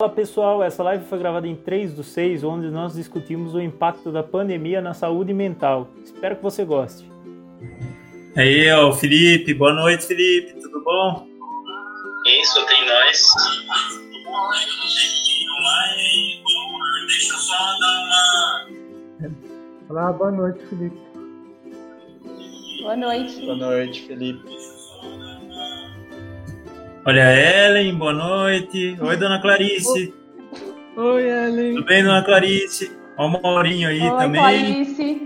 Fala pessoal, essa live foi gravada em 3 do 6, onde nós discutimos o impacto da pandemia na saúde mental. Espero que você goste. Aí, ó, o Felipe. Boa noite, Felipe. Tudo bom? Isso, tem nós. Olá, boa noite, Felipe. Boa noite. Boa noite, Felipe. Olha a Ellen, boa noite. Oi, dona Clarice. Oi, Ellen. Tudo bem, dona Clarice? Olha o Maurinho aí Oi, também. Clarice.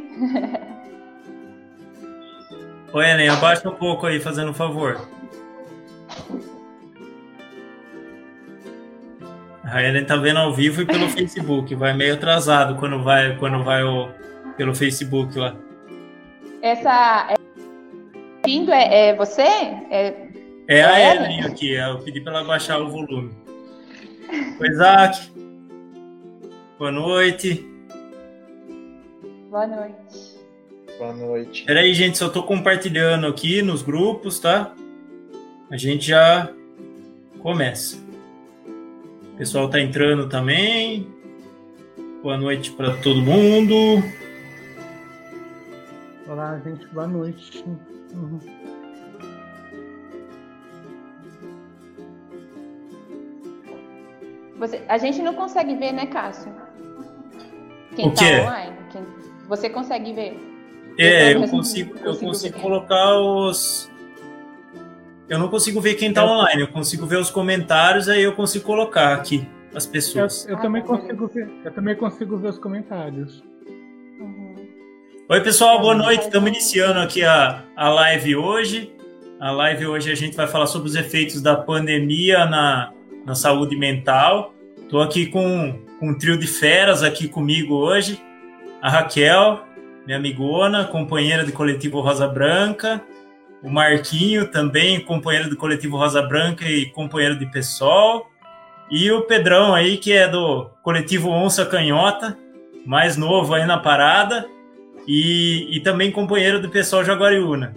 Oi, Ellen, abaixa um pouco aí, fazendo um favor. A Ellen tá vendo ao vivo e pelo Facebook. Vai meio atrasado quando vai, quando vai o, pelo Facebook lá. Essa. É... Vindo é, é você? É... É a É Ellen aqui, eu pedi para ela baixar o volume. Oi, Isaac. Boa noite. Boa noite. Boa noite. Peraí, gente, só tô compartilhando aqui nos grupos, tá? A gente já começa. O pessoal tá entrando também. Boa noite para todo mundo. Olá, gente, boa noite. Uhum. Você... A gente não consegue ver, né, Cássio? Quem O quê? tá online. Quem... Você consegue ver? É, Eu eu não consigo, eu consigo colocar os. Eu não consigo ver quem tá online, eu consigo ver os comentários, aí eu consigo colocar aqui as Eu, pessoas. eu Ah, também tá, consigo ver, eu também consigo ver os comentários. Uhum. Oi, pessoal, boa Tá noite. Estamos iniciando aqui a, a live hoje. A live hoje a gente vai falar sobre os efeitos da pandemia na, na saúde mental. Estou aqui com, com um trio de feras aqui comigo hoje. A Raquel, minha amigona, companheira do coletivo Rosa Branca. O Marquinho, também companheiro do coletivo Rosa Branca e companheiro de PSOL. E o Pedrão aí, que é do coletivo Onça Canhota, mais novo aí na parada e, e também companheiro do pessoal Jaguariúna.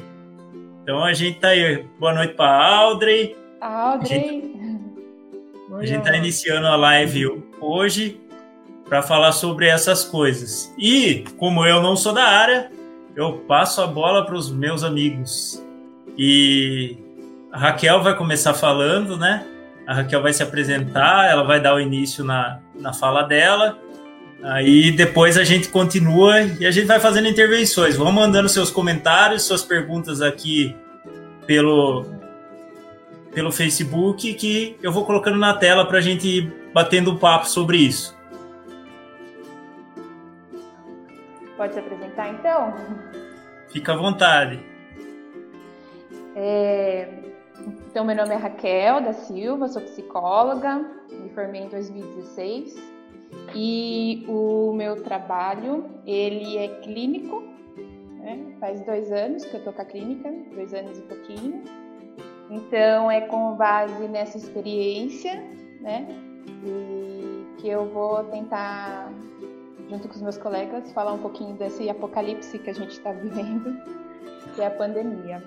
Então a gente tá aí. Boa noite para Audrey. A A gente tá iniciando a live hoje para falar sobre essas coisas. E como eu não sou da área, eu passo a bola para os meus amigos. E a Raquel vai começar falando, né? A Raquel vai se apresentar, ela vai dar o início na, na fala dela. Aí depois a gente continua e a gente vai fazendo intervenções. Vão mandando seus comentários, suas perguntas aqui pelo, pelo Facebook, que eu vou colocando na tela para a gente ir batendo um papo sobre isso. Pode se apresentar, então? Fica à vontade. É, Então, meu nome é Raquel da Silva, sou psicóloga, me formei em 2016 e o meu trabalho, ele é clínico, né? faz dois anos que eu tô com a clínica, dois anos e pouquinho. Então, é com base nessa experiência, né, e que eu vou tentar, junto com os meus colegas, falar um pouquinho desse apocalipse que a gente está vivendo, que é a pandemia.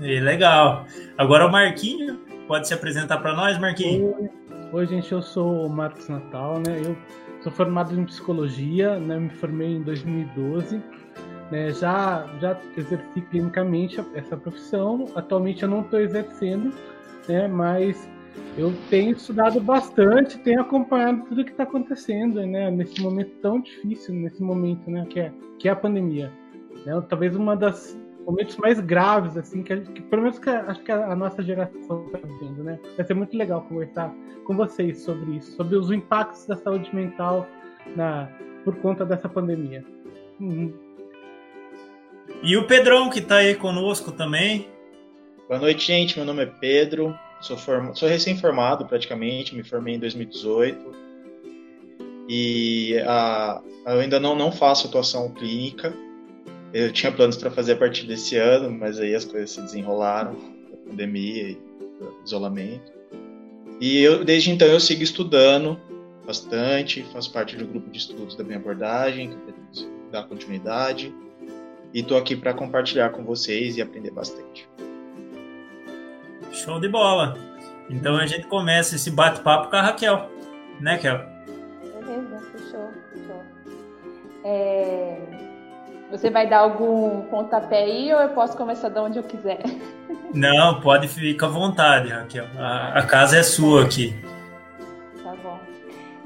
E legal. Agora o Marquinho, pode se apresentar para nós, Marquinho? Oi, Oi, gente, eu sou o Marcos Natal, né? Eu sou formado em psicologia, né? Me formei em 2012. Né? Já, já exerci clinicamente essa profissão. Atualmente eu não estou exercendo, né? Mas eu tenho estudado bastante, tenho acompanhado tudo que está acontecendo, né? Nesse momento tão difícil, nesse momento, né? Que é, que é a pandemia. Né? Talvez uma das momentos mais graves, assim, que, que pelo menos que acho que a, a nossa geração está vivendo, né? Vai ser muito legal conversar com vocês sobre isso, sobre os impactos da saúde mental na, por conta dessa pandemia. Uhum. E o Pedrão, que está aí conosco também. Boa noite, gente. Meu nome é Pedro. Sou, form... sou recém-formado praticamente, me formei em 2018. E ah, eu ainda não, não faço atuação clínica. Eu tinha planos para fazer a partir desse ano, mas aí as coisas se desenrolaram, a pandemia e isolamento. E eu, desde então eu sigo estudando bastante, faço parte do grupo de estudos da minha abordagem, que dar continuidade. E estou aqui para compartilhar com vocês e aprender bastante. Show de bola. Então a gente começa esse bate-papo com a Raquel, né, Kel? Beleza, fechou. fechou. É... Você vai dar algum pontapé aí ou eu posso começar de onde eu quiser? Não, pode ficar à vontade, Raquel. A, a casa é sua aqui. Tá bom.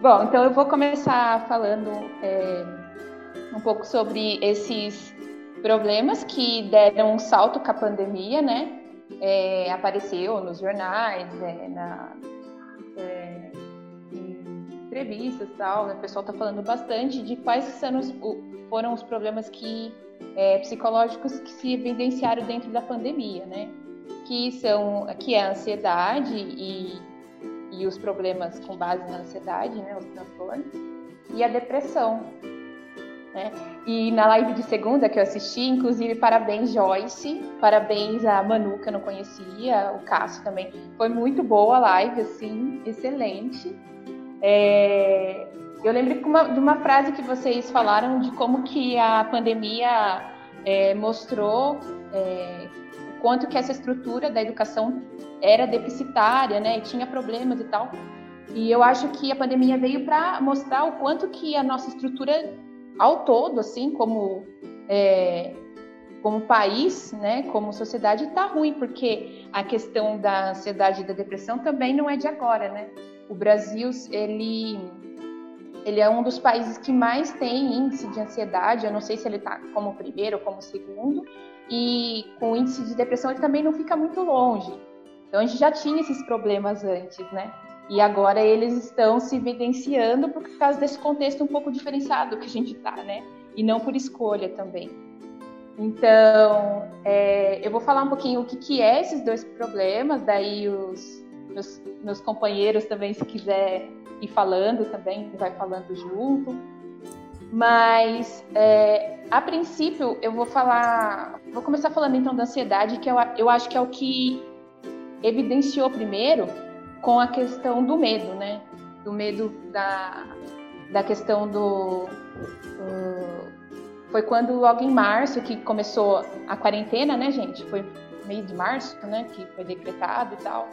Bom, então eu vou começar falando é, um pouco sobre esses problemas que deram um salto com a pandemia, né? É, apareceu nos jornais, é, na, é, em entrevistas tal, né? o pessoal está falando bastante de quais foram os problemas que, é, psicológicos que se evidenciaram dentro da pandemia, né? Que, são, que é a ansiedade e, e os problemas com base na ansiedade, né? Os transtornos, e a depressão. Né? E na live de segunda que eu assisti, inclusive, parabéns Joyce, parabéns a Manu, que eu não conhecia, o Cássio também. Foi muito boa a live, assim, excelente. É... Eu lembro de uma, de uma, frase que vocês falaram de como que a pandemia é, mostrou é, o quanto que essa estrutura da educação era deficitária, né, e tinha problemas e tal. E eu acho que a pandemia veio para mostrar o quanto que a nossa estrutura ao todo, assim, como é, como país, né, como sociedade, está ruim, porque a questão da ansiedade e da depressão também não é de agora, né? O Brasil, ele, ele é um dos países que mais tem índice de ansiedade, eu não sei se ele está como primeiro ou como segundo, e com índice de depressão ele também não fica muito longe. Então a gente já tinha esses problemas antes, né? E agora eles estão se evidenciando por causa desse contexto um pouco diferenciado que a gente está, né? E não por escolha também. Então, é, eu vou falar um pouquinho o que, que é esses dois problemas, daí os meus, meus companheiros também, se quiser ir falando também, vai falando junto. Mas, é, a princípio, eu vou falar. Vou começar falando então da ansiedade, que eu, eu acho que é o que evidenciou primeiro com a questão do medo, né? Do medo da, da questão do. Uh, foi quando logo em março que começou a quarentena, né, gente? Foi mês de março, né, que foi decretado e tal.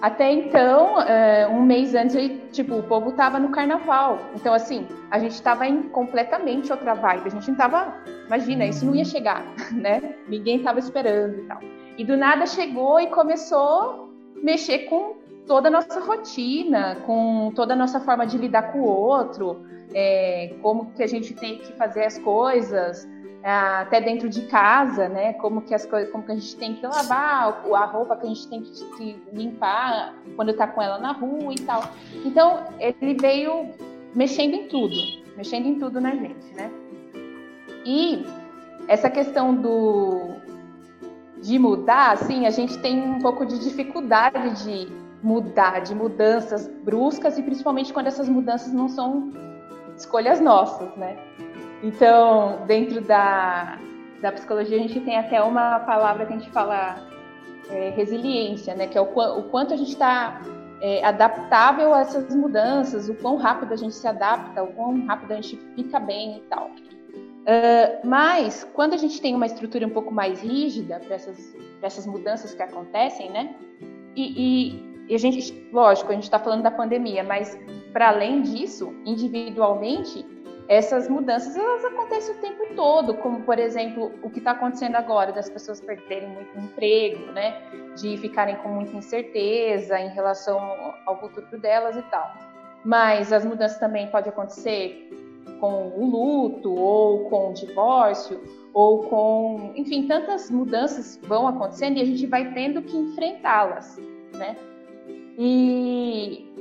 Até então, uh, um mês antes, tipo, o povo tava no carnaval. Então, assim, a gente tava em completamente outra vibe. A gente não tava. Imagina, isso não ia chegar, né? Ninguém tava esperando e tal. E do nada chegou e começou mexer com toda a nossa rotina, com toda a nossa forma de lidar com o outro, é, como que a gente tem que fazer as coisas, é, até dentro de casa, né? Como que as coisas, como que a gente tem que lavar a roupa que a gente tem que limpar quando está com ela na rua e tal. Então ele veio mexendo em tudo, mexendo em tudo na gente, né? E essa questão do de mudar, assim, a gente tem um pouco de dificuldade de mudar, de mudanças bruscas e principalmente quando essas mudanças não são escolhas nossas, né? Então, dentro da, da psicologia, a gente tem até uma palavra que a gente fala é, resiliência, né? Que é o, o quanto a gente está é, adaptável a essas mudanças, o quão rápido a gente se adapta, o quão rápido a gente fica bem e tal. Uh, mas, quando a gente tem uma estrutura um pouco mais rígida para essas, essas mudanças que acontecem, né? E, e, e a gente, lógico, a gente está falando da pandemia, mas para além disso, individualmente, essas mudanças elas acontecem o tempo todo, como por exemplo o que está acontecendo agora das pessoas perderem muito emprego, né, de ficarem com muita incerteza em relação ao futuro delas e tal. Mas as mudanças também podem acontecer com o luto ou com o divórcio ou com, enfim, tantas mudanças vão acontecendo e a gente vai tendo que enfrentá-las, né? E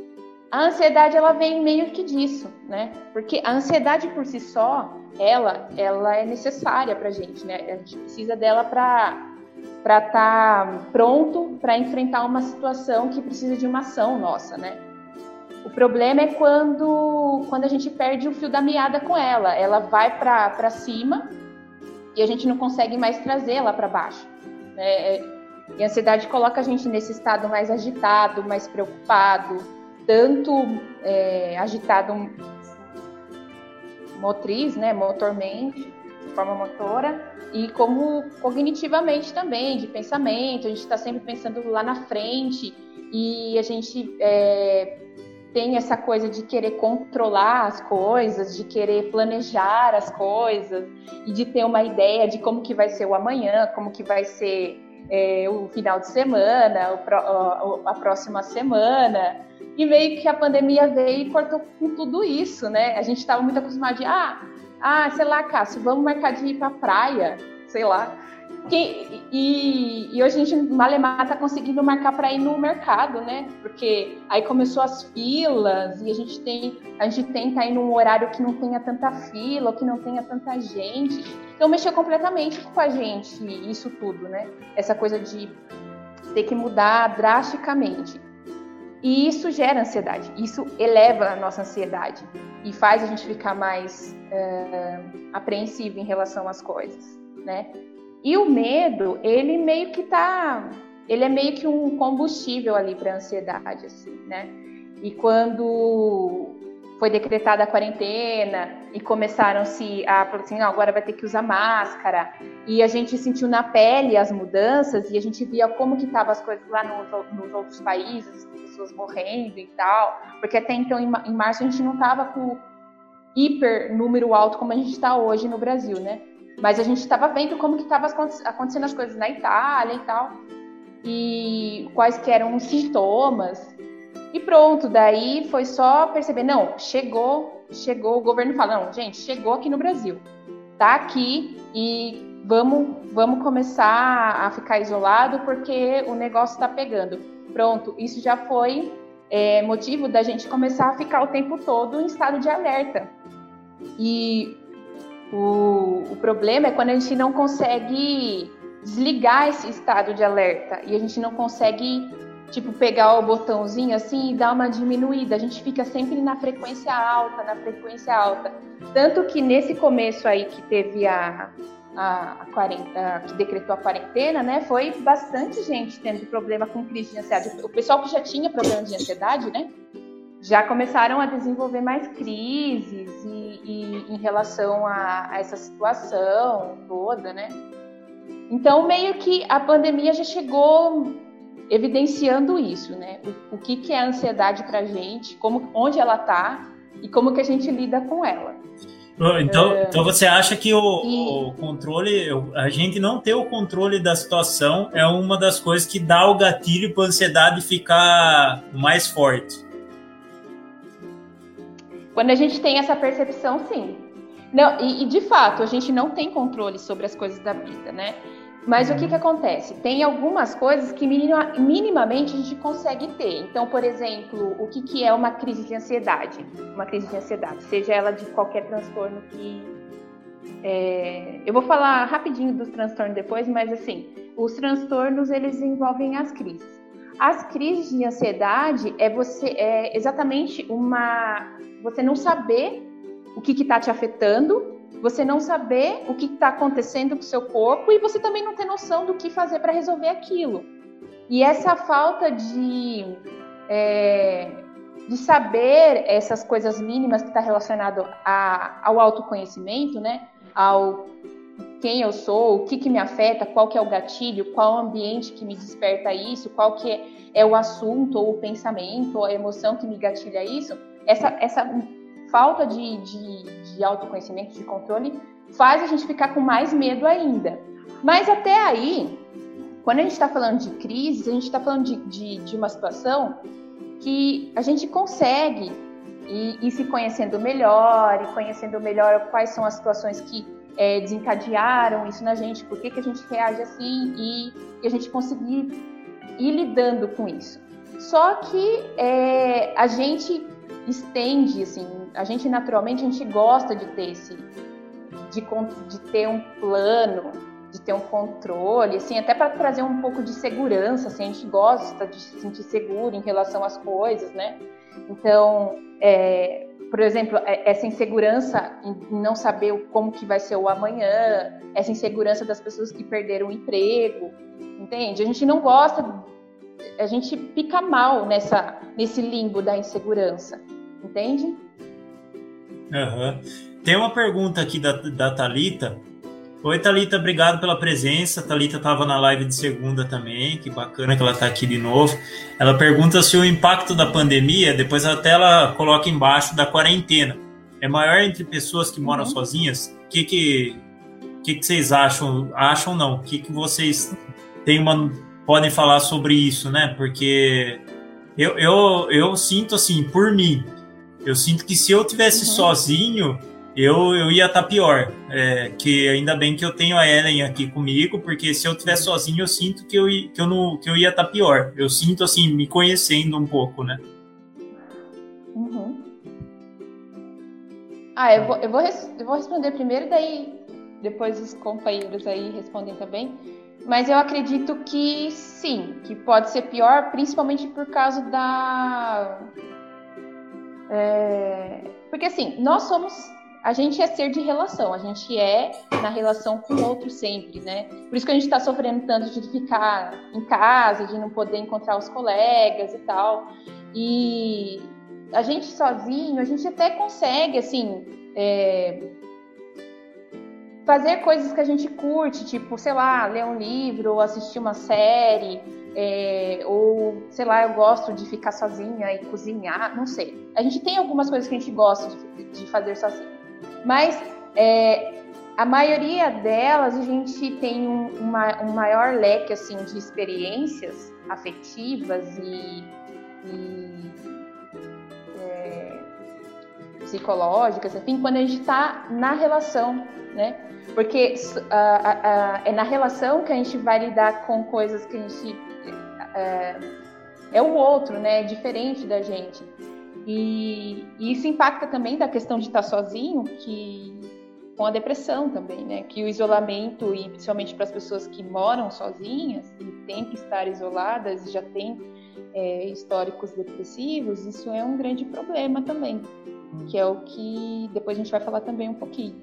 a ansiedade ela vem meio que disso, né? Porque a ansiedade por si só, ela, ela é necessária para gente, né? A gente precisa dela para para estar tá pronto para enfrentar uma situação que precisa de uma ação nossa, né? O problema é quando quando a gente perde o fio da meada com ela, ela vai para cima e a gente não consegue mais trazê-la para baixo. Né? E a ansiedade coloca a gente nesse estado mais agitado, mais preocupado, tanto é, agitado motriz, né, motormente, de forma motora, e como cognitivamente também, de pensamento, a gente está sempre pensando lá na frente e a gente é, tem essa coisa de querer controlar as coisas, de querer planejar as coisas e de ter uma ideia de como que vai ser o amanhã, como que vai ser é, o final de semana, o, a próxima semana. E meio que a pandemia veio e cortou com tudo isso, né? A gente estava muito acostumado de, ah, ah, sei lá, Cássio, vamos marcar de ir pra praia, sei lá. Que, e, e, hoje a gente, Malemar, tá conseguindo marcar para ir no mercado, né? Porque aí começou as filas e a gente tem, a gente tenta ir num horário que não tenha tanta fila, ou que não tenha tanta gente. Então mexeu completamente com a gente isso tudo, né? Essa coisa de ter que mudar drasticamente. E isso gera ansiedade, isso eleva a nossa ansiedade e faz a gente ficar mais uh, apreensivo em relação às coisas, né? E o medo, ele meio que tá, ele é meio que um combustível ali para a ansiedade, assim, né? E quando foi decretada a quarentena e começaram-se a assim, agora vai ter que usar máscara. E a gente sentiu na pele as mudanças e a gente via como que estavam as coisas lá nos, nos, outros países, as pessoas morrendo e tal. Porque até então, em, em março, a gente não estava com hiper número alto como a gente está hoje no Brasil, né? Mas a gente estava vendo como que estavam acontecendo as coisas na Itália e tal. E quais que eram os sintomas. E pronto, daí foi só perceber, não, chegou, chegou, o governo fala, não, gente, chegou aqui no Brasil. Tá aqui e vamos, vamos começar a ficar isolado porque o negócio está pegando. Pronto, isso já foi é, motivo da gente começar a ficar o tempo todo em estado de alerta. E o, o problema é quando a gente não consegue desligar esse estado de alerta e a gente não consegue tipo pegar o botãozinho assim e dar uma diminuída. A gente fica sempre na frequência alta, na frequência alta. Tanto que nesse começo aí que teve a, a, a, que decretou a quarentena, né, foi bastante gente tendo problema com crise de ansiedade. O pessoal que já tinha problema de ansiedade, né, já começaram a desenvolver mais crises e, e em relação a, a, essa situação toda, né? Então, meio que a pandemia já chegou evidenciando isso, né? O, o que, que é a ansiedade para a gente, como, onde ela está e como que a gente lida com ela. Então, é... então você acha que o, e... o, controle, a gente não ter o controle da situação é uma das coisas que dá o gatilho para a ansiedade ficar mais forte? Quando a gente tem essa percepção, sim. Não, e, e, de fato, a gente não tem controle sobre as coisas da vida, né? Mas o que, que acontece? Tem algumas coisas que minima, minimamente a gente consegue ter. Então, por exemplo, o que, que é uma crise de ansiedade? Uma crise de ansiedade, seja ela de qualquer transtorno que. É, eu vou falar rapidinho dos transtornos depois, mas assim, os transtornos eles envolvem as crises. As crises de ansiedade é você é exatamente uma você não saber o que está te afetando, você não saber o que está acontecendo com o seu corpo e você também não ter noção do que fazer para resolver aquilo. E essa falta de, é, de saber essas coisas mínimas que está relacionado a, ao autoconhecimento, né? Ao quem eu sou, o que, que me afeta, qual que é o gatilho, qual o ambiente que me desperta isso, qual que é, é o assunto ou o pensamento ou a emoção que me gatilha isso, essa, essa falta de, de, de autoconhecimento, de controle, faz a gente ficar com mais medo ainda. Mas até aí, quando a gente está falando de crise, a gente está falando de, de, de, uma situação que a gente consegue ir, ir, se conhecendo melhor, e conhecendo melhor quais são as situações que é, desencadearam isso na gente, por que, que a gente reage assim e, e a gente conseguir ir lidando com isso. Só que é, a gente estende, assim, a gente naturalmente a gente gosta de ter esse, de, de ter um plano, de ter um controle, assim, até para trazer um pouco de segurança, assim, a gente gosta de se sentir seguro em relação às coisas, né? Então, é, por exemplo, é, essa insegurança em não saber como que vai ser o amanhã, essa insegurança das pessoas que perderam o emprego, entende? A gente não gosta, a gente fica mal nessa, nesse limbo da insegurança entende? Uhum. Tem uma pergunta aqui da, da Thalita. Oi, Thalita, obrigado pela presença. Thalita estava na live de segunda também, que bacana que ela está aqui de novo. Ela pergunta se o impacto da pandemia, depois até ela coloca embaixo da quarentena, é maior entre pessoas que moram uhum. sozinhas? O que, que, que, que vocês acham? Acham não? O que, que vocês têm uma, podem falar sobre isso, né? Porque eu, eu, eu sinto assim, por mim, eu sinto que se eu tivesse uhum. sozinho eu, eu ia estar tá pior. É, que ainda bem que eu tenho a Ellen aqui comigo, porque se eu estiver sozinho, eu sinto que eu, que eu, não, que eu ia estar tá pior. Eu sinto, assim, me conhecendo um pouco, né? Uhum. Ah, eu vou, eu, vou eu vou responder primeiro, daí depois os companheiros aí respondem também. Mas eu acredito que sim, que pode ser pior, principalmente por causa da. É... Porque assim, nós somos a gente é ser de relação, a gente é na relação com o outro sempre, né? Por isso que a gente está sofrendo tanto de ficar em casa, de não poder encontrar os colegas e tal. E a gente sozinho, a gente até consegue, assim, é, fazer coisas que a gente curte, tipo, sei lá, ler um livro, ou assistir uma série, é, ou, sei lá, eu gosto de ficar sozinha e cozinhar, não sei. A gente tem algumas coisas que a gente gosta de, de fazer sozinho. Mas é, a maioria delas a gente tem um, uma, um, maior leque assim de experiências afetivas e, e psicológicas, enfim, quando a gente está na relação, né? Porque é na relação que a gente vai lidar com coisas que a gente é, é o outro, né? É diferente da gente. E, e, isso impacta também da questão de estar sozinho, que com a depressão também, né? Que o isolamento, e principalmente para as pessoas que moram sozinhas e têm que estar isoladas, já têm é, históricos depressivos, isso é um grande problema também, que é o que depois a gente vai falar também um pouquinho.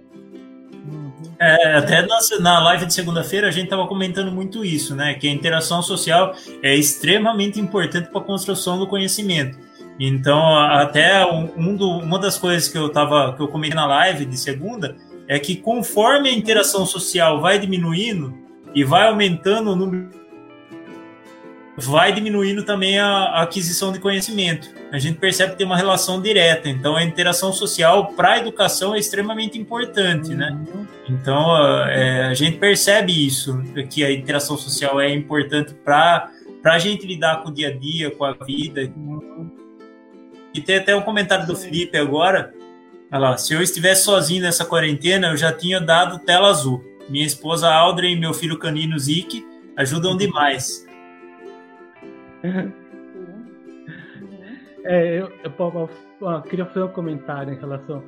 É, até na, na live de segunda-feira a gente estava comentando muito isso, né? Que a interação social é extremamente importante para a construção do conhecimento. Então, até um do, uma das coisas que eu tava, que eu comentei na live de segunda é que conforme a interação social vai diminuindo e vai aumentando o número vai diminuindo também a, a aquisição de conhecimento. A gente percebe que tem uma relação direta. Então, a interação social para a educação é extremamente importante, né? Uhum. Então, é, a gente percebe isso, que a interação social é importante para a gente lidar com o dia a dia, com a vida. E tem até um comentário do Felipe agora. Olha lá, se eu estivesse sozinho nessa quarentena, eu já tinha dado tela azul. Minha esposa Audrey e meu filho canino Zik ajudam demais. É, eu, eu, eu, queria fazer um comentário em relação.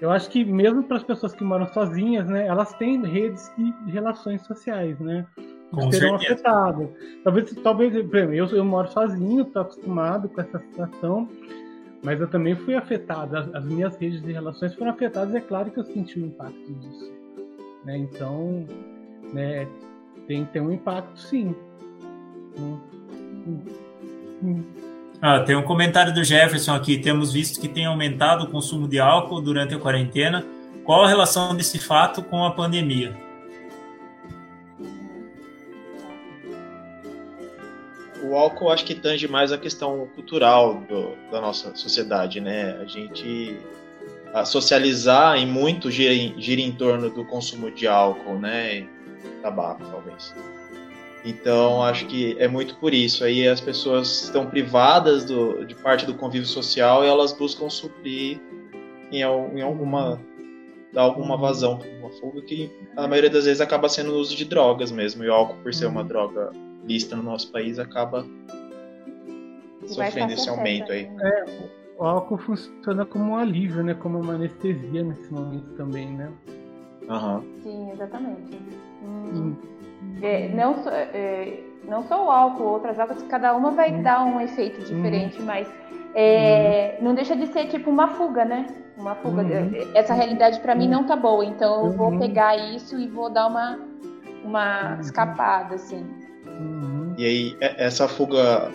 Eu acho que mesmo para as pessoas que moram sozinhas, né, elas têm redes de relações sociais, né? Com serão afetadas. Talvez, talvez, eu, eu moro sozinho, estou acostumado com essa situação. Mas eu também fui afetado. As, as, minhas redes de relações foram afetadas. É claro que eu senti o impacto disso. Né? Então, né, tem, tem um impacto, sim. Hum. Ah, tem um comentário do Jefferson aqui. Temos visto que tem aumentado o consumo de álcool durante a quarentena. Qual a relação desse fato com a pandemia? o álcool acho que tange mais a questão cultural do, da nossa sociedade, né? A gente a socializar e muito gira em, gira em torno do consumo de álcool, né? E tabaco, talvez. Então, acho que é muito por isso. Aí as pessoas estão privadas do, de parte do convívio social e elas buscam suprir em, em alguma dar alguma vazão, uma fuga que a maioria das vezes acaba sendo o uso de drogas mesmo. E o álcool, por ser uma droga vista no nosso país acaba sofrendo esse aumento aí. É, o álcool funciona como um alívio, né? Como uma anestesia nesse momento também, né? Uhum. Sim, exatamente. Hum. É, não, só, é, não só o álcool, outras águas, cada uma vai hum. dar um efeito diferente, hum. mas é, não deixa de ser tipo uma fuga, né? Uma fuga. Uhum. Essa realidade para mim não tá boa, então eu vou uhum. pegar isso e vou dar uma, uma uhum. escapada, assim. Uhum. E aí, essa fuga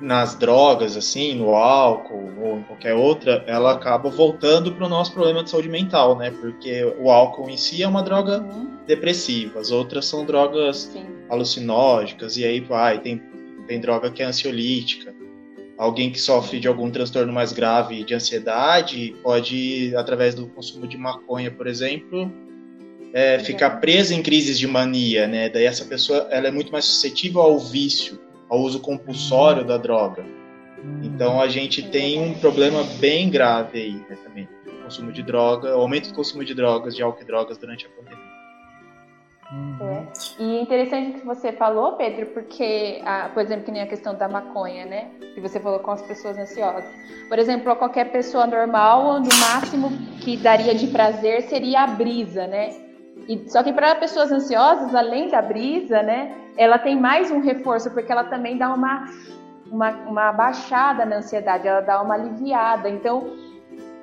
nas drogas, assim, no álcool ou em qualquer outra, ela acaba voltando para o nosso problema de saúde mental, né? Porque o álcool em si é uma droga uhum. depressiva, as outras são drogas Sim. alucinógicas, e aí vai, tem, tem droga que é ansiolítica. Alguém que sofre de algum transtorno mais grave de ansiedade pode, através do consumo de maconha, por exemplo, é, ficar presa em crises de mania, né? Daí essa pessoa ela é muito mais suscetível ao vício ao uso compulsório da droga. Então a gente tem um problema bem grave aí né, também. O consumo de droga, o aumento do consumo de drogas, de álcool e drogas durante a pandemia. É. E interessante o que você falou, Pedro, porque, a, por exemplo, que nem a questão da maconha, né? Que você falou com as pessoas ansiosas. Por exemplo, qualquer pessoa normal, no máximo que daria de prazer seria a brisa, né? E, só que para pessoas ansiosas, além da brisa, né, ela tem mais um reforço, porque ela também dá uma, uma, uma baixada na ansiedade, ela dá uma aliviada. Então,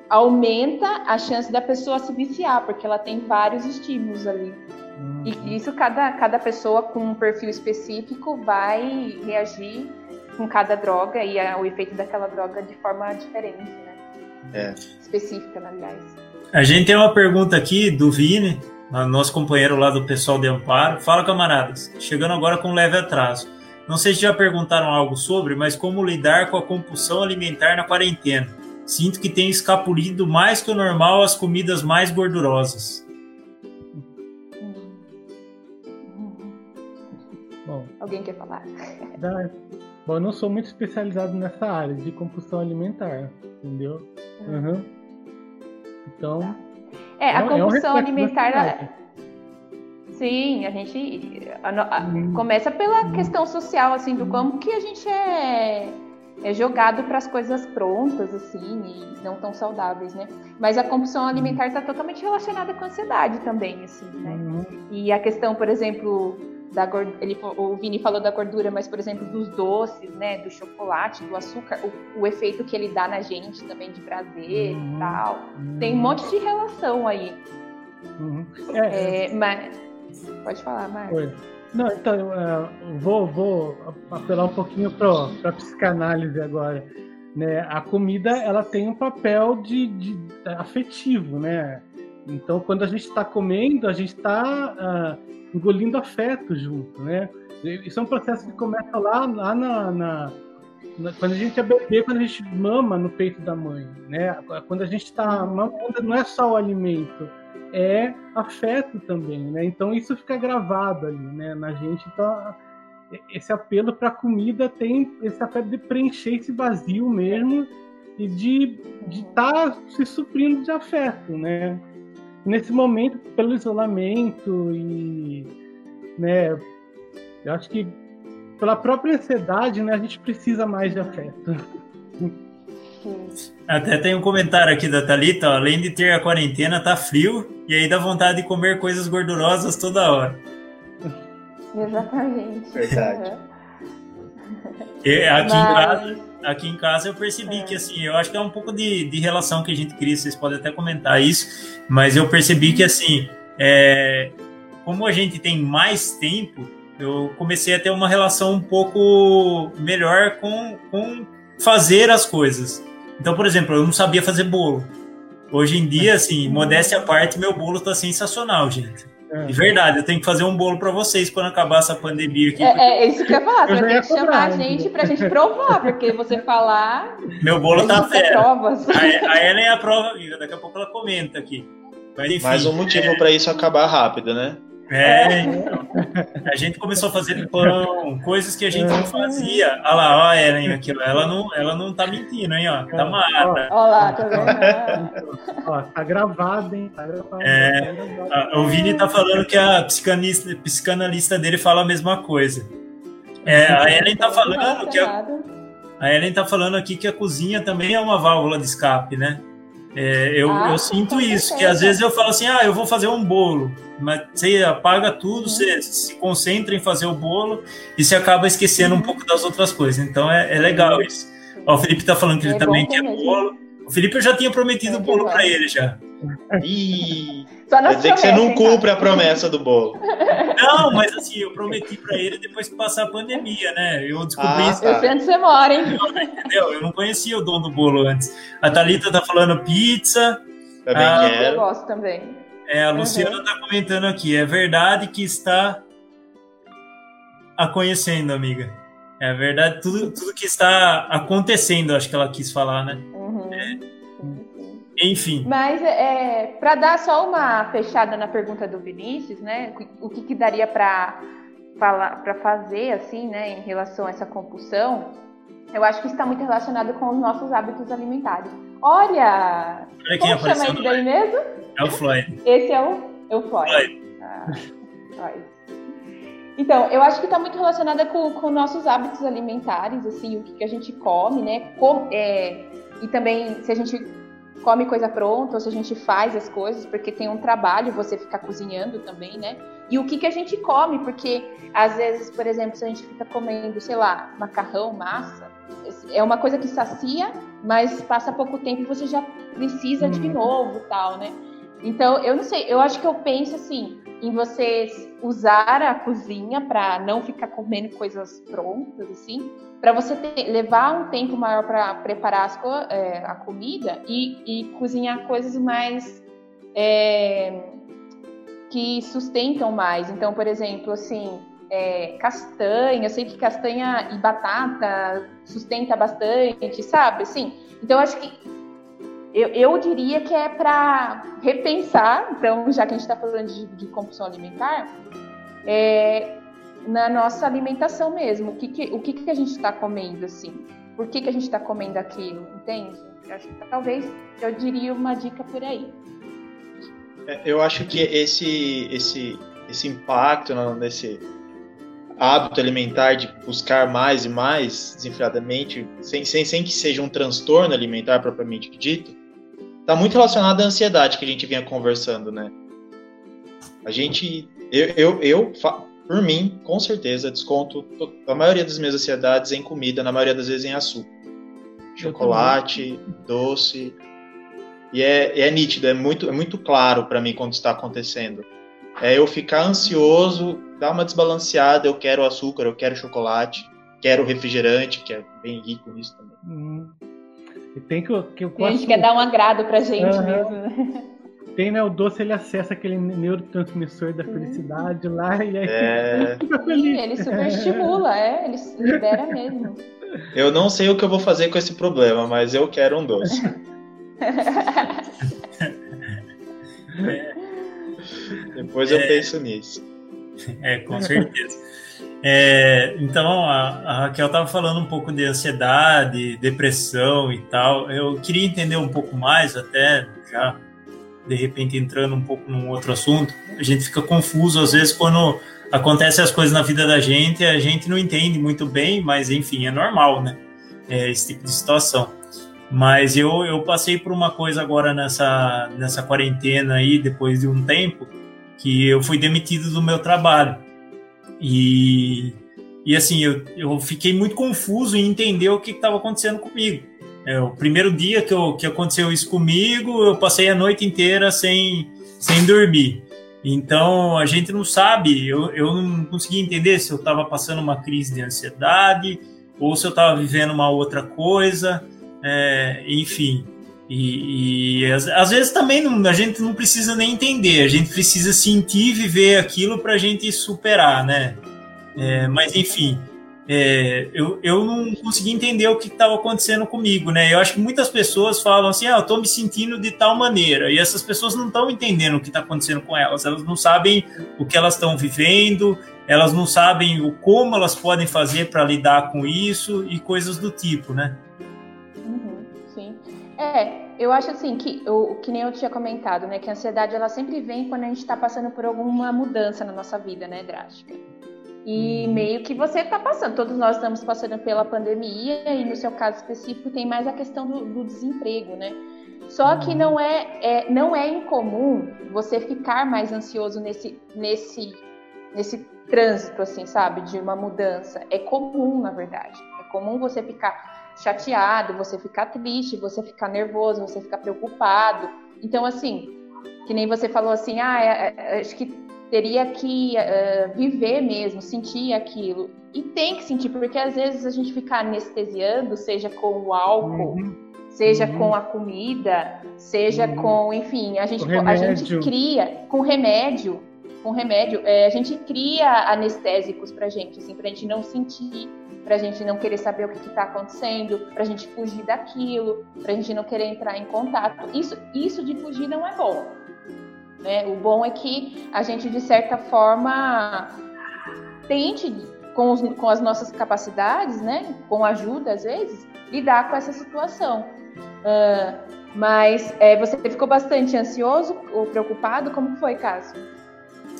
aumenta a chance da pessoa se viciar, porque ela tem vários estímulos ali. Uhum. E isso, cada, cada pessoa com um perfil específico vai reagir com cada droga e a, o efeito daquela droga de forma diferente, né? É. Específica, aliás. A gente tem uma pergunta aqui do Vini, nosso companheiro lá do pessoal de Amparo. Fala, camaradas. Chegando agora com um leve atraso. Não sei se já perguntaram algo sobre, mas como lidar com a compulsão alimentar na quarentena. Sinto que tenho escapulido mais que o normal às comidas mais gordurosas. Bom, Alguém quer falar? Bom, eu não sou muito especializado nessa área de compulsão alimentar, entendeu? Uhum. Então, tá. É, a compulsão é um alimentar. Sim, a gente a, a, começa pela questão social, assim, do como que a gente é, é jogado para as coisas prontas, assim, e não tão saudáveis, né? Mas a compulsão alimentar está totalmente relacionada com a ansiedade também, assim, né? Uhum. E a questão, por exemplo, da ele, o Vini falou da gordura, mas por exemplo dos doces, né, do chocolate, do açúcar, o, o efeito que ele dá na gente também de prazer uhum. e tal, uhum. tem um monte de relação aí. Uhum. É, é, mas pode falar, Marcos. Não, então eu, uh, vou, vou apelar um pouquinho para a psicanálise agora. Né? A comida ela tem um papel de, de afetivo, né? Então, quando a gente está comendo, a gente está uh, engolindo afeto junto, né? Isso é um processo que começa lá, lá na, na, na, quando a gente é bebê, quando a gente mama no peito da mãe, né? Quando a gente está mamando, não é só o alimento, é afeto também, né? Então isso fica gravado ali, né? Na gente, então esse apelo para comida tem esse afeto de preencher esse vazio mesmo e de estar tá se suprindo de afeto, né? Nesse momento, pelo isolamento e, né, eu acho que pela própria ansiedade, né, a gente precisa mais de afeto. Até tem um comentário aqui da Thalita, ó, além de ter a quarentena, tá frio e aí dá vontade de comer coisas gordurosas toda hora. Exatamente. Verdade. E aqui, Mas... em casa, aqui em casa eu percebi é. que assim, eu acho que é um pouco de, de relação que a gente cria, vocês podem até comentar isso, mas eu percebi que assim, é, como a gente tem mais tempo, eu comecei a ter uma relação um pouco melhor com, com fazer as coisas. Então, por exemplo, eu não sabia fazer bolo. Hoje em dia, assim, modéstia à parte, meu bolo está sensacional, gente. É. De verdade, eu tenho que fazer um bolo para vocês quando acabar essa pandemia aqui. É, é isso que eu ia falar, você vai ter que chamar a gente pra gente provar, porque você falar. Meu bolo tá fera. Provas. A, a Ellen é a prova viva, daqui a pouco ela comenta aqui. Mas, enfim, Mais um motivo é... para isso acabar rápido, né? É, então. A gente começou a fazer pão, coisas que a gente não fazia. Olha lá, ó, a Ellen aqui, ela não, ela não tá mentindo, hein, ó. Tá mata. Olha lá, tá vendo? ó, tá gravado, hein? Tá gravado. É, tá o Vini tá falando que a psicanalista, psicanalista dele fala a mesma coisa. É, a Ellen tá falando que a, a Ellen tá falando aqui que a cozinha também é uma válvula de escape, né? É, eu, ah, eu sinto isso, que às vezes eu falo assim, ah, eu vou fazer um bolo, mas você apaga tudo, uhum. você se concentra em fazer o bolo e você acaba esquecendo uhum. um pouco das outras coisas. Então é, é legal isso. Ó, o Felipe tá falando que ele é também quer bolo. O Felipe eu já tinha prometido o bolo para ele já. Ih, quer dizer que você não cumpre a promessa do bolo. Não, mas assim, eu prometi para ele depois que passar a pandemia, né? Eu descobri Ah, isso. tá. Eu sei onde você mora, hein? Entendeu? Eu não conhecia o dono do bolo antes. A Thalita tá falando pizza. Também Ah, Eu quero. gosto também. É, a Luciana tá comentando aqui. É verdade que está a conhecendo, amiga. É verdade, tudo, tudo que está acontecendo, acho que ela quis falar, né? Uhum. É. Enfim. Mas é, para dar só uma fechada na pergunta do Vinícius, né? O que, que daria para falar, para fazer assim, né, em relação a essa compulsão? Eu acho que está muito relacionado com os nossos hábitos alimentares. Olha, Olha como chama esse daí mesmo? É o Floyd. Esse é o, é o Floyd. Floyd. Ah, Floyd. Então, eu acho que está muito relacionada com, com nossos hábitos alimentares, assim, o que, que a gente come, né? Com- é, e também se a gente come coisa pronta ou se a gente faz as coisas, porque tem um trabalho você ficar cozinhando também, né? E o que, que a gente come, porque às vezes, por exemplo, se a gente fica comendo, sei lá, macarrão, massa, é uma coisa que sacia, mas passa pouco tempo e você já precisa de Uhum. novo tal, né? Então, eu não sei, eu acho que eu penso assim, em vocês usar a cozinha para não ficar comendo coisas prontas, assim, para você ter- levar um tempo maior para preparar é, a comida e, e cozinhar coisas mais é, que sustentam mais. Então, por exemplo, assim, é, castanha, eu sei que castanha e batata sustenta bastante, sabe? Assim, então acho que eu, eu diria que é para repensar, então, já que a gente está falando de, de compulsão alimentar, é, na nossa alimentação mesmo. O que, que, o que, que a gente está comendo, assim? Por que, que a gente está comendo aquilo, entende? Eu acho que talvez eu diria uma dica por aí. É, Eu acho que esse, esse, esse impacto no- nesse hábito alimentar de buscar mais e mais desenfreadamente, sem, sem, sem que seja um transtorno alimentar propriamente dito, está muito relacionado à ansiedade que a gente vinha conversando, né? A gente, eu, eu, eu por mim, com certeza, desconto to- a maioria das minhas ansiedades em comida, na maioria das vezes em açúcar. Chocolate, doce, e é, é nítido, é muito, é muito claro para mim quando está acontecendo. É eu ficar ansioso, dar uma desbalanceada, eu quero açúcar, eu quero chocolate, quero refrigerante, que é bem rico nisso também. Hum. E tem que, o- que eu a gente quer dar um agrado pra gente Aham. mesmo. né? Tem, né? O doce ele acessa aquele neurotransmissor da felicidade lá e aí É, Sim, ele super estimula, é, ele libera mesmo. eu não sei o que eu vou fazer com esse problema, mas eu quero um doce. Depois eu penso nisso. É, com certeza. É, então, a, a Raquel estava falando um pouco de ansiedade, depressão e tal. Eu queria entender um pouco mais, até já de repente entrando um pouco num outro assunto. A gente fica confuso às vezes quando acontecem as coisas na vida da gente, a gente não entende muito bem, mas enfim, é normal, né? É, esse tipo de situação. Mas eu, eu passei por uma coisa agora nessa, nessa quarentena aí, depois de um tempo, que eu fui demitido do meu trabalho. E, e assim, eu, eu fiquei muito confuso em entender o que estava acontecendo comigo. É, o primeiro dia que, eu, que aconteceu isso comigo, eu passei a noite inteira sem, sem dormir. Então, a gente não sabe, eu, eu não consegui entender se eu estava passando uma crise de ansiedade ou se eu estava vivendo uma outra coisa, é, enfim. E, e às, às, vezes também não, a gente não precisa nem entender, a gente precisa sentir e viver aquilo para a gente superar, né? É, mas enfim, é, eu, eu não consegui entender o que estava acontecendo comigo, né? Eu acho que muitas pessoas falam assim, ah, eu estou me sentindo de tal maneira, e essas pessoas não estão entendendo o que está acontecendo com elas, elas não sabem o que elas estão vivendo, elas não sabem o como elas podem fazer para lidar com isso e coisas do tipo, né? Uhum, sim. É, eu acho assim que o que nem eu tinha comentado, né, que a ansiedade ela sempre vem quando a gente está passando por alguma mudança na nossa vida, né, drástica. E Uhum. meio que você está passando, todos nós estamos passando pela pandemia e no seu caso específico tem mais a questão do, do desemprego, né? Só que não é, é, não é incomum você ficar mais ansioso nesse, nesse, nesse trânsito, assim, sabe, de uma mudança. É comum, na verdade. É comum você ficar chateado, você ficar triste, você ficar nervoso, você ficar preocupado. Então, assim, que nem você falou assim, ah, é, é, acho que teria que uh, viver mesmo, sentir aquilo. E tem que sentir, porque às vezes a gente fica anestesiando, seja com o álcool, uhum. seja uhum. com a comida, seja uhum. com, enfim, a gente, a gente cria com remédio, com remédio, é, a gente cria anestésicos pra gente, assim, pra gente não sentir, pra gente não querer saber o que, está acontecendo, pra gente fugir daquilo, pra gente não querer entrar em contato. Isso, isso de fugir não é bom. Né? O bom é que a gente, de certa forma, tente, com, os, com as nossas capacidades, né? com ajuda às vezes, lidar com essa situação. Uh, mas é, você ficou bastante ansioso ou preocupado? Como foi, Cássio?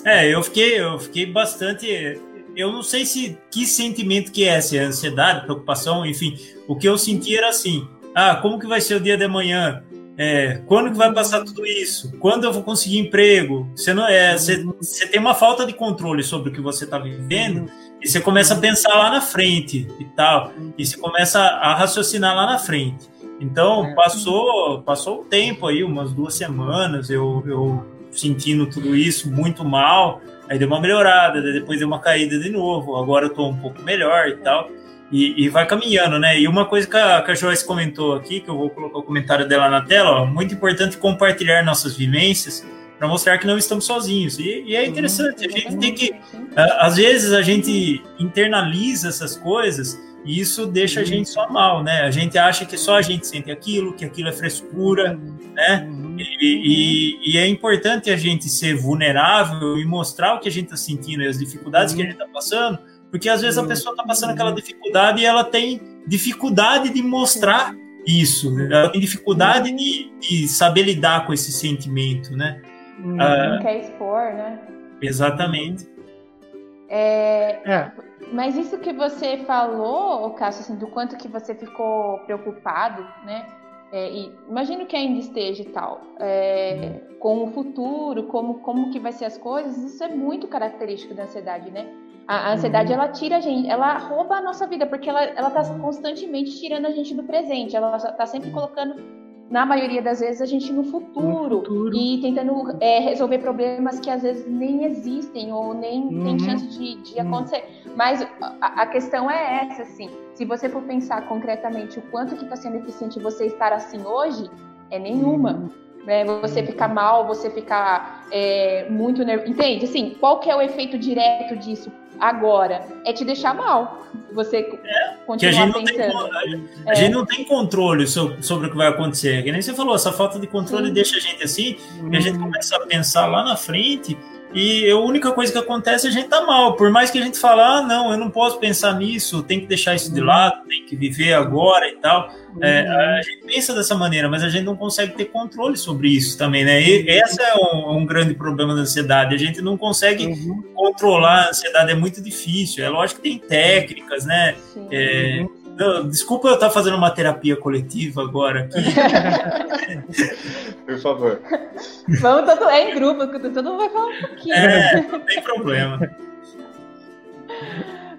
É, eu fiquei, eu fiquei bastante. Eu não sei se que sentimento que é, se é ansiedade, preocupação, enfim. O que eu senti era assim: ah, como que vai ser o dia de amanhã? É, quando que vai passar tudo isso? Quando eu vou conseguir emprego? Você não é, você, você tem uma falta de controle sobre o que você está vivendo e você começa a pensar lá na frente e tal, e você começa a raciocinar lá na frente. Então é. passou, passou o tempo aí, umas duas semanas, eu, eu sentindo tudo isso muito mal. Aí deu uma melhorada, depois deu uma caída de novo. Agora eu tô um pouco melhor e tal. E, e, vai caminhando, né? E uma coisa que a, que a Joyce comentou aqui, que eu vou colocar o comentário dela na tela, ó, muito importante compartilhar nossas vivências para mostrar que não estamos sozinhos. E, e, é interessante, a gente tem que. Às vezes a gente internaliza essas coisas e isso deixa a gente só mal, né? A gente acha que só a gente sente aquilo, que aquilo é frescura, né? E, e, e é importante a gente ser vulnerável e mostrar o que a gente está sentindo e as dificuldades que a gente está passando porque às vezes a pessoa está passando aquela dificuldade e ela tem dificuldade de mostrar isso, ela tem dificuldade de, de saber lidar com esse sentimento, né? Não uh, quer expor, né? Exatamente. É, é. Mas isso que você falou, Cássio, assim, do quanto que você ficou preocupado, né? É, e imagino que ainda esteja e tal, é, com o futuro, como, como que vai ser as coisas, isso é muito característico da ansiedade, né? A, ansiedade, uhum. ela tira a gente, ela rouba a nossa vida, porque ela, ela tá constantemente tirando a gente do presente, ela tá sempre uhum. colocando, na maioria das vezes, a gente no futuro, no futuro. e tentando é, resolver problemas que às vezes nem existem ou nem uhum. tem chance de, de uhum. acontecer. Mas a, a, questão é essa, assim, se você for pensar concretamente o quanto que está sendo eficiente você estar assim hoje, é nenhuma. Uhum. Né? Você ficar mal, você ficar é, muito nervoso. Entende? Assim, qual que é o efeito direto disso? Agora é te deixar mal. Você é, continuar a gente pensando. Tem, a, é. gente não tem controle sobre, sobre, o que vai acontecer. Que nem você falou, essa falta de controle Sim. deixa a gente assim, e a gente uhum. começa a pensar lá na frente e a única coisa que acontece é a gente tá mal. Por mais que a gente fale, ah, não, eu não posso pensar nisso, tem que deixar isso de uhum. lado, tem que viver agora e tal. É, uhum. a gente pensa dessa maneira, mas a gente não consegue ter controle sobre isso também, né? E esse é um, um, grande problema da ansiedade. A gente não consegue uhum. controlar a ansiedade, é muito difícil. É lógico que tem técnicas, né? É, desculpa eu estar fazendo uma terapia coletiva agora aqui. Por favor. Vamos todo, é em grupo, todo mundo vai falar um pouquinho. É, não tem problema.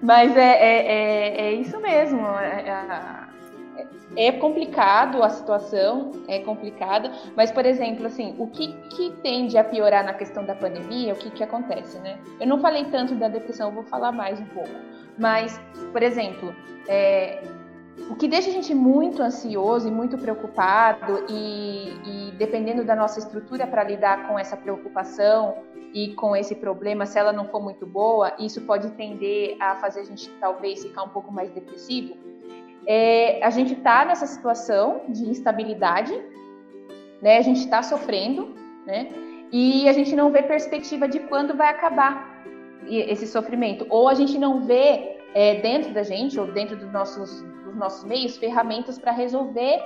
Mas é, é, é, é isso mesmo. É, é, é, complicado a situação, é complicada, mas, por exemplo, assim, o que, que tende a piorar na questão da pandemia, o que, que acontece, né? Eu não falei tanto da depressão, eu vou falar mais um pouco. Mas, por exemplo, é, o que deixa a gente muito ansioso e muito preocupado, e, e dependendo da nossa estrutura para lidar com essa preocupação e com esse problema, se ela não for muito boa, isso pode tender a fazer a gente talvez ficar um pouco mais depressivo. É, a gente está nessa situação de instabilidade, né? A gente está sofrendo, né? E a gente não vê perspectiva de quando vai acabar esse sofrimento. Ou a gente não vê é, dentro da gente ou dentro dos nossos dos nossos meios ferramentas para resolver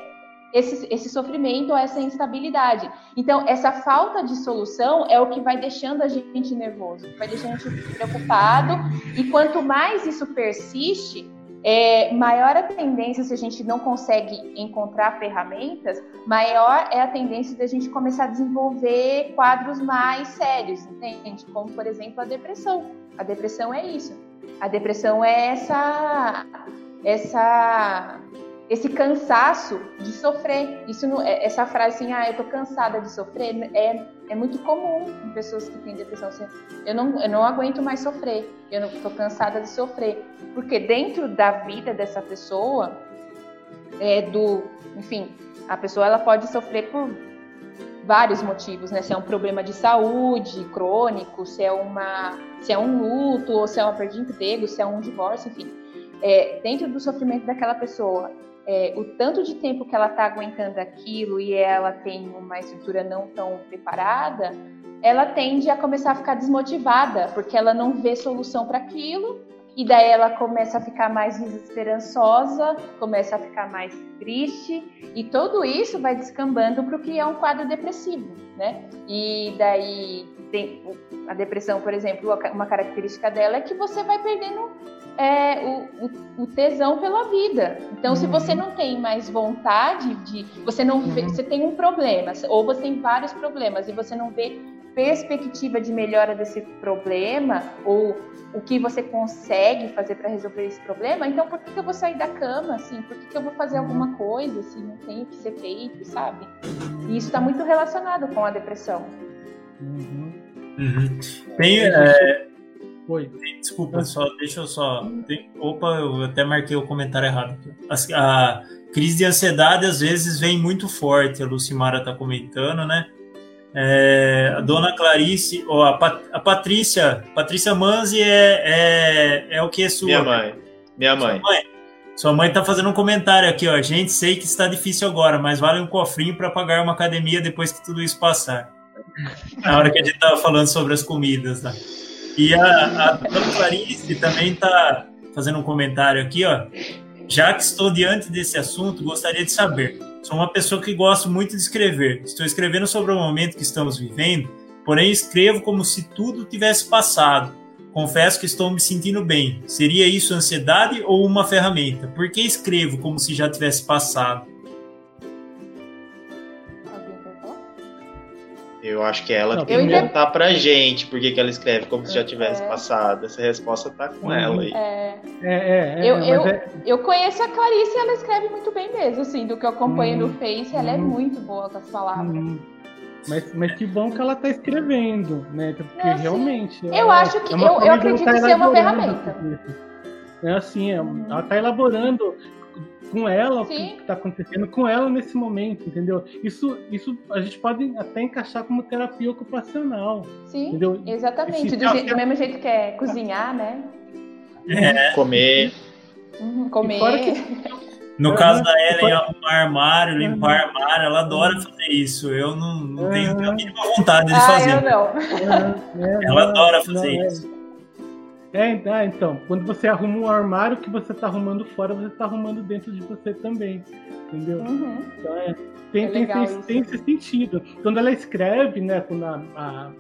esse, esse sofrimento ou essa instabilidade. Então, essa falta de solução é o que vai deixando a gente nervoso, vai deixando a gente preocupado, e quanto mais isso persiste, é, maior a tendência, se a gente não consegue encontrar ferramentas, maior é a tendência da gente começar a desenvolver quadros mais sérios, entende? Como, por exemplo, a depressão. A depressão é isso. A depressão é essa essa esse cansaço de sofrer. Isso não, é, essa frase assim, ah, eu tô cansada de sofrer, é, é muito comum em pessoas que têm depressão. Assim, eu não, eu não aguento mais sofrer, eu não tô cansada de sofrer. Porque dentro da vida dessa pessoa, é, do, enfim, a pessoa ela pode sofrer por vários motivos, né? Se é um problema de saúde crônico, se é uma, se é um luto, ou se é uma perda de emprego, se é um divórcio, enfim. É, dentro do sofrimento daquela pessoa, é, o tanto de tempo que ela está aguentando aquilo e ela tem uma estrutura não tão preparada, ela tende a começar a ficar desmotivada, porque ela não vê solução para aquilo, e daí ela começa a ficar mais desesperançosa, começa a ficar mais triste, e tudo isso vai descambando para o que é um quadro depressivo, né? E daí tem a depressão, por exemplo, uma característica dela é que você vai perdendo é, o, o, o, tesão pela vida. Então, uhum. se você uhum. não tem mais vontade de, você não vê, uhum. você tem um problema, ou você tem vários problemas e você não vê perspectiva de melhora desse problema ou o que você consegue fazer para resolver esse problema, então por que, que, eu vou sair da cama, assim? Por que, que eu vou fazer uhum. alguma coisa, assim? Não tem o que ser feito, sabe? E isso está muito relacionado com a depressão. Uhum. Uhum. Tem, é, Oi. Desculpa, só, deixa eu só. Opa, eu até marquei o comentário errado aqui. A, a, crise de ansiedade às vezes vem muito forte, a Lucimara está comentando, né? É, a dona Clarice, ou a, Pat, a Patrícia, Patrícia Manzi é, é, é o que é sua? Minha mãe. Minha mãe. Sua mãe. Sua mãe tá fazendo um comentário aqui, ó. Gente, sei que está difícil agora, mas vale um cofrinho para pagar uma academia depois que tudo isso passar. Na hora que a gente tava falando sobre as comidas, tá? E a, a dona Clarice também está fazendo um comentário aqui, ó. Já que estou diante desse assunto, gostaria de saber. Sou uma pessoa que gosto muito de escrever. Estou escrevendo sobre o momento que estamos vivendo, porém escrevo como se tudo tivesse passado. Confesso que estou me sentindo bem. Seria isso ansiedade ou uma ferramenta? Por que escrevo como se já tivesse passado? Eu acho que é ela que tem que contar pra gente por que ela escreve como se já tivesse é. passado. Essa resposta tá com ela aí. É, é, é. é eu, eu, é... eu conheço a Clarice e ela escreve muito bem mesmo, assim, do que eu acompanho hum, no Face, ela é hum, é muito boa com as palavras. Hum. Mas, mas que bom que ela tá escrevendo, né? Porque Não, realmente. Eu acho que. eu, eu acredito tá ser uma ferramenta. É assim, ela tá elaborando com ela, Sim. o que está acontecendo com ela nesse momento, entendeu? Isso, isso a gente pode até encaixar como terapia ocupacional. Sim, entendeu? exatamente. Do, jeito, do, mesmo jeito que é cozinhar, né? É. Comer. Uhum, comer. Que... No caso da Ellen, arrumar armário, limpar uhum. armário, ela adora fazer isso. Eu não, não tenho a mínima vontade de ah, fazer. Eu não. ela adora fazer não, é. isso. É, então, quando você arruma um armário que você está arrumando fora, você está arrumando dentro de você também. Entendeu? Uhum. Então, é, tem, é tem, tem, tem, esse sentido. Quando ela escreve, né? Quando a, a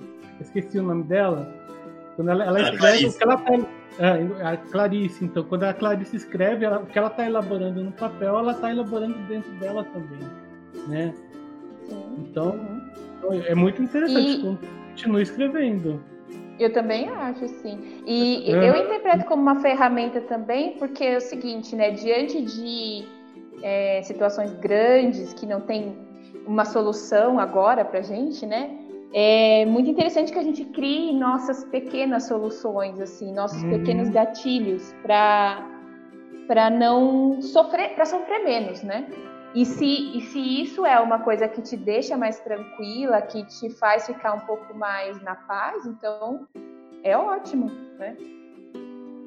esqueci o nome dela. Quando ela, ela escreve o que ela tá. É, a Clarice, então, quando a Clarice escreve, ela, o que ela está elaborando no papel, ela está elaborando dentro dela também. Né? Então, uhum. é muito interessante. E... Continue escrevendo. Eu também acho, sim. E é. eu interpreto como uma ferramenta também, porque é o seguinte, né? Diante de é, situações grandes que não tem uma solução agora para gente, né? É muito interessante que a gente crie nossas pequenas soluções, assim, nossos uhum. pequenos gatilhos para para não sofrer, para sofrer menos, né? E se, e se isso é uma coisa que te deixa mais tranquila, que te faz ficar um pouco mais na paz, então é ótimo, né?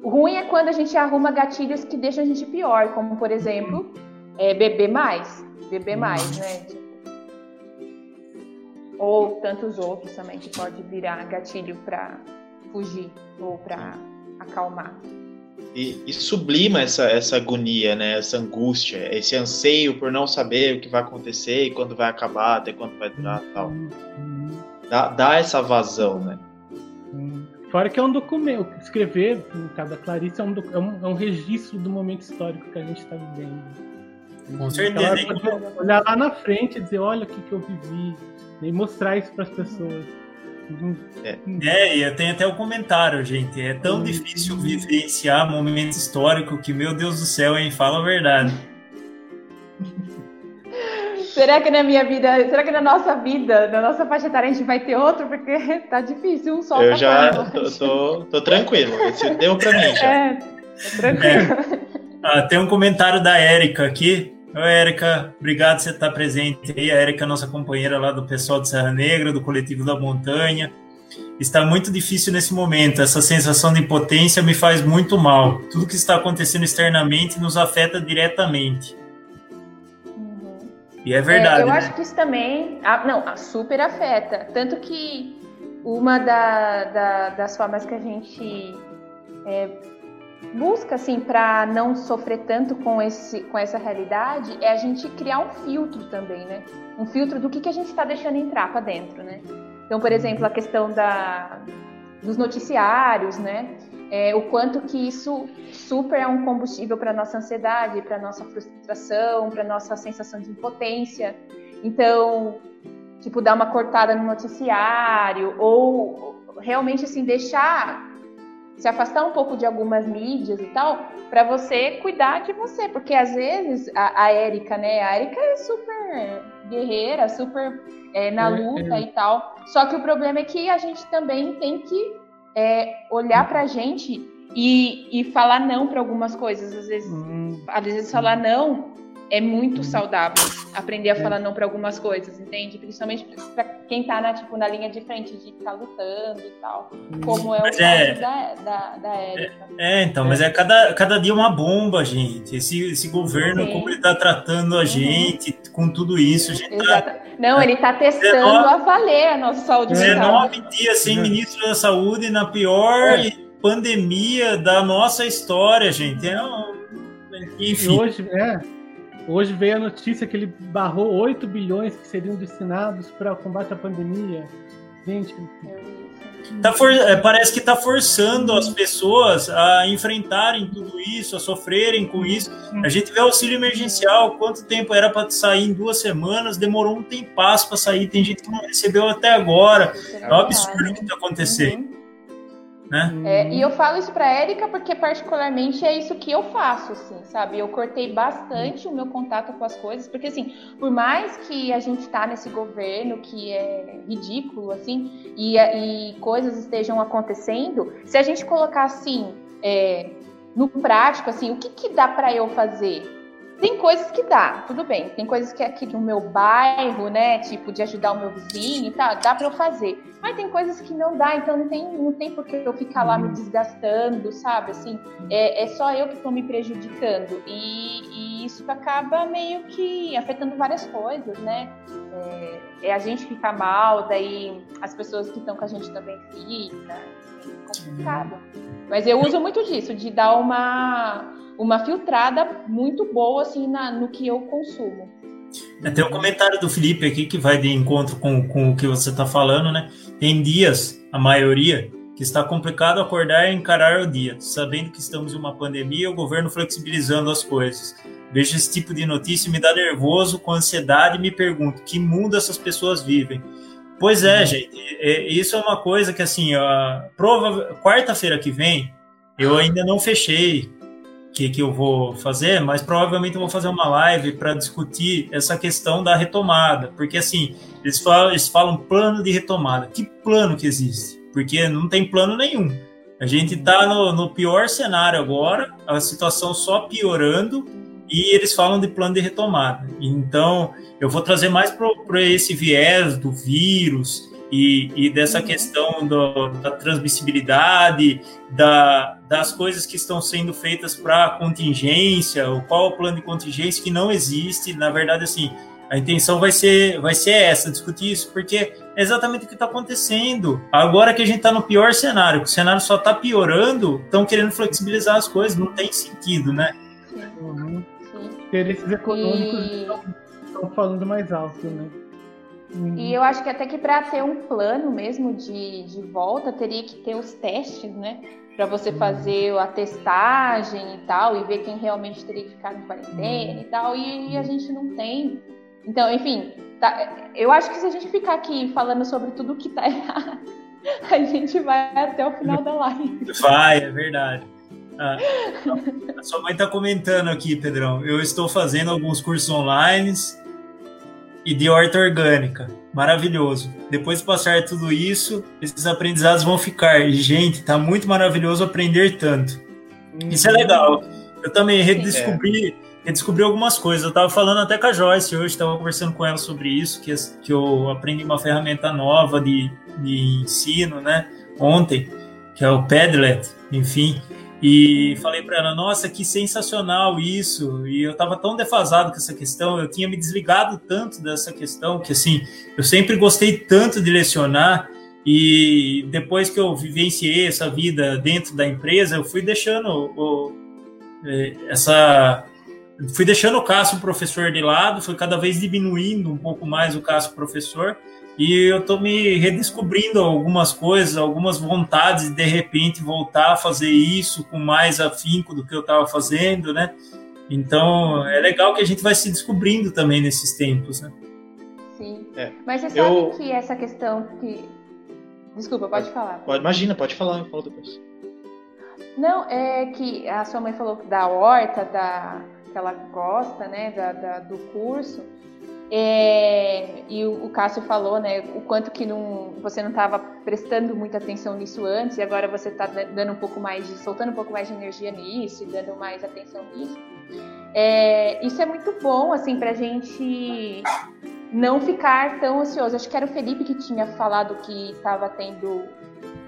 O ruim é quando a gente arruma gatilhos que deixam a gente pior, como por exemplo, é, beber mais, beber mais, né? Ou tantos outros também que pode virar gatilho para fugir ou para acalmar e, e, sublima essa, essa agonia, né? Essa angústia, esse anseio por não saber o que vai acontecer e quando vai acabar, até quando vai durar tal. Dá, dá essa vazão, né? Fora que é um documento, escrever, no caso da Clarice, é um, é um, é um registro do momento histórico que a gente está vivendo. Com certeza. Olhar lá na frente e dizer, olha o que, que eu vivi, e mostrar isso para as pessoas. É. é, e tem até o comentário, gente. É tão difícil vivenciar momento histórico que, meu Deus do céu, hein? Fala a verdade. será que na minha vida, será que na nossa vida, na nossa faixa etária a gente vai ter outro? Porque tá difícil, um só Eu tá já bom. tô, tô, tô tranquilo. Esse deu pra mim já. É, tranquilo. Ah, tem um comentário da Érica aqui. Oi, Érica, obrigado por você estar presente aí. A Érica é nossa companheira lá do pessoal de Serra Negra, do Coletivo da Montanha. Está muito difícil nesse momento. Essa sensação de impotência me faz muito mal. Tudo que está acontecendo externamente nos afeta diretamente. Uhum. E é verdade. É, eu né? acho que isso também, ah, não, ah, super afeta. Tanto que uma da- da- das formas que a gente é, busca, assim, para não sofrer tanto com, esse, com essa realidade, é a gente criar um filtro também, né? Um filtro do que, que a gente está deixando entrar para dentro, né? Então, por exemplo, a questão da, dos noticiários, né? É, o quanto que isso super é um combustível para nossa ansiedade, para nossa frustração, para nossa sensação de impotência. Então, tipo, dar uma cortada no noticiário ou realmente assim deixar se afastar um pouco de algumas mídias e tal, para você cuidar de você, porque às vezes a, a Érica, né? A Érica é super guerreira, super é, na É, luta é. e tal. Só que o problema é que a gente também tem que é, olhar pra gente e, e falar não para algumas coisas. Às vezes, Hum, às vezes falar não é muito saudável. Aprender a É. falar não para algumas coisas, entende? Principalmente para quem tá na, tipo, na linha de frente de ficar lutando e tal. Como é o Mas caso é- da, da, da Érica. É, então, mas é cada, cada dia uma bomba, gente. Esse, esse governo, Sim. como ele tá tratando a gente com tudo isso, a gente tá. Não, ele tá testando Dezenove- a valer a nossa saúde mental. 19 dias sem Uhum. ministro da saúde na pior É. pandemia da nossa história, gente. É um... E Enfim, hoje, é, hoje veio a notícia que ele barrou 8 bilhões que seriam destinados para o combate à pandemia. Gente, tá for- é, parece que está forçando as pessoas a enfrentarem tudo isso, a sofrerem com isso. A gente vê auxílio emergencial, quanto tempo era para sair em duas semanas, demorou um tempasso para sair, tem gente que não recebeu até agora. É um absurdo o que está acontecendo, Uhum. Né? É, e eu falo isso pra Érica porque, particularmente, é isso que eu faço, assim, sabe? Eu cortei bastante o meu contato com as coisas, porque, assim, por mais que a gente tá nesse governo que é ridículo, assim, e, e coisas estejam acontecendo, se a gente colocar, assim, é, no prático, assim, o que que dá pra eu fazer? Tem coisas que dá, tudo bem. Tem coisas que aqui no meu bairro, né? Tipo, de ajudar o meu vizinho e tal, dá pra eu fazer. Mas tem coisas que não dá, então não tem, não tem por que eu ficar lá me desgastando, sabe? Assim, é, é só eu que tô me prejudicando. E, e isso acaba meio que afetando várias coisas, né? É, é a gente ficar mal, daí as pessoas que estão com a gente também ficam. É complicado. Mas eu uso muito disso, de dar uma uma filtrada muito boa assim na, no que eu consumo. Tem um comentário do Felipe aqui que vai de encontro com, com o que você está falando, né? Tem dias, a maioria, que está complicado acordar e encarar o dia, sabendo que estamos em uma pandemia e o governo flexibilizando as coisas. Vejo esse tipo de notícia e me dá nervoso, com ansiedade e me pergunto que mundo essas pessoas vivem. Pois é, gente, é- isso é uma coisa que assim, a prova quarta-feira que vem eu ainda não fechei que, que eu vou fazer, mas provavelmente eu vou fazer uma live para discutir essa questão da retomada, porque assim, eles falam, eles falam plano de retomada. Que plano que existe? Porque não tem plano nenhum. A gente está no, no pior cenário agora, a situação só piorando e eles falam de plano de retomada. Então, eu vou trazer mais para esse viés do vírus e, e dessa Uhum. questão do, da transmissibilidade, da, das coisas que estão sendo feitas para contingência, o qual é o plano de contingência que não existe. Na verdade, assim, a intenção vai ser, vai ser essa, discutir isso, porque é exatamente o que está acontecendo. Agora que a gente está no pior cenário, que o cenário só está piorando, estão querendo flexibilizar as coisas, não tem sentido, né? Uhum, interesses econômicos E- estão falando mais alto, né? Uhum. E eu acho que até que para ter um plano mesmo de, de volta, teria que ter os testes, né? Para você fazer a testagem e tal, e ver quem realmente teria que ficar em quarentena e tal, e, a gente não tem. Então, enfim, tá- eu acho que se a gente ficar aqui falando sobre tudo que tá errado, a gente vai até o final da live. Vai, é verdade. Ah, a sua mãe está comentando aqui, Pedrão. Eu estou fazendo alguns cursos online e de horta orgânica. Maravilhoso. Depois de passar tudo isso, esses aprendizados vão ficar. E, gente, tá muito maravilhoso aprender tanto. Isso é legal. Eu também redescobri, redescobri algumas coisas. Eu tava falando até com a Joyce hoje, estava conversando com ela sobre isso, que, que eu aprendi uma ferramenta nova de, de ensino, né? Ontem, que é o Padlet, enfim. E falei para ela, nossa, que sensacional isso. E eu estava tão defasado com essa questão, eu tinha me desligado tanto dessa questão, que assim, eu sempre gostei tanto de lecionar. E depois que eu vivenciei essa vida dentro da empresa, eu fui deixando o, é, essa. Fui deixando o Cássio professor de lado, foi cada vez diminuindo um pouco mais o Cássio professor e eu estou me redescobrindo algumas coisas, algumas vontades de de repente voltar a fazer isso com mais afinco do que eu estava fazendo, né? Então é legal que a gente vai se descobrindo também nesses tempos, né? Sim. É. Mas você sabe eu... que essa questão que. Desculpa, pode, pode falar. Pode, imagina, pode falar, eu falo depois. Não, é que a sua mãe falou da horta, da, que ela gosta, né, da, da do curso. É, e o, o, Cássio falou, né, o quanto que não, você não estava prestando muita atenção nisso antes e agora você está dando um pouco mais de, soltando um pouco mais de energia nisso e dando mais atenção nisso. É, isso é muito bom, assim, para a gente não ficar tão ansioso. Acho que era o Felipe que tinha falado que estava tendo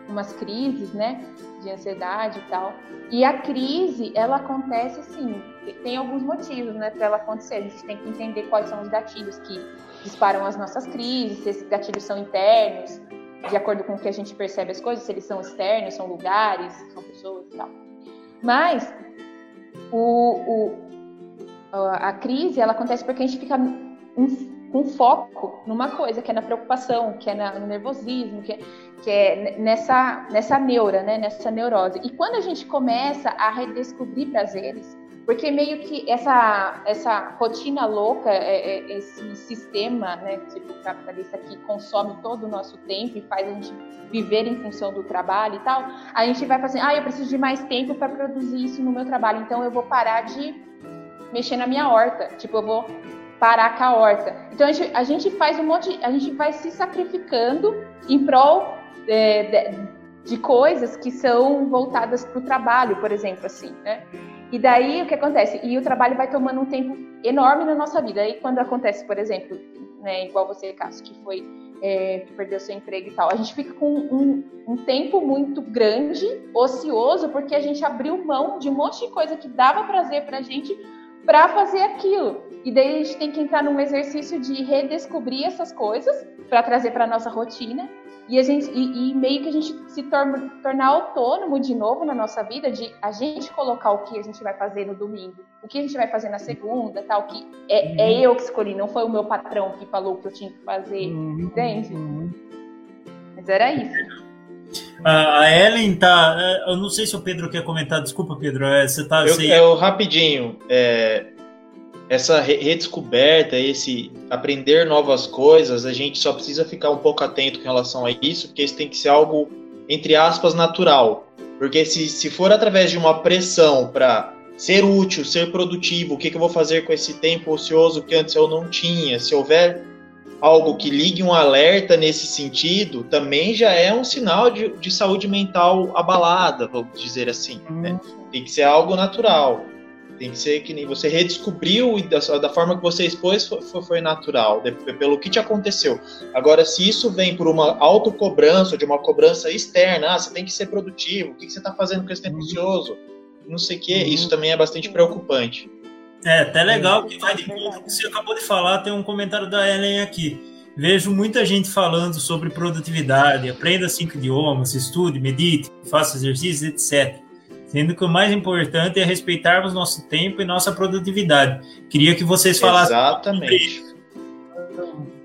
umas crises, né, de ansiedade e tal. E a crise, ela acontece assim, tem alguns motivos, né, para ela acontecer. A gente tem que entender quais são os gatilhos que disparam as nossas crises, se esses gatilhos são internos, de acordo com o que a gente percebe as coisas, se eles são externos, são lugares, são pessoas e tal. Mas o, o, a crise, ela acontece porque a gente fica com foco numa coisa, que é na preocupação, que é na, no nervosismo, que é, que é nessa, nessa neura, né, nessa neurose. E quando a gente começa a redescobrir prazeres, porque meio que essa, essa rotina louca, é, é, esse sistema né, tipo capitalista que consome todo o nosso tempo e faz a gente viver em função do trabalho e tal, a gente vai fazer, ah, eu preciso de mais tempo para produzir isso no meu trabalho, então eu vou parar de mexer na minha horta, tipo, eu vou parar com a horta. Então a gente, a gente faz um monte, a gente vai se sacrificando em prol é, de, de coisas que são voltadas para o trabalho, por exemplo, assim, né? E daí o que acontece? E o trabalho vai tomando um tempo enorme na nossa vida. Aí quando acontece, por exemplo, né, igual você, Cássio, que foi é, que perdeu seu emprego e tal, a gente fica com um, um, tempo muito grande, ocioso, porque a gente abriu mão de um monte de coisa que dava prazer pra gente para fazer aquilo. E daí a gente tem que entrar num exercício de redescobrir essas coisas para trazer para nossa rotina e, a gente, e, e, meio que a gente se torna, tornar autônomo de novo na nossa vida, de a gente colocar o que a gente vai fazer no domingo, o que a gente vai fazer na segunda, tal, que é, uhum. é eu que escolhi, não foi o meu patrão que falou que eu tinha que fazer, uhum. entende? Uhum. Mas era isso. A Ellen tá. É, eu não sei se o Pedro quer comentar, desculpa, Pedro. É, você tá. Eu, eu rapidinho. É, essa redescoberta, esse aprender novas coisas, a gente só precisa ficar um pouco atento com relação a isso, porque isso tem que ser algo, entre aspas, natural. Porque se, se for através de uma pressão para ser útil, ser produtivo, o que, que eu vou fazer com esse tempo ocioso que antes eu não tinha, se houver algo que ligue um alerta nesse sentido, também já é um sinal de, de saúde mental abalada, vamos dizer assim. Né? Tem que ser algo natural. Tem que ser que nem você redescobriu e da, da forma que você expôs foi, foi, natural, de, pelo que te aconteceu. Agora, se isso vem por uma autocobrança, de uma cobrança externa, ah, você tem que ser produtivo, o que, que você está fazendo com esse tempo ocioso, não sei o que, uhum. isso também é bastante preocupante. É, até legal que vai de conta que você acabou de falar, tem um comentário da Ellen aqui. Vejo muita gente falando sobre produtividade, aprenda cinco idiomas, estude, medite, faça exercícios, etc sendo que o mais importante é respeitarmos nosso tempo e nossa produtividade. Queria que vocês falassem. Exatamente.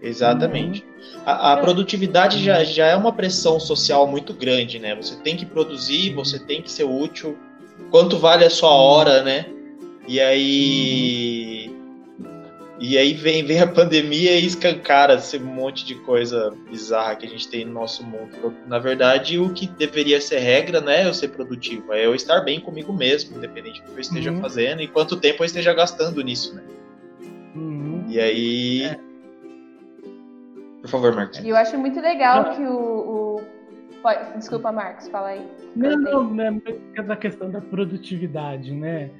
Exatamente. A, a, produtividade já, já é uma pressão social muito grande, né? Você tem que produzir, você tem que ser útil. Quanto vale a sua hora, né? E aí. E aí vem, vem a pandemia e escancara esse monte de coisa bizarra que a gente tem no nosso mundo. Na verdade, o que deveria ser regra, né, é eu ser produtivo, é eu estar bem comigo mesmo, independente do que eu esteja uhum. fazendo e quanto tempo eu esteja gastando nisso, né? Uhum. E aí. É. Por favor, Marcos. E eu acho muito legal que o, o... Desculpa, Marcos, fala aí. Não, não, não, é da questão da produtividade, né?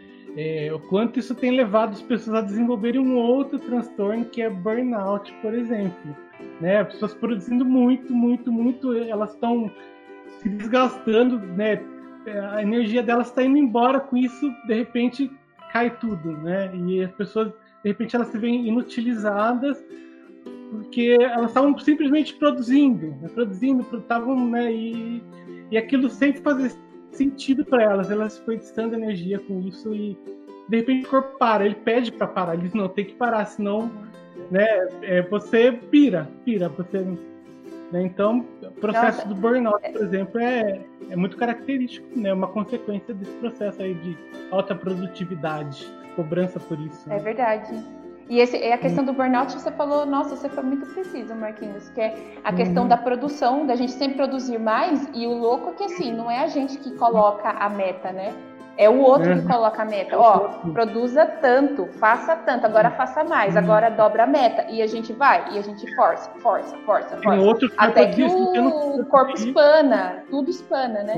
É, o quanto isso tem levado as pessoas a desenvolverem um outro transtorno que é burnout, por exemplo. Né? As pessoas produzindo muito, muito, muito, elas estão se desgastando, né? A energia delas está indo embora, com isso, de repente, cai tudo, né? E as pessoas, de repente, elas se veem inutilizadas porque elas estavam simplesmente produzindo, né? produzindo, estavam, né? E, e aquilo sempre fazia sentido para elas, elas desperdiçando energia com isso e de repente o corpo para, ele pede para parar, ele diz, não, tem que parar, senão né, é, você pira, pira, você né? Então, o processo Nossa. do burnout, por exemplo, é, é muito característico, né? Uma consequência desse processo aí de alta produtividade, cobrança por isso. Né? É verdade. E esse, a questão do burnout, você falou, nossa, você foi muito preciso, Marquinhos, que é a questão uhum. da produção, da gente sempre produzir mais, e o louco é que assim, não é a gente que coloca a meta, né? É o outro uhum. que coloca a meta. Ó, produza tanto, faça tanto, agora faça mais, uhum. agora dobra a meta. E a gente vai, e a gente força, força, força, força. Outro Até que o, o corpo espana, tudo espana, né?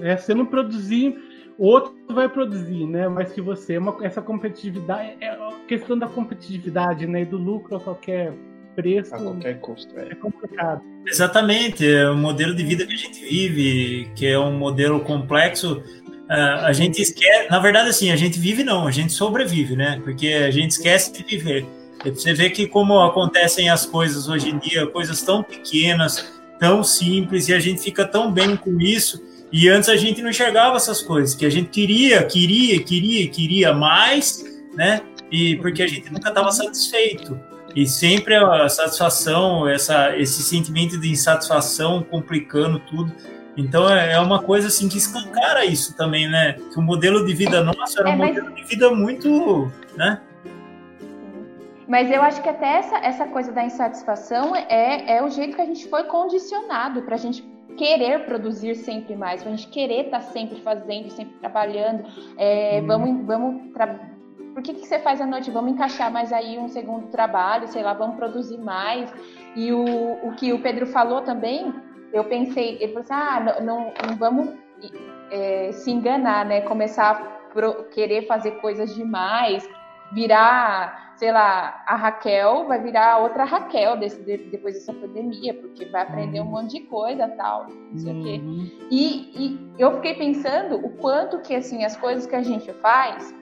É, é, se não produzir, o outro vai produzir, né? Mais que você. Uma, essa competitividade, é a questão da competitividade, né? E do lucro a qualquer preço. A qualquer custo, é. é complicado. Exatamente, é o modelo de vida que a gente vive, que é um modelo complexo Uh, a gente esquece, na verdade, assim, a gente vive não, a gente sobrevive, né? Porque a gente esquece de viver. Você vê que como acontecem as coisas hoje em dia, coisas tão pequenas, tão simples, e a gente fica tão bem com isso. E antes a gente não enxergava essas coisas, que a gente queria, queria, queria, queria mais, né? E porque a gente nunca estava satisfeito. E sempre a satisfação, essa, esse sentimento de insatisfação complicando tudo. Então é, é uma coisa assim que escancara isso também, né? Que o modelo de vida nosso era é, um mas... modelo de vida muito, né? Mas eu acho que até essa, essa coisa da insatisfação é, é o jeito que a gente foi condicionado para a gente querer produzir sempre mais, para a gente querer estar tá sempre fazendo, sempre trabalhando. É, hum. Vamos, vamos tra... por que, que você faz à noite? Vamos encaixar mais aí um segundo trabalho, sei lá, vamos produzir mais. E o, o que o Pedro falou também eu pensei, ele falou assim, ah, não, não vamos é, se enganar, né? Começar a pro, querer fazer coisas demais, virar, sei lá, a Raquel vai virar outra Raquel desse, depois dessa pandemia, porque vai aprender um uhum. monte de coisa tal, não sei o quê. Uhum. E, e eu fiquei pensando o quanto que, assim, as coisas que a gente faz,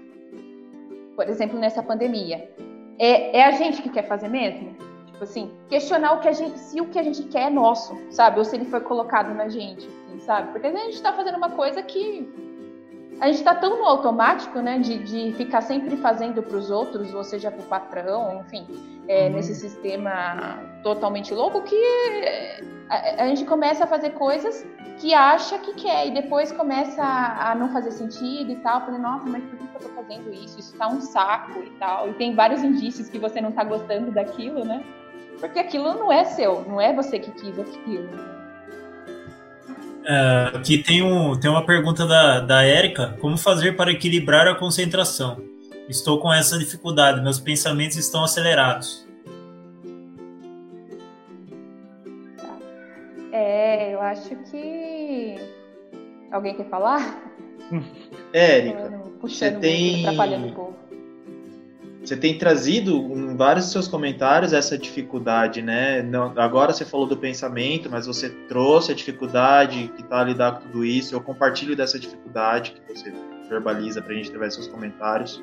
por exemplo, nessa pandemia, é, é a gente que quer fazer mesmo? Tipo assim, questionar o que a gente, se o que a gente quer é nosso, sabe? Ou se ele foi colocado na gente, assim, sabe? Porque a gente tá fazendo uma coisa que a gente tá tão no automático, né, de, de ficar sempre fazendo para os outros, ou seja, para o patrão, enfim, é, uhum. nesse sistema totalmente louco, que a, a, gente começa a fazer coisas que acha que quer, e depois começa a, a não fazer sentido e tal, falando, nossa, mas por que eu tô fazendo isso? Isso tá um saco e tal, e tem vários indícios que você não tá gostando daquilo, né? Porque aquilo não é seu, não é você que quis aquilo. É, aqui tem, um, tem uma pergunta da, da Érica: Como fazer para equilibrar a concentração? Estou com essa dificuldade, meus pensamentos estão acelerados. É, eu acho que. Alguém quer falar? Érica, você tem. Atrapalhando um pouco. Você tem trazido em vários dos seus comentários essa dificuldade, né? Não, agora você falou do pensamento, mas você trouxe a dificuldade que está a lidar com tudo isso. Eu compartilho dessa dificuldade que você verbaliza para a gente através dos seus comentários.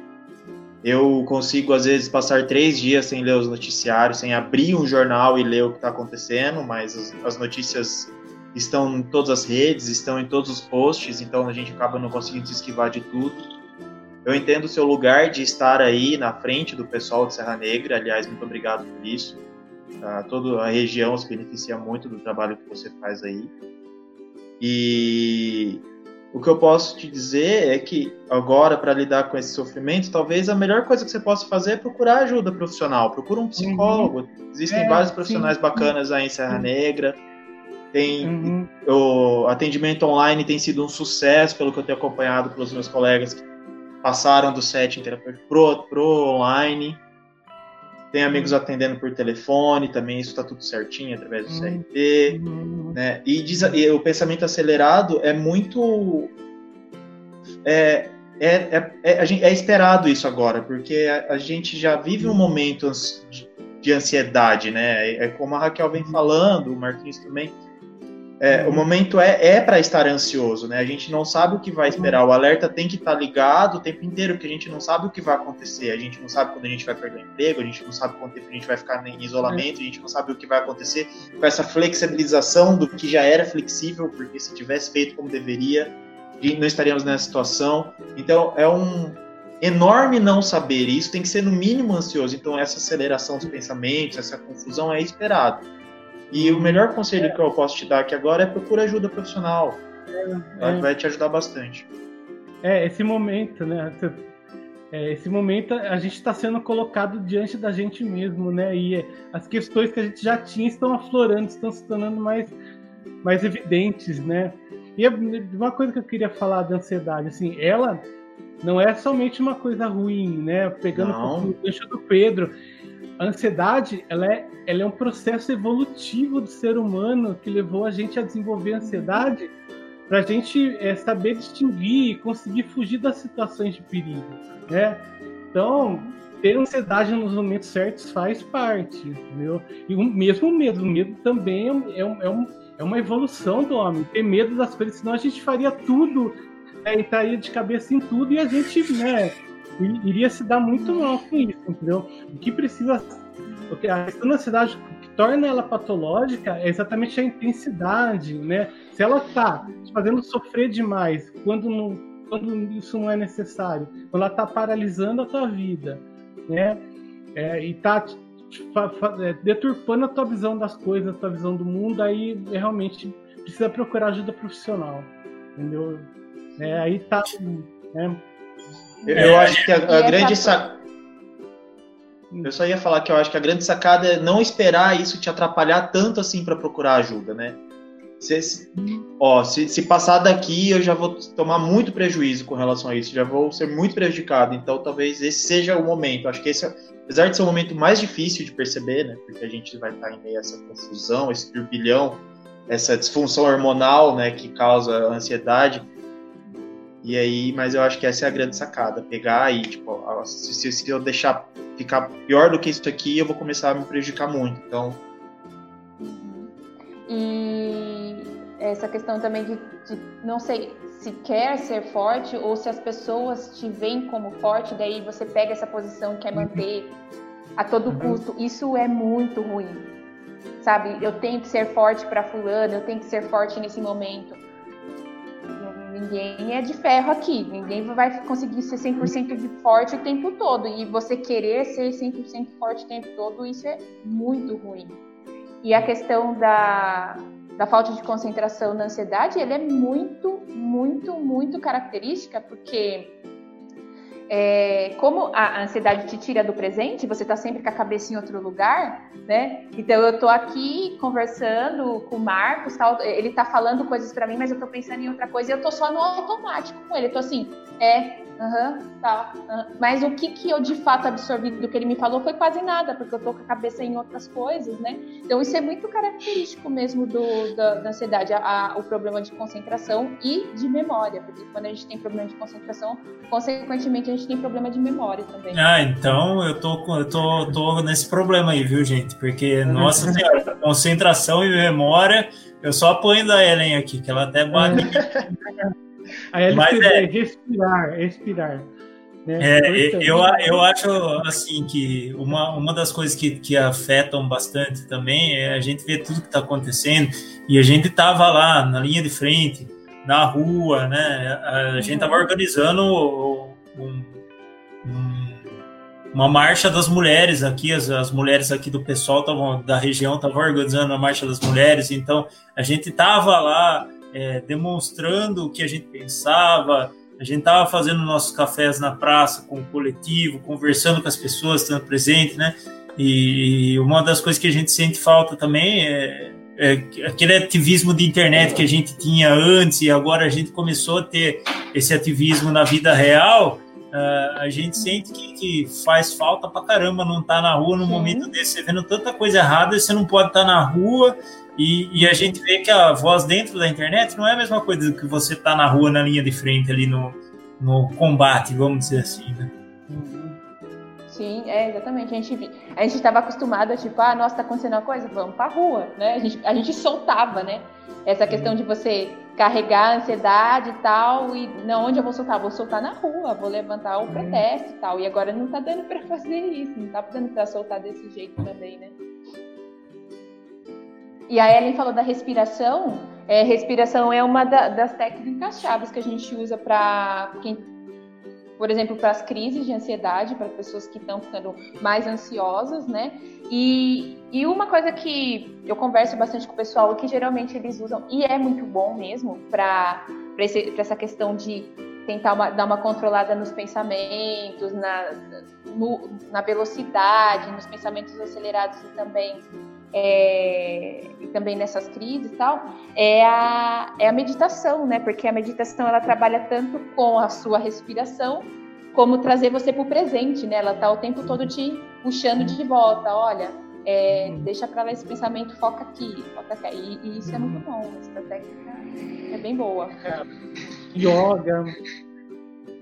Eu consigo, às vezes, passar três dias sem ler os noticiários, sem abrir um jornal e ler o que está acontecendo, mas as, as notícias estão em todas as redes, estão em todos os posts, então a gente acaba não conseguindo se esquivar de tudo. Eu entendo o seu lugar de estar aí na frente do pessoal de Serra Negra, aliás, muito obrigado por isso. Uh, toda a região se beneficia muito do trabalho que você faz aí. E o que eu posso te dizer é que agora, para lidar com esse sofrimento, talvez a melhor coisa que você possa fazer é procurar ajuda profissional. Procura um psicólogo. Uhum. Existem é, vários profissionais sim. bacanas aí em Serra Negra. Tem uhum. o atendimento online tem sido um sucesso, pelo que eu tenho acompanhado pelos meus colegas que passaram do setting terapêutico pro, pro online. tem amigos atendendo por telefone, também isso está tudo certinho através do CRP, uhum. né? E, diz, e, o pensamento acelerado é muito é, é, é, é, é esperado isso agora, porque a, a, gente já vive um momento de, de ansiedade, né? É, é como a Raquel vem falando, o Marquinhos também é, o momento é, é para estar ansioso, né? A gente não sabe o que vai esperar. O alerta tem que estar tá ligado o tempo inteiro, porque a gente não sabe o que vai acontecer. A gente não sabe quando a gente vai perder o emprego, a gente não sabe quanto tempo a gente vai ficar em isolamento, a gente não sabe o que vai acontecer com essa flexibilização do que já era flexível, porque se tivesse feito como deveria, não estaríamos nessa situação. Então, é um enorme não saber. E isso tem que ser no mínimo ansioso. Então, essa aceleração dos pensamentos, essa confusão é esperado. E o melhor conselho é. que eu posso te dar aqui agora é procura ajuda profissional. É, é. Vai te ajudar bastante. É, esse momento, né? É, esse momento a gente está sendo colocado diante da gente mesmo, né? E as questões que a gente já tinha estão aflorando, estão se tornando mais, mais evidentes, né? E uma coisa que eu queria falar da ansiedade, assim, ela não é somente uma coisa ruim, né? Pegando o gancho do Pedro, a ansiedade ela é, ela é um processo evolutivo do ser humano que levou a gente a desenvolver ansiedade para a gente é, saber distinguir e conseguir fugir das situações de perigo, né? Então, ter ansiedade nos momentos certos faz parte, entendeu? E o mesmo medo, o medo também é, é, um, é uma evolução do homem. Ter medo das coisas, senão a gente faria tudo né, e estaria de cabeça em tudo e a gente, né, iria se dar muito mal com isso, entendeu? O que precisa. A questão da ansiedade que torna ela patológica é exatamente a intensidade, né? Se ela está te fazendo sofrer demais quando, não, quando isso não é necessário, quando ela está paralisando a tua vida, né? É, e está é, deturpando a tua visão das coisas, a tua visão do mundo, aí realmente precisa procurar ajuda profissional, entendeu? É, aí tá. Né? Eu, eu acho que a, a grande sacada. Eu só ia falar que eu acho que a grande sacada é não esperar isso te atrapalhar tanto assim para procurar ajuda, né? Se, se, ó, se, se, passar daqui, eu já vou tomar muito prejuízo com relação a isso, já vou ser muito prejudicado. Então, talvez esse seja o momento. Acho que esse, apesar de ser o momento mais difícil de perceber, né? Porque a gente vai estar em meio a essa confusão, esse turbilhão, essa disfunção hormonal, né? Que causa ansiedade. E aí, mas eu acho que essa é a grande sacada, pegar e, tipo, se, se eu deixar ficar pior do que isso aqui, eu vou começar a me prejudicar muito. Então. E essa questão também de, de, não sei se quer ser forte ou se as pessoas te veem como forte, daí você pega essa posição e quer manter a todo uhum. custo. Isso é muito ruim. Sabe? Eu tenho que ser forte para fulano, eu tenho que ser forte nesse momento ninguém é de ferro aqui, ninguém vai conseguir ser 100% de forte o tempo todo. E você querer ser 100% forte o tempo todo, isso é muito ruim. E a questão da, da falta de concentração na ansiedade, ele é muito, muito, muito característica, porque é, como a ansiedade te tira do presente, você está sempre com a cabeça em outro lugar, né? Então eu estou aqui conversando com o Marcos, tal, ele está falando coisas para mim, mas eu estou pensando em outra coisa e eu estou só no automático com ele. Eu tô assim, é, Aham, uhum, tá. Uhum. Mas o que, que eu de fato absorvi do que ele me falou foi quase nada, porque eu tô com a cabeça em outras coisas, né? Então isso é muito característico mesmo do, da, da ansiedade, a, a, o problema de concentração e de memória, porque quando a gente tem problema de concentração, consequentemente a gente tem problema de memória também. Ah, então eu tô, eu tô, tô nesse problema aí, viu, gente? Porque, nossa senhora, concentração e memória, eu só apanho da Ellen aqui, que ela até bate. A LCD é, respirar, respirar. Né? É, eu, eu acho assim que uma, uma das coisas que, que afetam bastante também é a gente ver tudo que está acontecendo e a gente estava lá na linha de frente, na rua, né? A gente estava uhum. organizando um, um, uma marcha das mulheres aqui, as, as mulheres aqui do pessoal tavam, da região estavam organizando a marcha das mulheres, então a gente estava lá é, demonstrando o que a gente pensava. A gente estava fazendo nossos cafés na praça com o coletivo, conversando com as pessoas, estando presente, né? E uma das coisas que a gente sente falta também é, é aquele ativismo de internet que a gente tinha antes e agora a gente começou a ter esse ativismo na vida real. Uh, a gente sente que, que, faz falta pra caramba não estar tá na rua num Sim. momento desse, você vendo tanta coisa errada, você não pode estar tá na rua e, e, a gente vê que a voz dentro da internet não é a mesma coisa do que você tá na rua na linha de frente ali no, no combate, vamos dizer assim, né? Sim, é, exatamente. A gente a gente estava acostumado a tipo, ah, nossa, tá acontecendo uma coisa, vamos pra rua, né? A gente, a gente soltava, né? Essa questão de você carregar a ansiedade e tal, e não, onde eu vou soltar? Vou soltar na rua, vou levantar o protesto e tal. E agora não tá dando para fazer isso, não tá dando para soltar desse jeito também, né? E a Ellen falou da respiração. É, respiração é uma da, das técnicas chaves que a gente usa para quem por exemplo, para as crises de ansiedade, para pessoas que estão ficando mais ansiosas, né? E, e uma coisa que eu converso bastante com o pessoal, que geralmente eles usam, e é muito bom mesmo, para essa questão de tentar uma, dar uma controlada nos pensamentos, na, no, na velocidade, nos pensamentos acelerados e também é, e também nessas crises e tal, é a, é a meditação, né? Porque a meditação ela trabalha tanto com a sua respiração, como trazer você para o presente, né? Ela tá o tempo todo te puxando de volta, olha, é, deixa para lá esse pensamento, foca aqui, foca aqui. E, e isso é muito bom, essa técnica é bem boa. É. Yoga.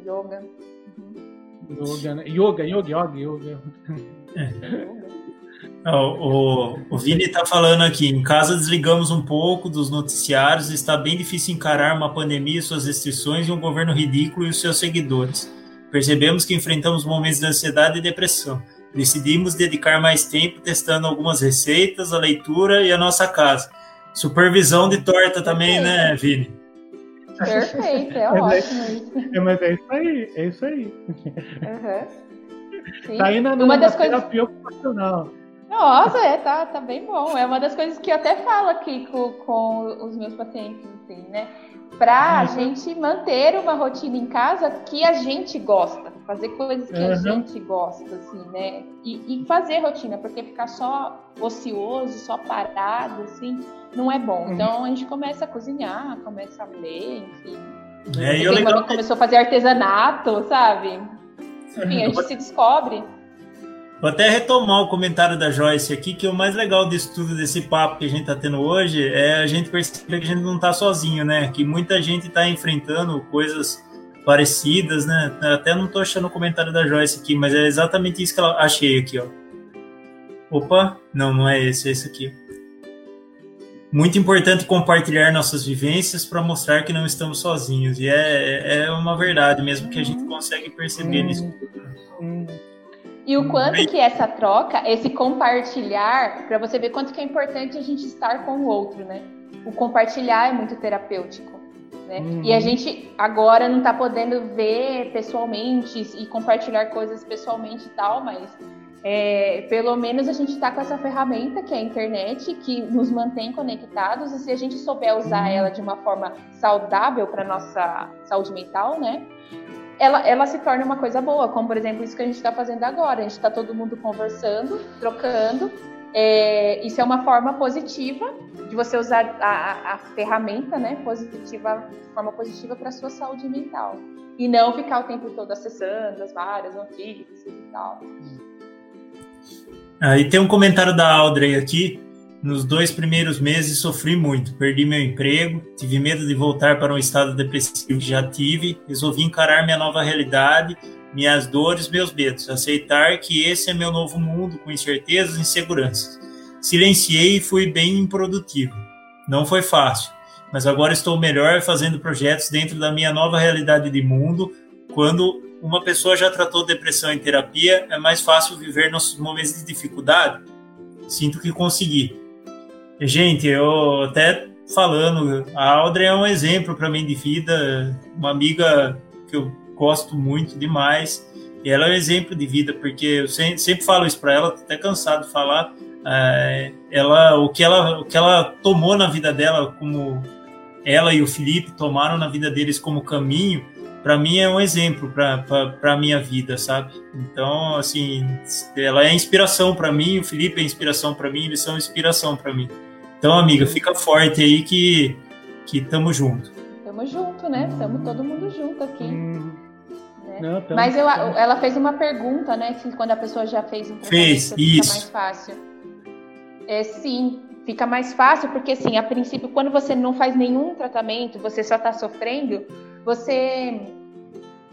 Yoga. Uhum. Yoga, né? Yoga, yoga, yoga, yoga. É. O, o, o Vini está falando aqui, em casa desligamos um pouco dos noticiários, está bem difícil encarar uma pandemia, suas restrições e um governo ridículo e os seus seguidores. Percebemos que enfrentamos momentos de ansiedade e depressão. Decidimos dedicar mais tempo testando algumas receitas, a leitura e a nossa casa. Supervisão de torta também, né, Vini? Perfeito, é ótimo isso. É, mas é isso aí, é isso aí. Uhum. Tá indo numa Uma das terapia coisas... ocupacional. Nossa, é, tá, tá bem bom. É uma das coisas que eu até falo aqui com, com os meus pacientes, assim, né? Pra a uhum. gente manter uma rotina em casa que a gente gosta, fazer coisas que uhum. a gente gosta, assim, né? E, e, fazer rotina, porque ficar só ocioso, só parado, assim, não é bom. Uhum. Então a gente começa a cozinhar, começa a ler, enfim. É, e legal... começou a fazer artesanato, sabe? Enfim, a gente se descobre. Vou até retomar o comentário da Joyce aqui, que o mais legal disso tudo, desse papo que a gente está tendo hoje, é a gente perceber que a gente não está sozinho, né? Que muita gente está enfrentando coisas parecidas, né? Até não estou achando o comentário da Joyce aqui, mas é exatamente isso que ela achei aqui, ó. Opa, não, não é esse, é esse aqui. Muito importante compartilhar nossas vivências para mostrar que não estamos sozinhos. E é, é uma verdade mesmo que a gente consegue perceber nisso tudo. E o quanto que essa troca, esse compartilhar, para você ver quanto que é importante a gente estar com o outro, né? O compartilhar é muito terapêutico. Né? Uhum. E a gente agora não está podendo ver pessoalmente e compartilhar coisas pessoalmente e tal, mas é, pelo menos a gente está com essa ferramenta que é a internet, que nos mantém conectados, e se a gente souber usar uhum. ela de uma forma saudável para nossa saúde mental, né? Ela, ela se torna uma coisa boa, como por exemplo isso que a gente está fazendo agora. A gente está todo mundo conversando, trocando. É, isso é uma forma positiva de você usar a, a, ferramenta, né, positiva, forma positiva para a sua saúde mental. E não ficar o tempo todo acessando as várias notícias e tal. Aí tem um comentário da Audrey aqui. Nos dois primeiros meses sofri muito, perdi meu emprego, tive medo de voltar para um estado depressivo que já tive, resolvi encarar minha nova realidade, minhas dores, meus medos, aceitar que esse é meu novo mundo com incertezas e inseguranças. Silenciei e fui bem improdutivo. Não foi fácil, mas agora estou melhor fazendo projetos dentro da minha nova realidade de mundo. Quando uma pessoa já tratou depressão em terapia, é mais fácil viver nossos momentos de dificuldade. Sinto que consegui. Gente, eu até falando, a Audrey é um exemplo para mim de vida, uma amiga que eu gosto muito demais. E ela é um exemplo de vida, porque eu sempre, sempre falo isso para ela, tô até cansado de falar. É, ela, o que ela, o que ela tomou na vida dela, como ela e o Felipe tomaram na vida deles como caminho, para mim é um exemplo para a minha vida, sabe? Então, assim, ela é inspiração para mim, o Felipe é inspiração para mim, eles são inspiração para mim. Então, amiga, fica forte aí que, que tamo junto. Tamo junto, né? Tamo todo mundo junto aqui. Hum. Né? Não, Mas eu, ela fez uma pergunta, né? Se quando a pessoa já fez um tratamento, fez, fica isso. mais fácil. É, sim, fica mais fácil, porque assim, a princípio, quando você não faz nenhum tratamento, você só está sofrendo, você,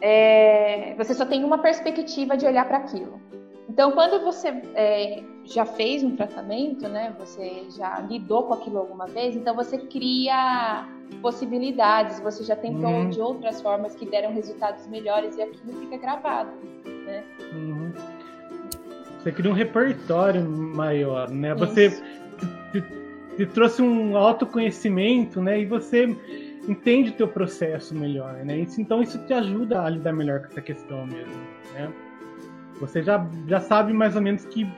é, você só tem uma perspectiva de olhar para aquilo. Então, quando você é, já fez um tratamento, né, você já lidou com aquilo alguma vez, então você cria possibilidades, você já tentou uhum. de outras formas que deram resultados melhores e aquilo fica gravado, né? Uhum. Você cria um repertório maior, né? Isso. Você te, te, trouxe um autoconhecimento, né? E você entende o teu processo melhor, né? Então isso te ajuda a lidar melhor com essa questão mesmo, né? Você já, já sabe mais ou menos que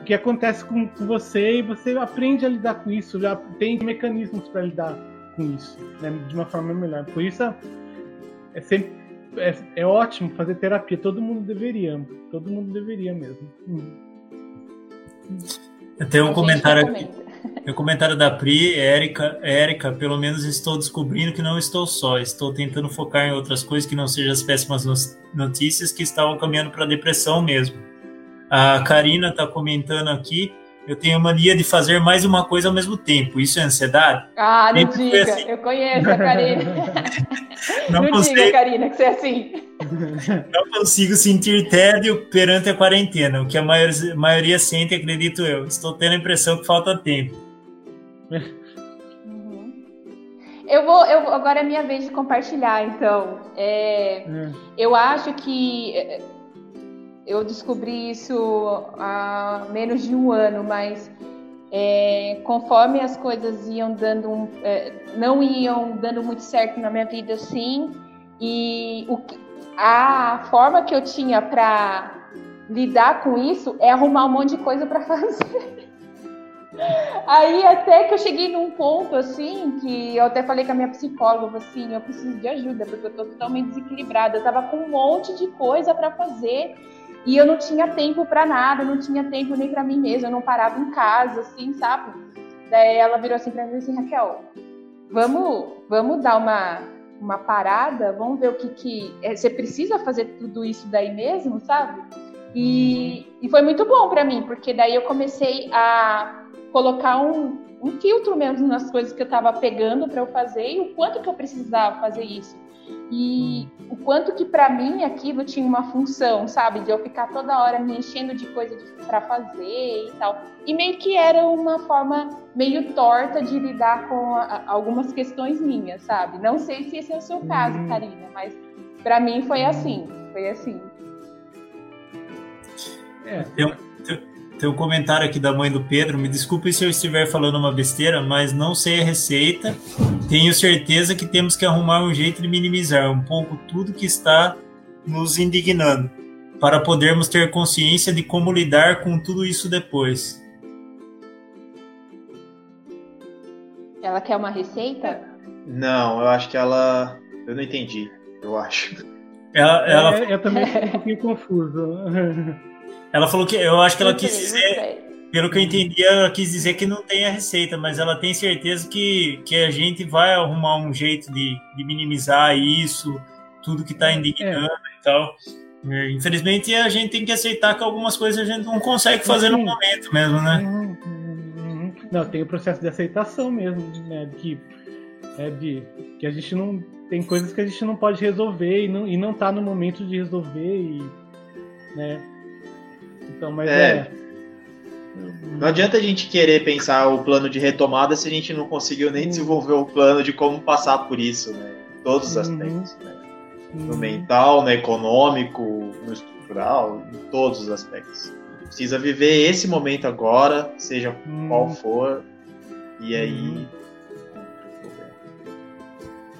o que acontece com, com você e você aprende a lidar com isso, já tem mecanismos para lidar com isso, né, de uma forma melhor. Por isso é sempre é, é, ótimo fazer terapia. Todo mundo deveria, todo mundo deveria mesmo. Tem um comentário aqui. Um comentário da Pri, Érica, Érica, pelo menos estou descobrindo que não estou só. Estou tentando focar em outras coisas que não sejam as péssimas notícias que estavam caminhando para a depressão mesmo. A Karina está comentando aqui eu tenho mania de fazer mais uma coisa ao mesmo tempo. Isso é ansiedade? Ah, não Sempre diga. Assim. Eu conheço a Karina. não, não consigo... diga, Karina, que você é assim. Não consigo sentir tédio perante a quarentena. O que a maioria, maioria sente, acredito eu. Estou tendo a impressão que falta tempo. Uhum. Eu vou, eu, agora é minha vez de compartilhar, então. É, é. Eu acho que eu descobri isso há menos de um ano, mas é, conforme as coisas iam dando é, não iam dando muito certo na minha vida, sim, e o, a forma que eu tinha para lidar com isso é arrumar um monte de coisa para fazer. Aí até que eu cheguei num ponto assim que eu até falei com a minha psicóloga assim, eu preciso de ajuda porque eu tô totalmente desequilibrada. Eu tava com um monte de coisa para fazer e eu não tinha tempo para nada, não tinha tempo nem para mim mesma, eu não parava em casa, assim, sabe? Daí ela virou assim para mim assim, Raquel, vamos, vamos dar uma, uma parada, vamos ver o que que é, você precisa fazer tudo isso daí mesmo, sabe? E, e foi muito bom para mim, porque daí eu comecei a colocar um, um filtro mesmo nas coisas que eu estava pegando para eu fazer e o quanto que eu precisava fazer isso e o quanto que para mim aquilo tinha uma função, sabe? De eu ficar toda hora me enchendo de coisa para fazer e tal. E meio que era uma forma meio torta de lidar com a, algumas questões minhas, sabe? Não sei se esse é o seu caso, uhum. Karina, mas para mim foi assim, foi assim. É. Eu, tem um comentário aqui da mãe do Pedro. Me desculpe se eu estiver falando uma besteira, mas não sei a receita. Tenho certeza que temos que arrumar um jeito de minimizar um pouco tudo que está nos indignando, para podermos ter consciência de como lidar com tudo isso depois. Ela quer uma receita? Não, eu acho que ela. Eu não entendi, eu acho. Ela, ela... É, eu também fico um pouquinho confuso. Ela falou que eu acho que ela quis dizer, pelo que eu entendi, ela quis dizer que não tem a receita, mas ela tem certeza que, que a gente vai arrumar um jeito de, de minimizar isso, tudo que está é. indignando é. e tal. É, infelizmente a gente tem que aceitar que algumas coisas a gente não consegue fazer no momento mesmo, né? Uhum, uhum, uhum. Não, tem o processo de aceitação mesmo, né? Que, é de, que a gente não. Tem coisas que a gente não pode resolver e não, e não tá no momento de resolver e. Né? Então, mas é. é. Não adianta a gente querer pensar o plano de retomada se a gente não conseguiu nem desenvolver o plano de como passar por isso, né? Em todos os uhum. aspectos, né? No mental, no econômico, no estrutural, em todos os aspectos. Precisa viver esse momento agora, seja uhum. qual for, e aí. Uhum.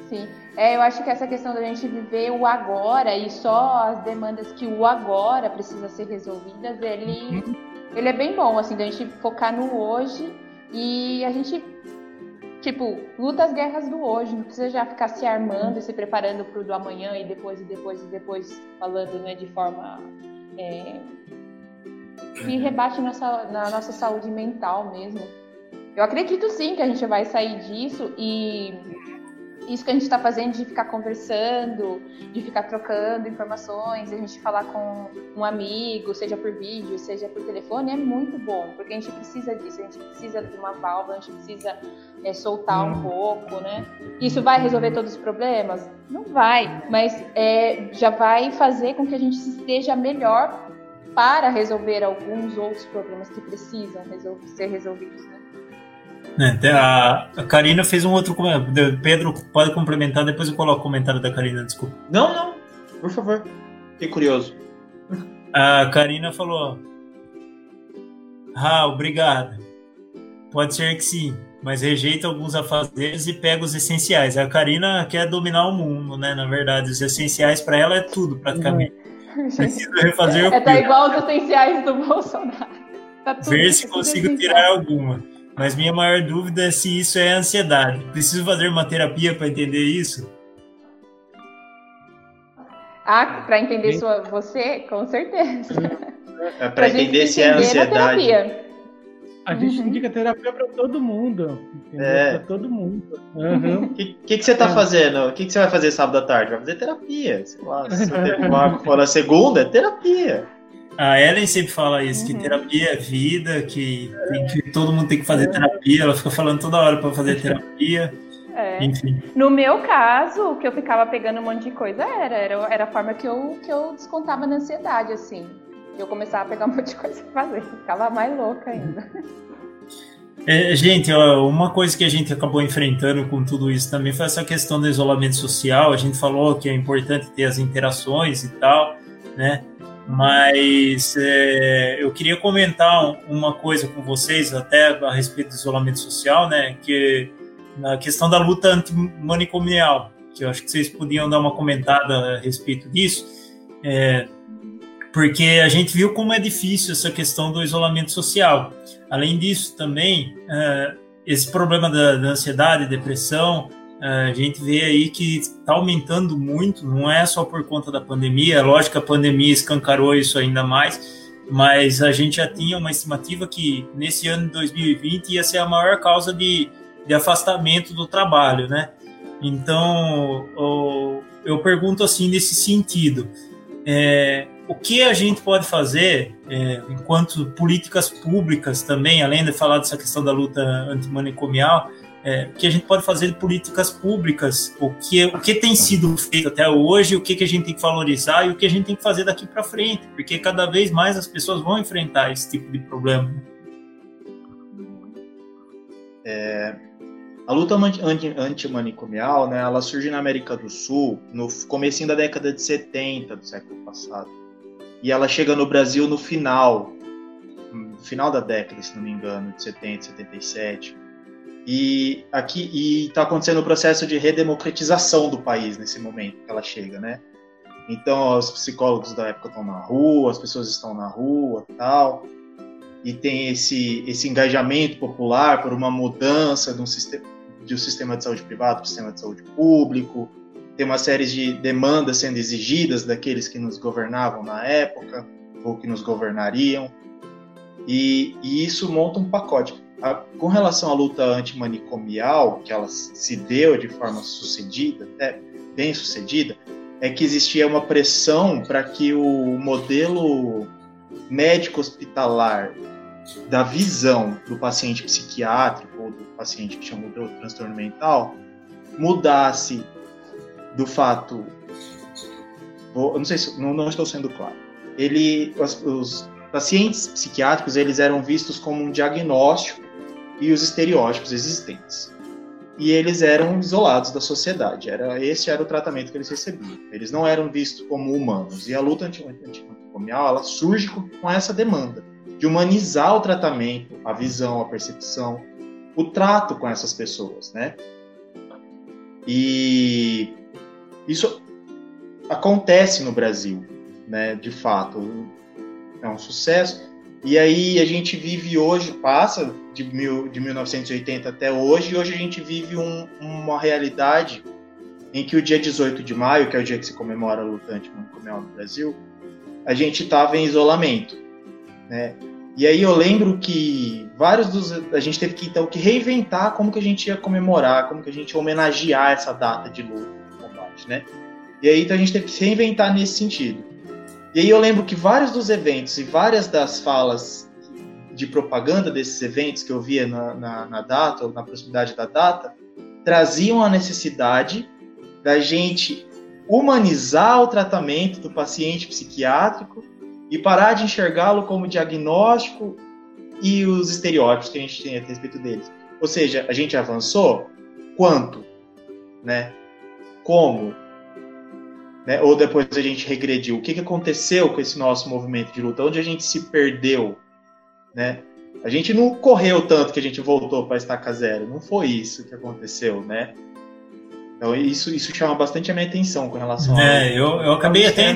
Sim. É, eu acho que essa questão da gente viver o agora e só as demandas que o agora precisa ser resolvidas, ele, uhum. ele é bem bom, assim, da gente focar no hoje e a gente, tipo, luta as guerras do hoje, não precisa já ficar se armando e se preparando para o do amanhã e depois e depois e depois falando, né, de forma é, que rebate nossa, na nossa saúde mental mesmo. Eu acredito sim que a gente vai sair disso e isso que a gente está fazendo de ficar conversando, de ficar trocando informações, a gente falar com um amigo, seja por vídeo, seja por telefone, é muito bom, porque a gente precisa disso, a gente precisa de uma válvula, a gente precisa é, soltar um hum. pouco, né? Isso vai resolver todos os problemas? Não vai, mas é, já vai fazer com que a gente esteja melhor para resolver alguns outros problemas que precisam ser resolvidos, né? É, a, a Karina fez um outro comentário. Pedro, pode complementar, depois eu coloco o comentário da Karina, desculpa. Não, não, por favor. Fiquei curioso. A Karina falou: Ah, obrigado. Pode ser que sim, mas rejeita alguns afazeres e pega os essenciais. A Karina quer dominar o mundo, né? Na verdade, os essenciais para ela é tudo, praticamente. Preciso refazer é, tá igual os essenciais do Bolsonaro. Tá Ver se consigo tirar alguma. Mas minha maior dúvida é se isso é ansiedade. Preciso fazer uma terapia para entender isso? Ah, para entender sua, você, com certeza. É para entender se é ansiedade. A gente uhum. indica terapia para todo mundo. É. Para todo mundo. O uhum. que, que, que, você está é. fazendo? O que, que você vai fazer sábado à tarde? Vai fazer terapia. Sei lá, se você teve uma na segunda, é terapia. A Ellen sempre fala isso, que uhum. terapia é vida, que, que, todo mundo tem que fazer terapia. Ela fica falando toda hora para fazer terapia. É. Enfim. No meu caso, o que eu ficava pegando um monte de coisa era, era, era a forma que eu, que eu descontava na ansiedade, assim eu começava a pegar um monte de coisa pra fazer. Ficava mais louca ainda. É, gente, ó, uma coisa que a gente acabou enfrentando com tudo isso também foi essa questão do isolamento social. A gente falou que é importante ter as interações e tal, né? Mas é, eu queria comentar uma coisa com vocês, até a respeito do isolamento social, né? Que na questão da luta antimanicomial, que eu acho que vocês podiam dar uma comentada a respeito disso. É, porque a gente viu como é difícil essa questão do isolamento social. Além disso, também, uh, esse problema da, da ansiedade, depressão, a gente vê aí que está aumentando muito, não é só por conta da pandemia, é lógico que a pandemia escancarou isso ainda mais, mas a gente já tinha uma estimativa que nesse ano de 2020 ia ser a maior causa de, de afastamento do trabalho, né? Então, eu pergunto assim nesse sentido, é, o que a gente pode fazer é, enquanto políticas públicas também, além de falar dessa questão da luta antimanicomial, é, que a gente pode fazer de políticas públicas, o que, o que tem sido feito até hoje, o que, que a gente tem que valorizar e o que a gente tem que fazer daqui para frente, porque cada vez mais as pessoas vão enfrentar esse tipo de problema. É, a luta antimanicomial, né, ela surge na América do Sul no começo da década de 70 do século passado e ela chega no Brasil no final, no final da década, se não me engano, de 70, 77. E aqui está acontecendo o processo de redemocratização do país nesse momento que ela chega, né? Então, os psicólogos da época estão na rua, as pessoas estão na rua, tal, e tem esse esse engajamento popular por uma mudança de um sistema de um sistema de saúde privado para um sistema de saúde público, tem uma série de demandas sendo exigidas daqueles que nos governavam na época ou que nos governariam, e, e isso monta um pacote. A, com relação à luta antimanicomial, que ela se deu de forma sucedida, até bem sucedida, é que existia uma pressão para que o modelo médico hospitalar da visão do paciente psiquiátrico ou do paciente que chama de transtorno mental mudasse do fato. Vou, não sei se não, não, estou sendo claro. Ele, os, os, pacientes psiquiátricos eles eram vistos como um diagnóstico e os estereótipos existentes. E eles eram isolados da sociedade. Era esse era o tratamento que eles recebiam. Eles não eram vistos como humanos. E a luta antimanicomial ela surge com essa demanda de humanizar o tratamento, a visão, a percepção, o trato com essas pessoas, né? E isso acontece no Brasil, né? De fato, é um sucesso. E aí a gente vive hoje, passa de, mil, de 1980 até hoje, e hoje a gente vive um, uma realidade em que o dia 18 de maio, que é o dia que se comemora a luta antimanicomial no Brasil, a gente estava em isolamento, né? E aí eu lembro que vários dos a gente teve que então que reinventar como que a gente ia comemorar, como que a gente ia homenagear essa data de luta, de combate, né? E aí então a gente teve que se reinventar nesse sentido. E aí eu lembro que vários dos eventos e várias das falas de propaganda desses eventos que eu via na, na, na data ou na proximidade da data traziam a necessidade da gente humanizar o tratamento do paciente psiquiátrico e parar de enxergá-lo como diagnóstico e os estereótipos que a gente tem a respeito deles. Ou seja, a gente avançou quanto, né? Como, né? Ou depois a gente regrediu. O que, que aconteceu com esse nosso movimento de luta? Onde a gente se perdeu, né? A gente não correu tanto que a gente voltou para estaca zero. Não foi isso que aconteceu, né? Então isso, isso chama bastante a minha atenção com relação é, a. eu, eu acabei até.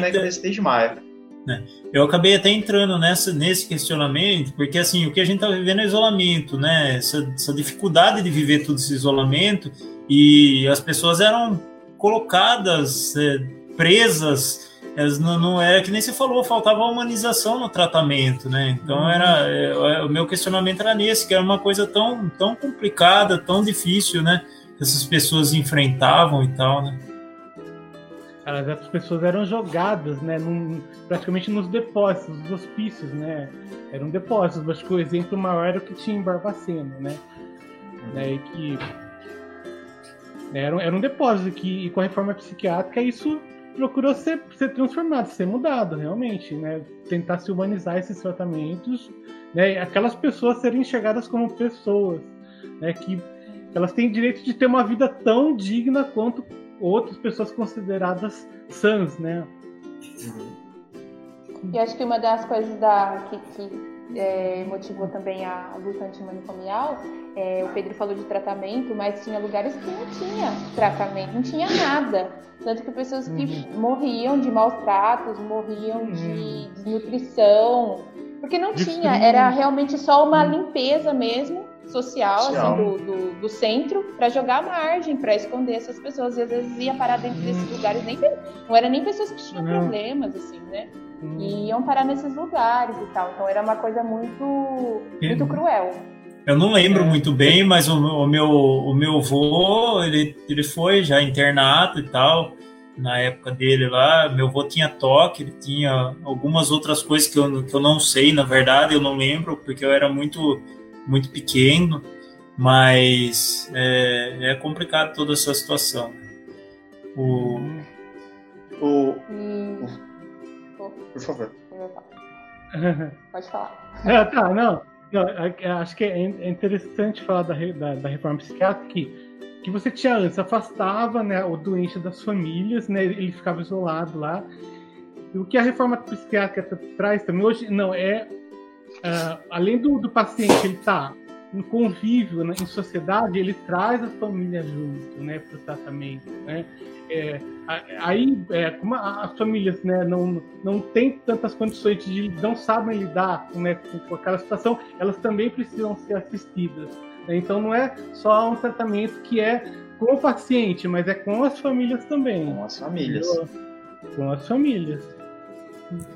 Maio. Né? Eu acabei até entrando nessa, nesse questionamento, porque assim, o que a gente está vivendo é isolamento, né? Essa, essa, dificuldade de viver todo esse isolamento e as pessoas eram colocadas, é, presas, não, não é que nem você falou, faltava humanização no tratamento, né? Então uhum. era é, é, o meu questionamento era nesse, que era uma coisa tão, tão complicada, tão difícil, né? Que essas pessoas enfrentavam e tal, né? as pessoas eram jogadas, né, num, praticamente nos depósitos, nos hospícios, né, eram depósitos. Acho que o exemplo maior era o que tinha em Barbacena, né, né e que né, era, era um depósito que, e com a reforma psiquiátrica, isso procurou ser, ser transformado, ser mudado, realmente, né, tentar se humanizar esses tratamentos, né, aquelas pessoas serem enxergadas como pessoas, né, que elas têm direito de ter uma vida tão digna quanto outras pessoas consideradas sãs, né? E acho que uma das coisas da, que, que é, motivou também a luta antimanicomial, é, o Pedro falou de tratamento, mas tinha lugares que não tinha tratamento, não tinha nada. Tanto que pessoas que uhum. morriam de maus tratos, morriam uhum. de desnutrição, porque não tinha, era realmente só uma limpeza mesmo social, social. Assim, do, do, do, centro para jogar a margem, para esconder essas pessoas. E às vezes ia parar dentro desses uhum. lugares, nem, não era nem pessoas que tinham não. problemas, assim, né? Hum. E iam parar nesses lugares e tal. Então era uma coisa muito, muito cruel. Eu não lembro é. muito bem, mas o, o, meu, o meu avô, ele, ele foi já internado e tal na época dele lá, meu avô tinha toque, ele tinha algumas outras coisas que eu, que eu não sei, na verdade, eu não lembro, porque eu era muito muito pequeno, mas é, é complicado toda essa situação. O, o... por favor. Pode falar. Ah, tá, não. não acho que é interessante falar da, da, da reforma psiquiátrica que, que você tinha antes, afastava né, o doente das famílias, né, ele ficava isolado lá. E o que a reforma psiquiátrica traz também hoje, não, é uh, além do, do paciente ele tá em convívio né, em sociedade, ele traz a família junto, né, para o tratamento, né? É, aí, é, como as famílias né, não, não têm tantas condições de não sabem lidar né, com, com aquela situação, elas também precisam ser assistidas. Né? Então, não é só um tratamento que é com o paciente, mas é com as famílias também. Com as famílias. Com as famílias.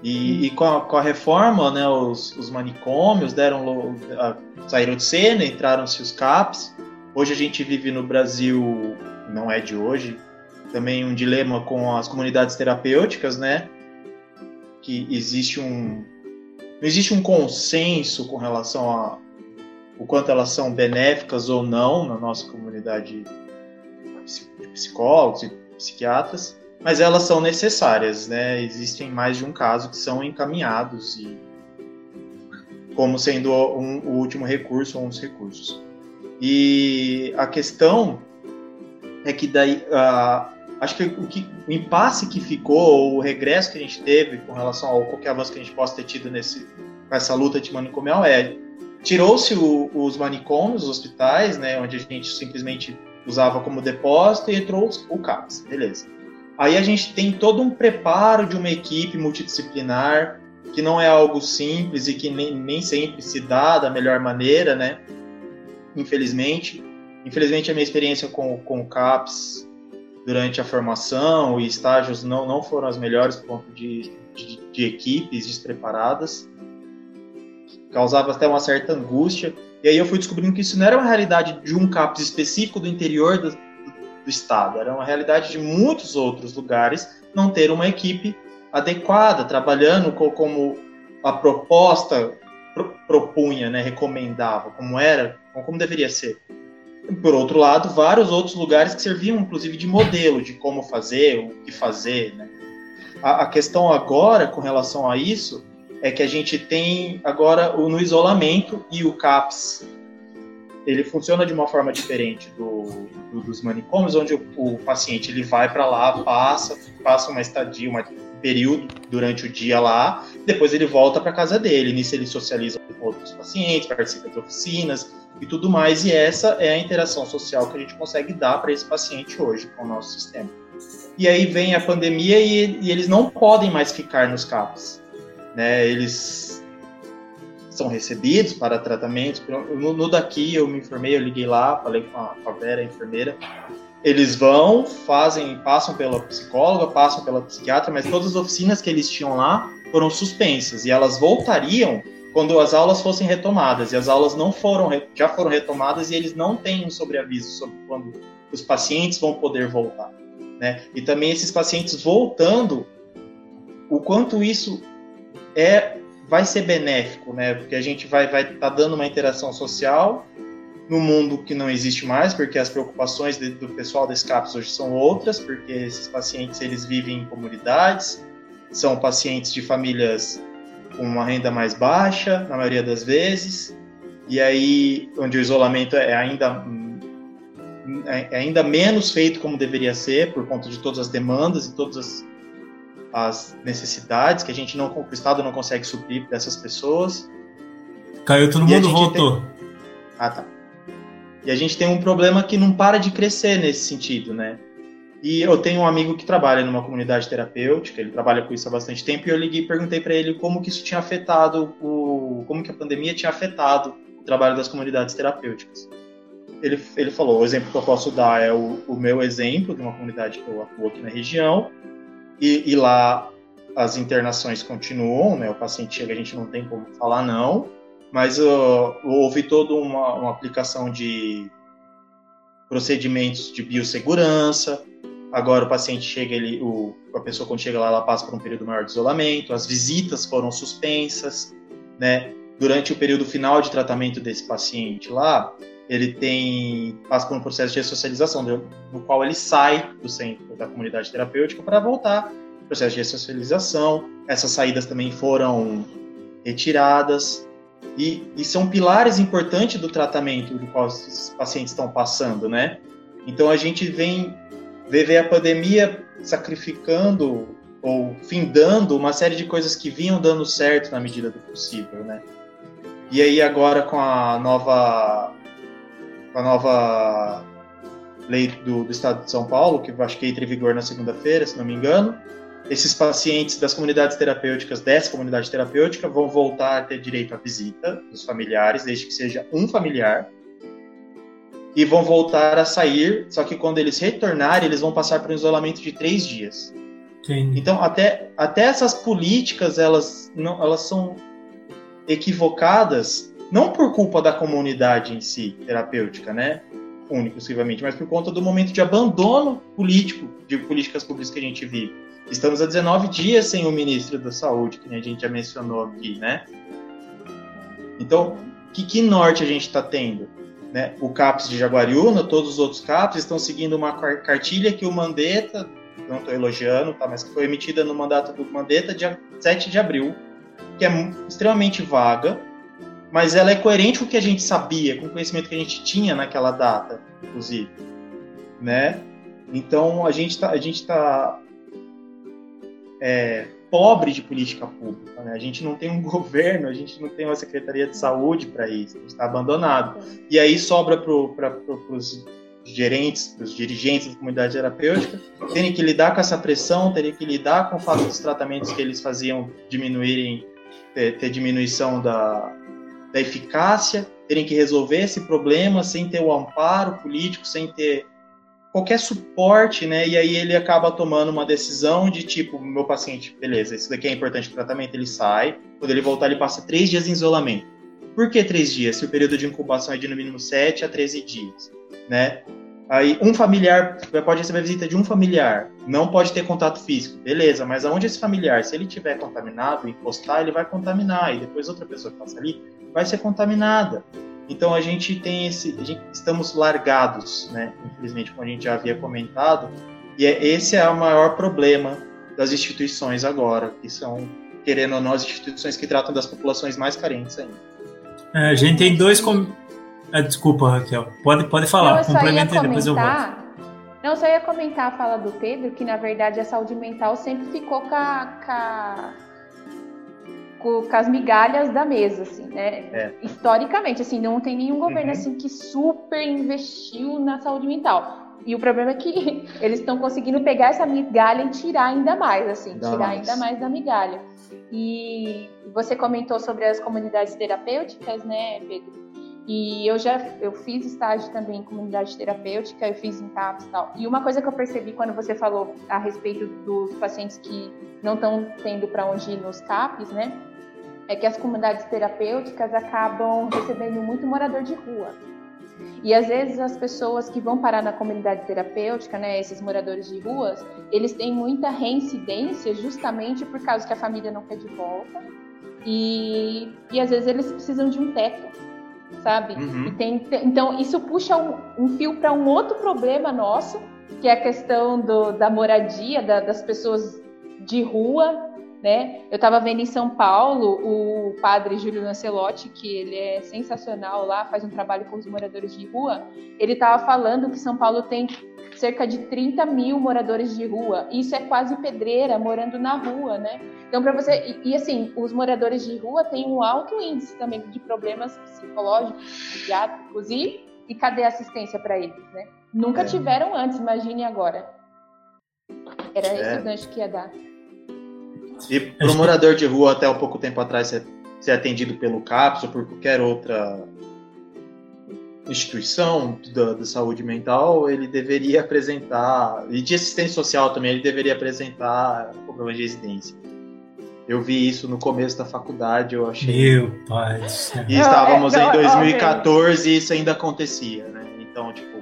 E, e com, a, com, a, reforma, né, os, os manicômios deram, saíram de cena, entraram-se os CAPs. Hoje a gente vive no Brasil, não é de hoje, também um dilema com as comunidades terapêuticas, né? Que existe um não existe um consenso com relação a o quanto elas são benéficas ou não na nossa comunidade de psicólogos e psiquiatras mas elas são necessárias, né? Existem mais de um caso que são encaminhados e como sendo um, o último recurso ou uns recursos. E a questão é que daí uh, acho que o, que o impasse que ficou, o regresso que a gente teve com relação ao qualquer avanço que a gente possa ter tido nesse, com essa luta antimanicomial é tirou-se os manicômios, os hospitais, né, onde a gente simplesmente usava como depósito e entrou o CAPS, beleza. Aí a gente tem todo um preparo de uma equipe multidisciplinar, que não é algo simples e que nem, nem sempre se dá da melhor maneira, né? Infelizmente. Infelizmente, a minha experiência com, com o CAPS durante a formação e estágios não, não foram as melhores por conta de, de, de equipes despreparadas. causava até uma certa angústia. E aí eu fui descobrindo que isso não era uma realidade de um CAPS específico do interior do, do, do estado, era uma realidade de muitos outros lugares não ter uma equipe adequada, trabalhando como a proposta propunha, né, recomendava, como era, como deveria ser. Por outro lado, vários outros lugares que serviam, inclusive, de modelo de como fazer, o que fazer. Né? A, a questão agora, com relação a isso, é que a gente tem agora o, no isolamento e o CAPS. Ele funciona de uma forma diferente do, do dos manicômios, onde o, o paciente ele vai para lá, passa, passa uma estadia, um período durante o dia lá, depois ele volta para casa dele. Nisso ele socializa com outros pacientes, participa de oficinas e tudo mais. E essa é a interação social que a gente consegue dar para esse paciente hoje com o nosso sistema. E aí vem a pandemia e, e eles não podem mais ficar nos CAPs né? Eles são recebidos para tratamento. No, no, daqui eu me informei, eu liguei lá, falei com a, com a Vera, a enfermeira. Eles vão, fazem, passam pela psicóloga, passam pela psiquiatra, mas todas as oficinas que eles tinham lá foram suspensas e elas voltariam quando as aulas fossem retomadas. E as aulas não foram, já foram retomadas e eles não têm um sobreaviso sobre quando os pacientes vão poder voltar. Né? E também esses pacientes voltando, o quanto isso é vai ser benéfico, né? Porque a gente vai vai tá dando uma interação social no mundo que não existe mais, porque as preocupações de, do pessoal da SCAPS hoje são outras, porque esses pacientes eles vivem em comunidades, são pacientes de famílias com uma renda mais baixa, na maioria das vezes, e aí onde o isolamento é ainda é ainda menos feito como deveria ser por conta de todas as demandas e todas as as necessidades que a gente não, o Estado não consegue suprir dessas pessoas. Caiu, todo e mundo voltou. Tem... Ah, tá. E a gente tem um problema que não para de crescer nesse sentido, né? E eu tenho um amigo que trabalha numa comunidade terapêutica, ele trabalha com isso há bastante tempo, e eu liguei e perguntei para ele como que isso tinha afetado o como que a pandemia tinha afetado o trabalho das comunidades terapêuticas. Ele, ele falou, o exemplo que eu posso dar é o, o meu exemplo de uma comunidade que eu atuo aqui na região, e, e lá as internações continuam, né? O paciente chega, a gente não tem como falar não, mas uh, houve toda uma, uma, aplicação de procedimentos de biossegurança. Agora o paciente chega, ele, o, a pessoa quando chega lá, ela passa por um período maior de isolamento. As visitas foram suspensas, né? Durante o período final de tratamento desse paciente lá, ele tem passa por um processo de ressocialização, no qual ele sai do centro da comunidade terapêutica para voltar processo de ressocialização. Essas saídas também foram retiradas e, e, são pilares importantes do tratamento do qual os pacientes estão passando, né? Então a gente vem ver a pandemia sacrificando ou findando uma série de coisas que vinham dando certo na medida do possível, né? E aí agora com a nova a nova lei do, do, Estado de São Paulo, que acho que entra em vigor na segunda-feira, se não me engano, esses pacientes das comunidades terapêuticas, dessa comunidade terapêutica, vão voltar a ter direito à visita dos familiares, desde que seja um familiar, e vão voltar a sair, só que quando eles retornarem, eles vão passar por um isolamento de três dias. Sim. Então, até, até essas políticas, elas, não, elas são equivocadas não por culpa da comunidade em si, terapêutica, né? Único, exclusivamente, mas por conta do momento de abandono político de políticas públicas que a gente vive. Estamos há 19 dias sem o ministro da Saúde, que a gente já mencionou aqui, né? Então, que, que norte a gente está tendo? Né? O CAPS de Jaguariúna, todos os outros CAPS estão seguindo uma cartilha que o Mandetta, não estou elogiando, tá? mas que foi emitida no mandato do Mandetta dia 7 de abril, que é extremamente vaga, mas ela é coerente com o que a gente sabia, com o conhecimento que a gente tinha naquela data, inclusive, né? Então a gente está a gente tá é, pobre de política pública, né? A gente não tem um governo, a gente não tem uma secretaria de saúde para isso, a gente está abandonado. E aí sobra para pro, os gerentes, para os dirigentes da comunidade terapêutica, terem que lidar com essa pressão, terem que lidar com o fato dos tratamentos que eles faziam diminuírem, ter, ter diminuição da, da eficácia, terem que resolver esse problema sem ter o amparo político, sem ter qualquer suporte, né? E aí ele acaba tomando uma decisão de tipo, meu paciente, beleza, isso daqui é importante para tratamento, ele sai. Quando ele voltar, ele passa três dias em isolamento. Por que três dias? Se o período de incubação é de no mínimo 7 a 13 dias, né? Aí um familiar pode receber visita de um familiar, não pode ter contato físico, beleza? Mas aonde esse familiar, se ele tiver contaminado, encostar, ele vai contaminar e depois outra pessoa que passa ali vai ser contaminada. Então a gente tem esse, gente, estamos largados, né? Infelizmente, como a gente já havia comentado, e é, esse é o maior problema das instituições agora, que são querendo ou não as instituições que tratam das populações mais carentes ainda. É, a gente tem dois com... Ah, desculpa, Raquel. Pode, pode falar, complementa e depois eu volto. Não, só ia comentar a fala do Pedro, que na verdade a saúde mental sempre ficou com, a, com, a, com as migalhas da mesa, assim, né? É. Historicamente, assim, não tem nenhum governo uhum. assim que super investiu na saúde mental. E o problema é que eles estão conseguindo pegar essa migalha e tirar ainda mais, assim, Dá tirar mais. ainda mais da migalha. E você comentou sobre as comunidades terapêuticas, né, Pedro? E eu já eu fiz estágio também em comunidade terapêutica, eu fiz em CAPS e tal. E uma coisa que eu percebi quando você falou a respeito dos pacientes que não estão tendo para onde ir nos CAPs, né? É que as comunidades terapêuticas acabam recebendo muito morador de rua. E às vezes as pessoas que vão parar na comunidade terapêutica, né, esses moradores de ruas, eles têm muita reincidência justamente por causa que a família não quer de volta. E, e às vezes eles precisam de um teto sabe? Uhum. Tem, então, isso puxa um, um fio para um outro problema nosso, que é a questão do, da moradia, da, das pessoas de rua, né? Eu estava vendo em São Paulo o padre Júlio Lancelotti, que ele é sensacional lá, faz um trabalho com os moradores de rua. Ele estava falando que São Paulo tem cerca de 30 mil moradores de rua. Isso é quase pedreira morando na rua, né? Então, para você. E, e, assim, os moradores de rua têm um alto índice também de problemas psicológicos, psiquiátricos e, e cadê a assistência para eles, né? Nunca é. tiveram antes, imagine agora. Era é. esse gancho que ia dar. E para o morador de rua, até um pouco tempo atrás, ser, ser atendido pelo CAPS ou por qualquer outra instituição da, da, saúde mental, ele deveria apresentar, e de assistência social também, ele deveria apresentar problema de residência. Eu vi isso no começo da faculdade, eu achei. Meu pai. E estávamos não, é, em 2014 e isso ainda acontecia, né? Então, tipo.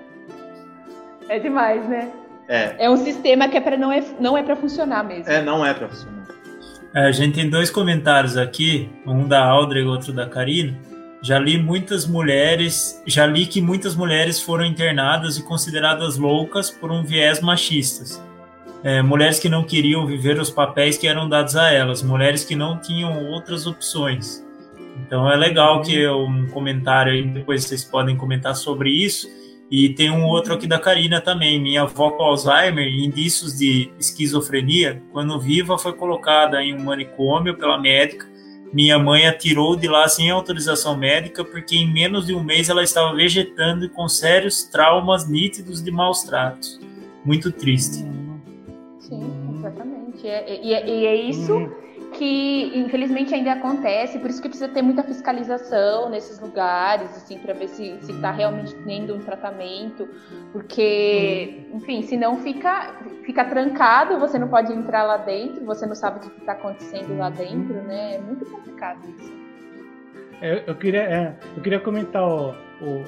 É demais, né? É. É um sistema que é pra, não é, não é para funcionar mesmo. É, não é para funcionar. É, a gente tem dois comentários aqui, um da Aldra e outro da Karina. Já li muitas mulheres, já li que muitas mulheres foram internadas e consideradas loucas por um viés machistas é, mulheres que não queriam viver os papéis que eram dados a elas, mulheres que não tinham outras opções. Então é legal que um comentário aí, depois vocês podem comentar sobre isso. E tem um outro aqui da Karina também. Minha avó com Alzheimer, indícios de esquizofrenia, quando viva foi colocada em um manicômio pela médica. Minha mãe a tirou de lá sem autorização médica porque em menos de um mês ela estava vegetando e com sérios traumas nítidos de maus tratos. Muito triste. Sim, exatamente. É, e, é, e é isso uhum. Que, infelizmente, ainda acontece, por isso que precisa ter muita fiscalização nesses lugares, assim, para ver se está realmente tendo um tratamento, porque, uhum. enfim, senão fica, fica trancado, você não pode entrar lá dentro, você não sabe o que está acontecendo lá dentro, né? É muito complicado isso. É, eu, queria, é, eu queria comentar o, o,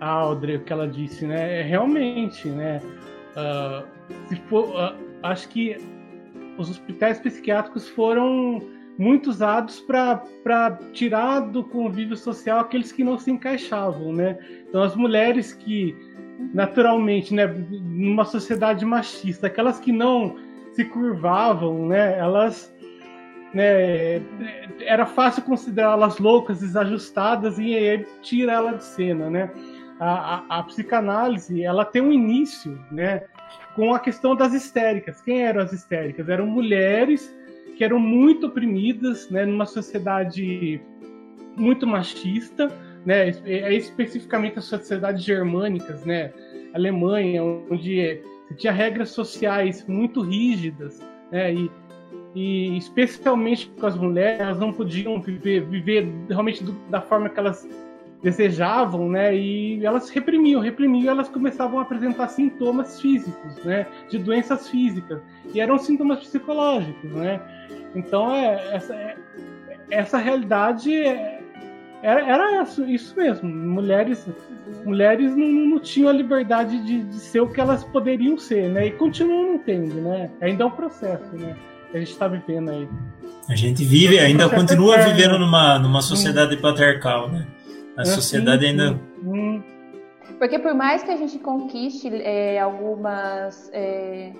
a Audrey, o que ela disse, né? É, realmente, né? Uh, se for, uh, acho que os hospitais psiquiátricos foram muito usados para tirar do convívio social aqueles que não se encaixavam, né? Então as mulheres que naturalmente, né, numa sociedade machista, aquelas que não se curvavam, né, elas né, era fácil considerá-las loucas, desajustadas e aí tira ela de cena, né? A, a, a, psicanálise ela tem um início, né, com a questão das histéricas. Quem eram as histéricas? Eram mulheres que eram muito oprimidas, né, numa sociedade muito machista, né, é especificamente as sociedades germânicas, né, Alemanha, onde você tinha regras sociais muito rígidas, né, e, e especialmente com as mulheres, elas não podiam viver, viver realmente do, da forma que elas desejavam, né? E elas reprimiam, reprimiam, elas começavam a apresentar sintomas físicos, né? De doenças físicas e eram sintomas psicológicos, né? Então é, essa, é, essa realidade é, era, era isso, isso mesmo. Mulheres, mulheres não, não tinham a liberdade de, de, ser o que elas poderiam ser, né? E continuam não tendo, né? Ainda é um processo, né? Que a gente está vivendo aí. A gente vive, ainda continua é, vivendo numa, numa sociedade hum. patriarcal, né? A é, sociedade ainda. Hum. Porque por mais que a gente conquiste é, algumas, é,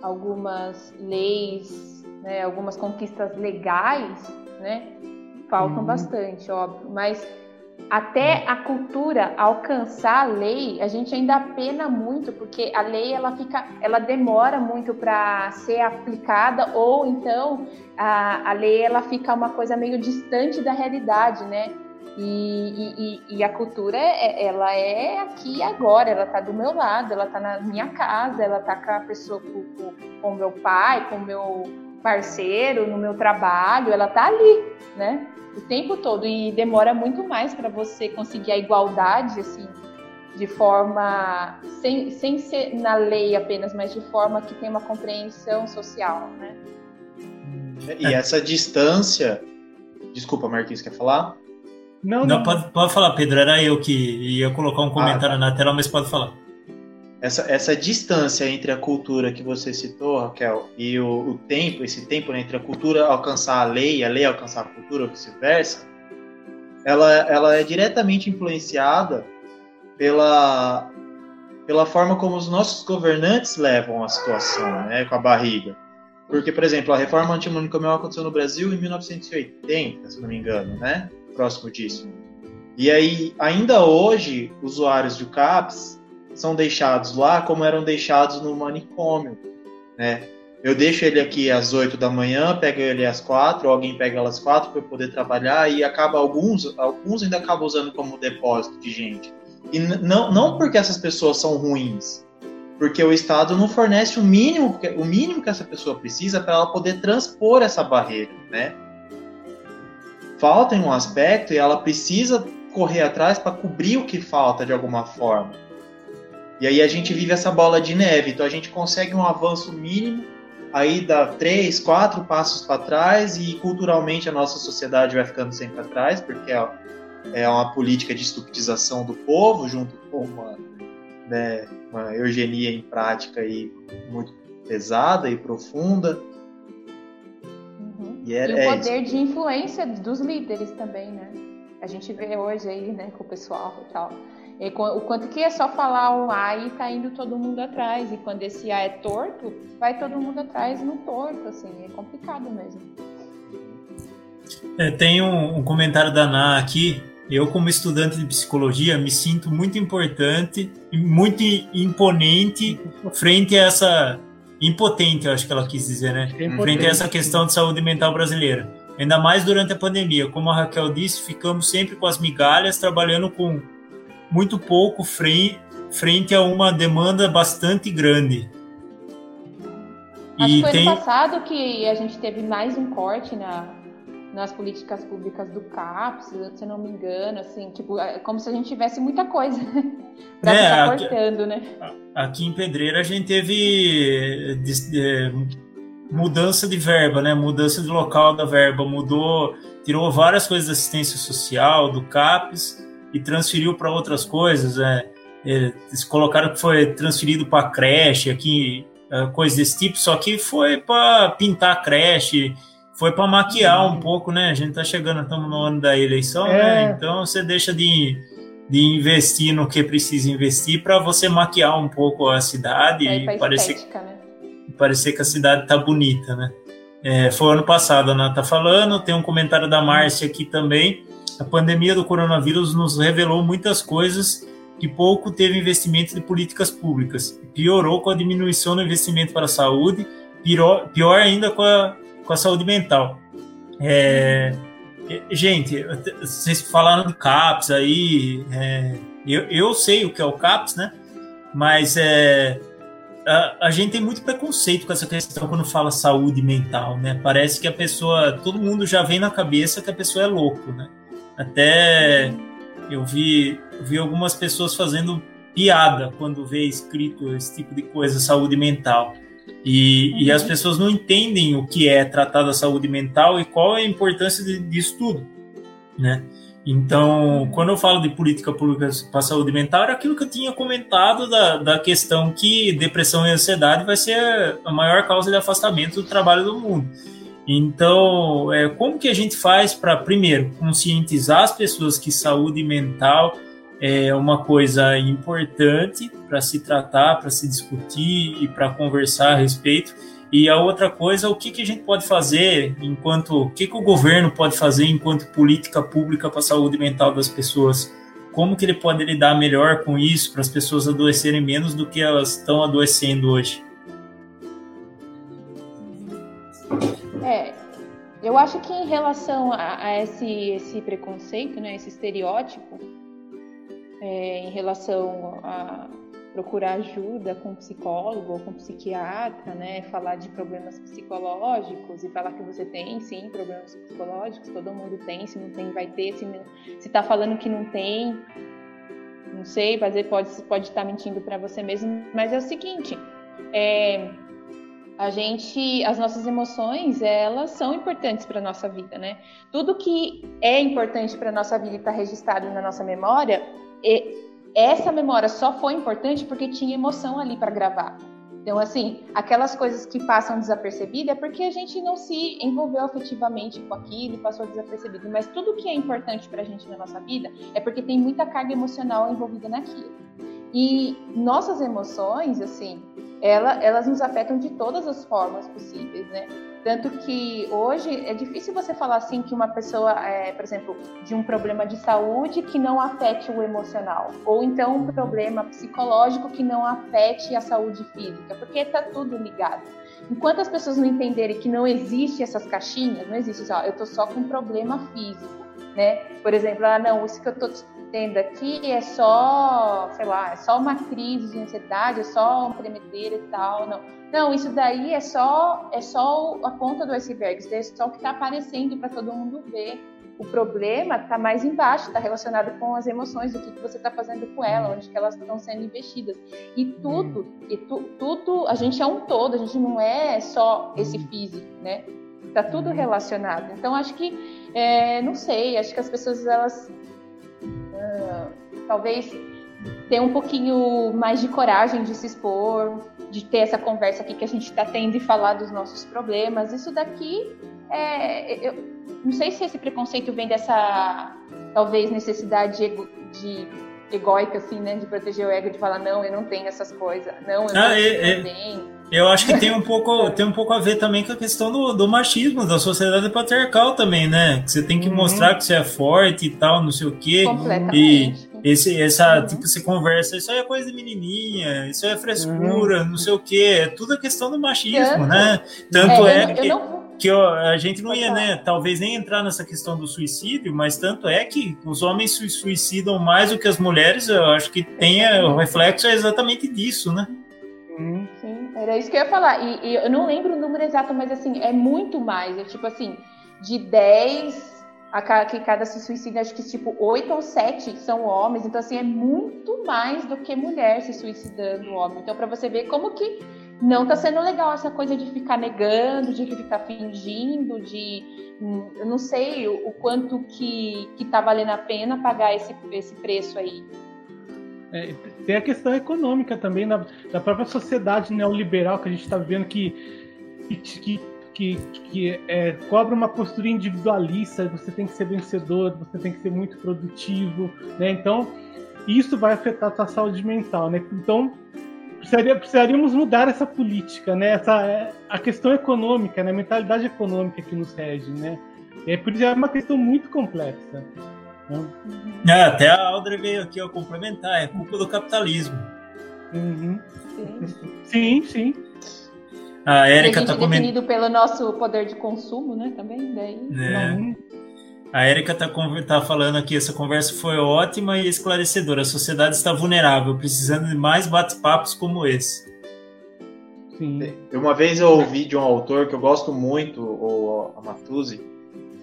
algumas leis, né, algumas conquistas legais, né? faltam uhum. bastante, óbvio, mas até a cultura alcançar a lei, a gente ainda pena muito, porque a lei ela fica, ela demora muito para ser aplicada, ou então a, a lei ela fica uma coisa meio distante da realidade, né? E, e, e, a cultura, é, ela é aqui agora, ela está do meu lado, ela está na minha casa, ela está com a pessoa, com, com meu pai, com meu parceiro, no meu trabalho, ela está ali, né? o tempo todo e demora muito mais para você conseguir a igualdade assim de forma sem, sem ser na lei apenas, mas de forma que tem uma compreensão social, né? E essa distância, desculpa, Marquinhos, quer falar? Não, não, não. Pode, pode falar, Pedro. Era eu que ia colocar um comentário ah, na tela, mas pode falar essa, essa distância entre a cultura que você citou, Raquel, e o, o tempo, esse tempo né, entre a cultura alcançar a lei, a lei alcançar a cultura, ou vice-versa, ela, ela é diretamente influenciada pela, pela forma como os nossos governantes levam a situação, né, com a barriga. Porque, por exemplo, a reforma antimanicomial aconteceu no Brasil em 1980, se não me engano, né? Próximo disso. E aí, ainda hoje, usuários de CAPS são deixados lá como eram deixados no manicômio, né? Eu deixo ele aqui às 8 da manhã, pego ele às 4, ou alguém pega às 4 para poder trabalhar e acaba alguns, alguns ainda acabam usando como depósito de gente. E não, não porque essas pessoas são ruins, porque o Estado não fornece o mínimo, o mínimo que essa pessoa precisa para ela poder transpor essa barreira, né? Falta em um aspecto e ela precisa correr atrás para cobrir o que falta de alguma forma. E aí a gente vive essa bola de neve. Então a gente consegue um avanço mínimo, aí dá três, quatro passos para trás e culturalmente a nossa sociedade vai ficando sempre atrás, porque é, uma política de estupidização do povo, junto com uma, né, uma eugenia em prática aí muito pesada e profunda. E, é, e, o é poder de influência dos líderes também, né? A gente vê hoje aí, né, com o pessoal e tal. E o quanto que é só falar um A e tá indo todo mundo atrás. E quando esse A é torto, vai todo mundo atrás no torto, assim. É complicado mesmo. É, tem um, um comentário da Ana aqui. Eu, como estudante de psicologia, me sinto muito importante, muito imponente frente a essa. Impotente, eu acho que ela quis dizer, né? É frente a essa questão de saúde mental brasileira. Ainda mais durante a pandemia. Como a Raquel disse, ficamos sempre com as migalhas, trabalhando com muito pouco frente, frente a uma demanda bastante grande. Acho que foi tem... ano passado que a gente teve mais um corte na, nas políticas públicas do CAPS, se não me engano, assim, tipo, é como se a gente tivesse muita coisa para é, ficar aqui, cortando, né? Aqui em Pedreira a gente teve de, de, mudança de verba, né? Mudança de local da verba, mudou, tirou várias coisas da assistência social, do CAPS, e transferiu para outras coisas. É, eles colocaram que foi transferido para creche, aqui, coisas desse tipo, só que foi para pintar a creche, foi para maquiar um pouco, né? A gente tá chegando, estamos no ano da eleição, né? é. né? Então você deixa de, de investir no que precisa investir para você maquiar um pouco a cidade e parecer, estética, né? parecer que a cidade tá bonita, né? É, foi ano passado, a Ana tá falando, tem um comentário da Márcia aqui também. A pandemia do coronavírus nos revelou muitas coisas que pouco teve investimento de políticas públicas. Piorou com a diminuição do investimento para a saúde, pior, pior ainda com a, com a saúde mental. É, gente, vocês falaram do CAPS aí, é, eu, eu sei o que é o CAPS, né? Mas é, a, a, gente tem muito preconceito com essa questão quando fala saúde mental, né? Parece que a pessoa, todo mundo já vem na cabeça que a pessoa é louco, né? Até eu vi, vi algumas pessoas fazendo piada quando vê escrito esse tipo de coisa, saúde mental. E, uhum. e as pessoas não entendem o que é tratar da saúde mental e qual é a importância de, disso tudo, né? Então, quando eu falo de política pública para a saúde mental, era aquilo que eu tinha comentado da, da questão que depressão e ansiedade vai ser a maior causa de afastamento do trabalho do mundo. Então, é, como que a gente faz para, primeiro, conscientizar as pessoas que saúde mental é uma coisa importante para se tratar, para se discutir e para conversar a respeito, e a outra coisa, o que, que a gente pode fazer enquanto. O que, que o governo pode fazer enquanto política pública para a saúde mental das pessoas? Como que ele pode lidar melhor com isso para as pessoas adoecerem menos do que elas estão adoecendo hoje? É, eu acho que em relação a, a esse, esse preconceito, né, esse estereótipo, é, em relação a procurar ajuda com psicólogo ou com psiquiatra, né? Falar de problemas psicológicos e falar que você tem, sim, problemas psicológicos, todo mundo tem, se não tem, vai ter, se, se tá falando que não tem, não sei, fazer pode pode estar tá mentindo para você mesmo, mas é o seguinte, é, a gente, as nossas emoções, elas são importantes para nossa vida, né? Tudo que é importante para nossa vida e está registrado na nossa memória, essa memória só foi importante porque tinha emoção ali para gravar. Então, assim, aquelas coisas que passam desapercebidas é porque a gente não se envolveu afetivamente com aquilo e passou desapercebido. Mas tudo que é importante para a gente na nossa vida é porque tem muita carga emocional envolvida naquilo. E nossas emoções, assim, ela, elas nos afetam de todas as formas possíveis, né? Tanto que hoje é difícil você falar assim que uma pessoa, é, por exemplo, de um problema de saúde que não afete o emocional, ou então um problema psicológico que não afete a saúde física, porque está tudo ligado. Enquanto as pessoas não entenderem que não existe essas caixinhas, não existe só, eu tô só com um problema físico, né? Por exemplo, ah, não, isso que eu tô tendo aqui é só, sei lá, é só uma crise de ansiedade, é só uma tremedeira e tal, não não, isso daí é só é só a ponta do iceberg, isso é só o que está aparecendo para todo mundo ver. O problema está mais embaixo, está relacionado com as emoções, o que, que você está fazendo com ela, onde que elas estão sendo investidas. E tudo, e tu, tudo, a gente é um todo, a gente não é só esse físico, né? Está tudo relacionado. Então acho que, é, não sei, acho que as pessoas elas uh, talvez ter um pouquinho mais de coragem de se expor, de ter essa conversa aqui que a gente está tendo e falar dos nossos problemas. Isso daqui, é, eu não sei se esse preconceito vem dessa, talvez, necessidade de egóica, assim, né? De proteger o ego, de falar, não, eu não tenho essas coisas. Não, eu ah, não, é, é, tenho. Eu acho que tem um pouco, tem um pouco a ver também com a questão do, do machismo, da sociedade patriarcal também, né? Que você tem que uhum. mostrar que você é forte e tal, não sei o quê. Completamente. E esse, essa, uhum. tipo, você conversa, isso aí é coisa de menininha, isso aí é frescura, uhum. não sei o quê. É tudo a questão do machismo, Tanto. né? Tanto é, é que... Não que a gente não ia, né, talvez nem entrar nessa questão do suicídio, mas tanto é que os homens se suicidam mais do que as mulheres, eu acho que tem o reflexo é exatamente disso, né? Sim, era isso que eu ia falar. E, e, eu não lembro o número exato, mas assim, é muito mais. É tipo assim, de 10 a que cada se suicida, acho que tipo 8 ou 7 são homens. Então, assim, é muito mais do que mulher se suicidando homem. Então, para você ver como que não tá sendo legal essa coisa de ficar negando, de ficar fingindo, de eu não sei o, quanto que, que tá valendo a pena pagar esse, esse preço aí. É, tem a questão econômica também da, da própria sociedade neoliberal que a gente está vendo que, que, que, que é, cobra uma postura individualista, você tem que ser vencedor, você tem que ser muito produtivo, né? Então, isso vai afetar a sua saúde mental, né? Então, precisaria, precisaríamos mudar essa política, né? Essa, é, a questão econômica, né? a mentalidade econômica que nos rege, né? É, por isso é uma questão muito complexa. Né? É, até a Audrey veio aqui a complementar, é culpa do capitalismo. Uhum. Sim, sim. A Érica está comentando. definido pelo nosso poder de consumo, né? Também, daí. É. Uhum. A Érica está tá falando aqui, essa conversa foi ótima e esclarecedora. A sociedade está vulnerável, precisando de mais bate-papos como esse. Sim. Uma vez eu ouvi de um autor que eu gosto muito, o Amatuzzi,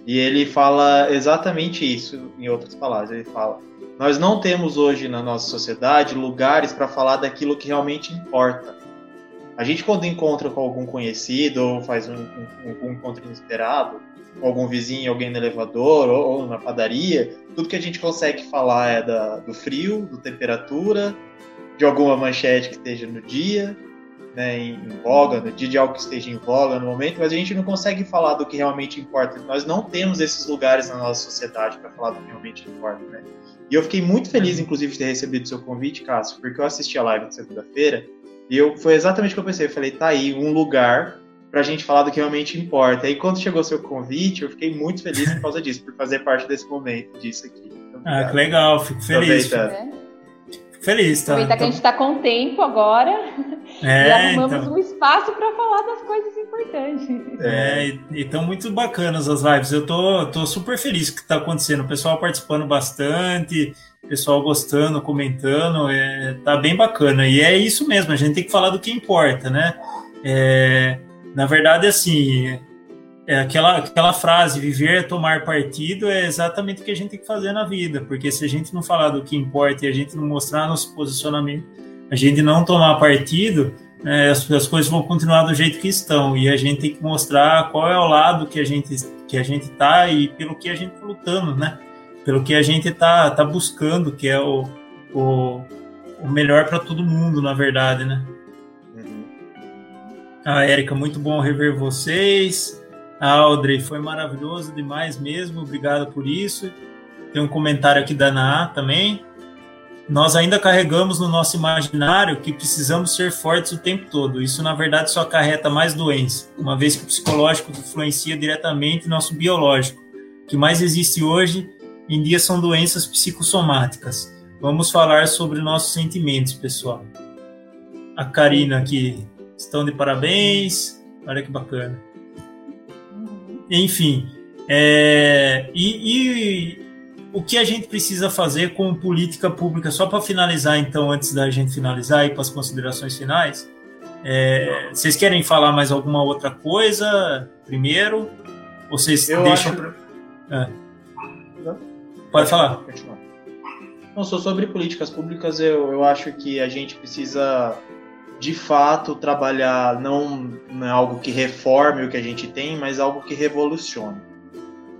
e ele fala exatamente isso, em outras palavras. Ele fala: Nós não temos hoje na nossa sociedade lugares para falar daquilo que realmente importa. A gente quando encontra com algum conhecido ou faz um, um, um encontro inesperado, com algum vizinho, alguém no elevador ou, ou, na padaria, tudo que a gente consegue falar é da, do frio, da temperatura, de alguma manchete que esteja no dia, né, em, em voga, no dia de algo que esteja em voga no momento, mas a gente não consegue falar do que realmente importa. Nós não temos esses lugares na nossa sociedade para falar do que realmente importa, né? E eu fiquei muito feliz, inclusive, de ter recebido o seu convite, Cássio, porque eu assisti a live de segunda-feira e eu, foi exatamente o que eu pensei. Eu falei, tá aí um lugar pra gente falar do que realmente importa. E quando chegou o seu convite, eu fiquei muito feliz por causa disso, por fazer parte desse momento, disso aqui. Então, ah, que legal, fico feliz. Feliz, tá? Aproveitar que a gente está com tempo agora é, e arrumamos então... um espaço para falar das coisas importantes. É, e estão muito bacanas as lives. Eu tô, tô super feliz com o que está acontecendo. O pessoal participando bastante, pessoal gostando, comentando, é, tá bem bacana. E é isso mesmo, a gente tem que falar do que importa, né? É, na verdade, assim, é aquela, aquela frase, viver é tomar partido, é exatamente o que a gente tem que fazer na vida, porque se a gente não falar do que importa e a gente não mostrar nosso posicionamento, a gente não tomar partido, é, as, as, coisas vão continuar do jeito que estão, e a gente tem que mostrar qual é o lado que a gente que a gente tá e pelo que a gente tá lutando, né? Pelo que a gente tá, tá buscando, que é o, o, o melhor para todo mundo, na verdade, né? Uhum. A Érica, muito bom rever vocês. Audrey, foi maravilhoso demais mesmo, obrigado por isso. Tem um comentário aqui da Ana também. Nós ainda carregamos no nosso imaginário que precisamos ser fortes o tempo todo. Isso, na verdade, só acarreta mais doença, uma vez que o psicológico influencia diretamente nosso biológico. O que mais existe hoje em dia são doenças psicossomáticas. Vamos falar sobre nossos sentimentos, pessoal. A Karina aqui, estão de parabéns. Olha que bacana. Enfim, é, e, e, o que a gente precisa fazer com política pública, só para finalizar, então, antes da gente finalizar e para as considerações finais, é, vocês querem falar mais alguma outra coisa primeiro? Vocês Eu deixam. Acho... É. Pode falar. Não, só sobre políticas públicas, eu, eu acho que a gente precisa de fato trabalhar não, não é algo que reforme o que a gente tem, mas algo que revolucione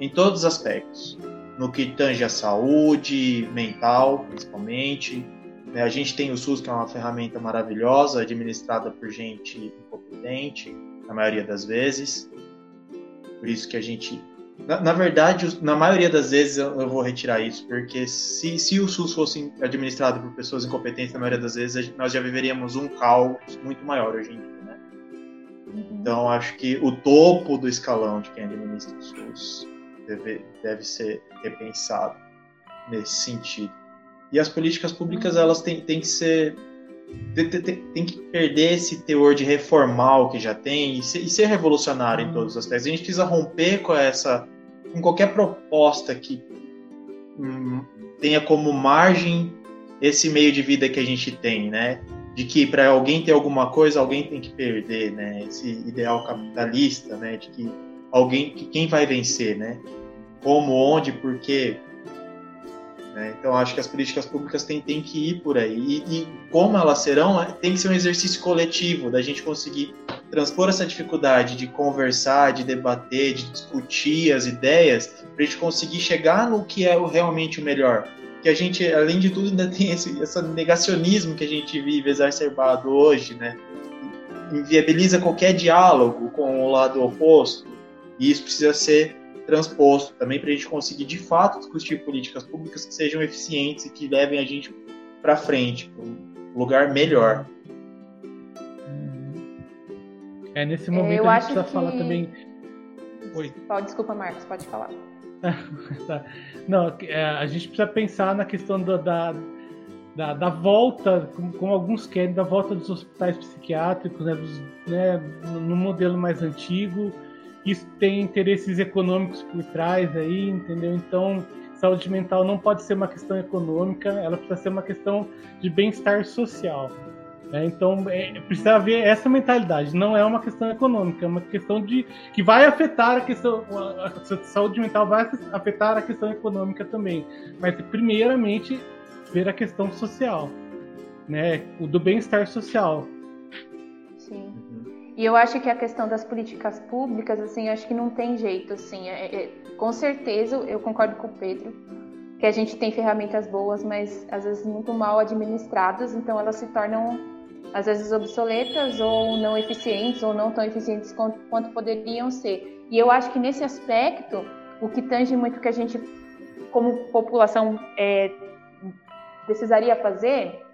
em todos os aspectos, no que tange a saúde mental, principalmente. Né? A gente tem o SUS que é uma ferramenta maravilhosa, administrada por gente incompetente, na maioria das vezes. Por isso que a gente na, na, verdade, na maioria das vezes eu, eu, vou retirar isso, porque se, se o SUS fosse administrado por pessoas incompetentes, na maioria das vezes nós já viveríamos um caos muito maior hoje em dia, né? Uhum. Então acho que o topo do escalão de quem administra o SUS deve, deve ser repensado nesse sentido. E as políticas públicas uhum. elas têm, têm que ser tem, tem, tem, que perder esse teor de reformar o que já tem e ser, e ser revolucionário em todos os aspectos. A gente precisa romper com essa, com qualquer proposta que hum, tenha como margem esse meio de vida que a gente tem, né? De que para alguém ter alguma coisa, alguém tem que perder, né? Esse ideal capitalista, né? De que alguém, que quem vai vencer, né? Como, onde, por quê? Né? Então, acho que as políticas públicas têm, têm que ir por aí. E, e, como elas serão, é, tem que ser um exercício coletivo, da gente conseguir transpor essa dificuldade de conversar, de debater, de discutir as ideias, para a gente conseguir chegar no que é realmente o melhor. Que a gente, além de tudo, ainda tem esse, esse negacionismo que a gente vive exacerbado hoje, né? Inviabiliza qualquer diálogo com o lado oposto. E isso precisa ser transposto também para a gente conseguir de fato discutir políticas públicas que sejam eficientes e que levem a gente para frente, para um lugar melhor. É, nesse momento Eu a gente precisa que... falar também. Oi. Desculpa, Marcos, pode falar. tá. Não, é, a gente precisa pensar na questão da, da, da, da volta, como, como, alguns querem, da volta dos hospitais psiquiátricos, né, dos, né, no modelo mais antigo, isso tem interesses econômicos por trás aí, entendeu? Então, saúde mental não pode ser uma questão econômica, ela precisa ser uma questão de bem-estar social. Né? Então, é, precisa haver essa mentalidade. Não é uma questão econômica, é uma questão de que vai afetar a questão, a, a saúde mental vai afetar a questão econômica também. Mas, primeiramente, ver a questão social, né? O do bem-estar social. Sim. E eu acho que a questão das políticas públicas, assim, acho que não tem jeito, assim. É, é, com certeza, eu concordo com o Pedro, que a gente tem ferramentas boas, mas às vezes muito mal administradas, então elas se tornam às vezes obsoletas ou não eficientes ou não tão eficientes quanto, quanto poderiam ser. E eu acho que nesse aspecto, o que tange muito que a gente, como população, é, precisaria fazer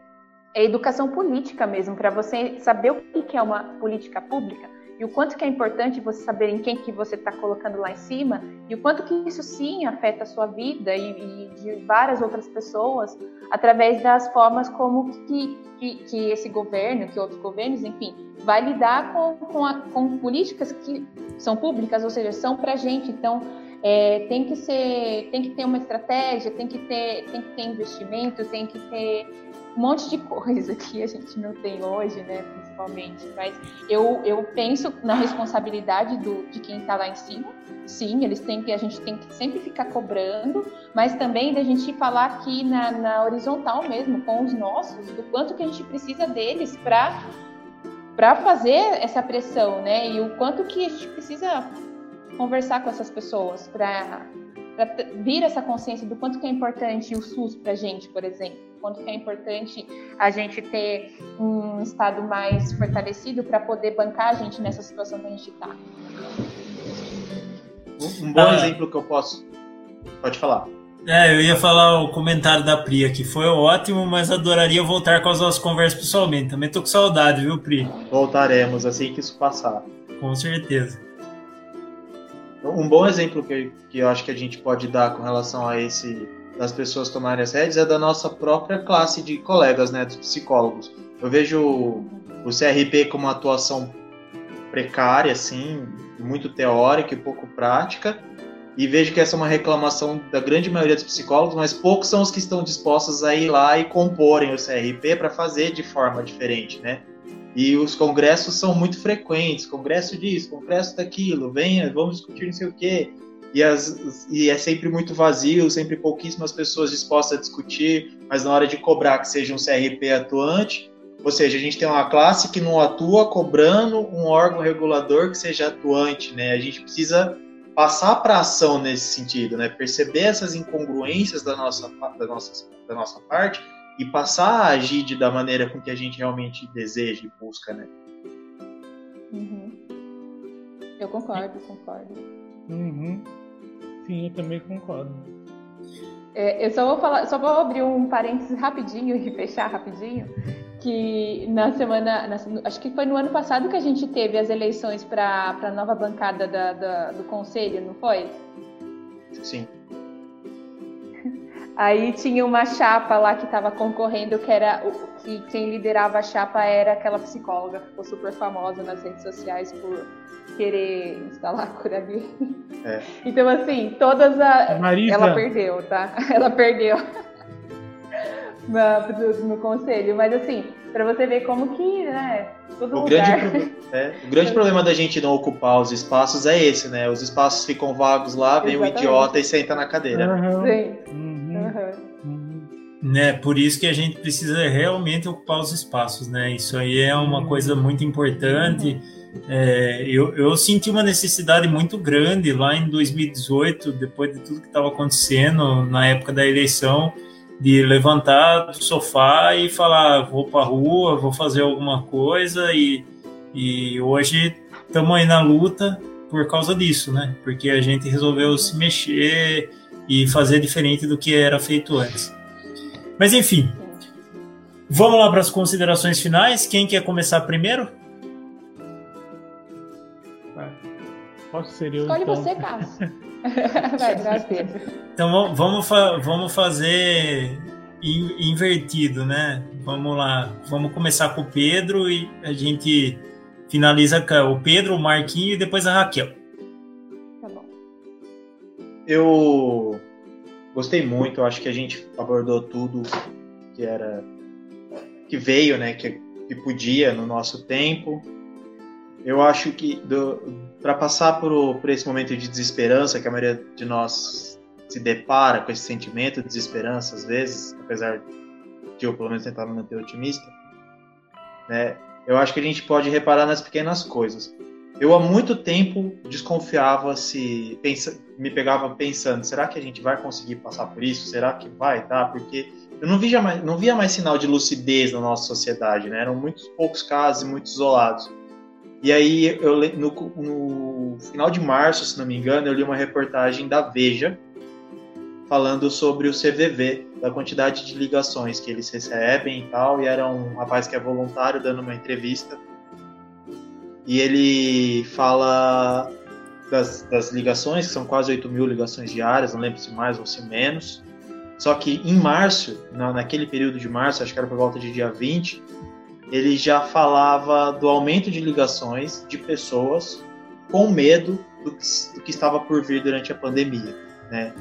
é educação política mesmo, para você saber o que é uma política pública e o quanto que é importante você saber em quem que você está colocando lá em cima e o quanto que isso sim afeta a sua vida e, e de várias outras pessoas através das formas como que, que, que, esse governo, que outros governos, enfim, vai lidar com, com, a, com políticas que são públicas, ou seja, são para gente. Então, é, tem que ser, tem que ter uma estratégia, tem que ter, tem que ter investimento, tem que ter um monte de coisa que a gente não tem hoje, né, principalmente. Mas eu, eu penso na responsabilidade do, de quem está lá em cima. Sim, eles têm que, a gente tem que sempre ficar cobrando, mas também da gente falar aqui na, na horizontal mesmo, com os nossos, do quanto que a gente precisa deles para para fazer essa pressão, né? E o quanto que a gente precisa conversar com essas pessoas para vir essa consciência do quanto que é importante o SUS para a gente, por exemplo quanto que é importante a gente ter um Estado mais fortalecido para poder bancar a gente nessa situação que a gente está. Um bom ah, exemplo que eu posso. Pode falar. É, eu ia falar o comentário da Pri aqui. Foi ótimo, mas adoraria voltar com as nossas conversas pessoalmente. Também tô com saudade, viu, Pri? Voltaremos assim que isso passar. Com certeza. Um bom exemplo que, que eu acho que a gente pode dar com relação a esse das pessoas tomarem as rédeas é da nossa própria classe de colegas, né, dos psicólogos. Eu vejo o CRP como uma atuação precária, assim, muito teórica e pouco prática, e vejo que essa é uma reclamação da grande maioria dos psicólogos, mas poucos são os que estão dispostos a ir lá e comporem o CRP para fazer de forma diferente, né? E os congressos são muito frequentes, congresso disso, congresso daquilo, venha, vamos discutir não sei o quê e, as, e é sempre muito vazio, sempre pouquíssimas pessoas dispostas a discutir, mas na hora de cobrar que seja um CRP atuante, ou seja, a gente tem uma classe que não atua cobrando um órgão regulador que seja atuante, né? A gente precisa passar para ação nesse sentido, né? Perceber essas incongruências da nossa, da nossa, da nossa parte e passar a agir de, da maneira com que a gente realmente deseja e busca, né? Uhum. Eu concordo, concordo. Uhum. Sim, eu também concordo. É, eu só vou falar, só vou abrir um parênteses rapidinho e fechar rapidinho, que na semana, na, acho que foi no ano passado que a gente teve as eleições para a nova bancada da, da, do conselho, não foi? Sim. Aí tinha uma chapa lá que estava concorrendo, que era que quem liderava a chapa era aquela psicóloga, ficou super famosa nas redes sociais por querer instalar a cura gay. É. Então, assim, todas a. Marisa. Ela perdeu, tá? Ela perdeu no, no conselho. Mas, assim, para você ver como que, né? Todo o lugar. Grande, é, o grande problema da gente não ocupar os espaços é esse, né? Os espaços ficam vagos lá, vem o idiota e senta na cadeira. Uhum. Sim. Uhum. Uhum. Né, por isso que a gente precisa realmente ocupar os espaços, né? Isso aí é uma uhum. coisa muito importante. É, eu, eu, senti uma necessidade muito grande lá em 2018, depois de tudo que estava acontecendo na época da eleição, de levantar do sofá e falar: vou para a rua, vou fazer alguma coisa. E, e hoje estamos aí na luta por causa disso, né? Porque a gente resolveu se mexer e fazer diferente do que era feito antes. Mas enfim, vamos lá para as considerações finais. Quem quer começar primeiro? Posso ser eu? Escolhe então. você, Cássio. Vai, graças. Então vamos, vamos fazer invertido, né? Vamos lá. Vamos começar com o Pedro e a gente finaliza com o Pedro, o Marquinho e depois a Raquel. Eu gostei muito, acho que a gente abordou tudo que era que veio, né, que, que podia no nosso tempo. Eu acho que para passar por, por esse momento de desesperança que a maioria de nós se depara com esse sentimento de desesperança às vezes, apesar de eu pelo menos tentar me manter otimista, né? eu acho que a gente pode reparar nas pequenas coisas. Eu há muito tempo desconfiava se pensa, me pegava pensando, será que a gente vai conseguir passar por isso? Será que vai, tá? Porque eu não via mais, não via mais sinal de lucidez na nossa sociedade, né? Eram muitos poucos casos muito isolados. E aí, eu, no, no final de março, se não me engano, eu li uma reportagem da Veja falando sobre o CVV, da quantidade de ligações que eles recebem e tal. E era um rapaz que é voluntário dando uma entrevista. E ele fala das, das ligações, que são quase 8 mil ligações diárias, não lembro se mais ou se menos. Só que em março, na, naquele período de março, acho que era por volta de dia 20, ele já falava do aumento de ligações de pessoas com medo do que, do que estava por vir durante a pandemia, né?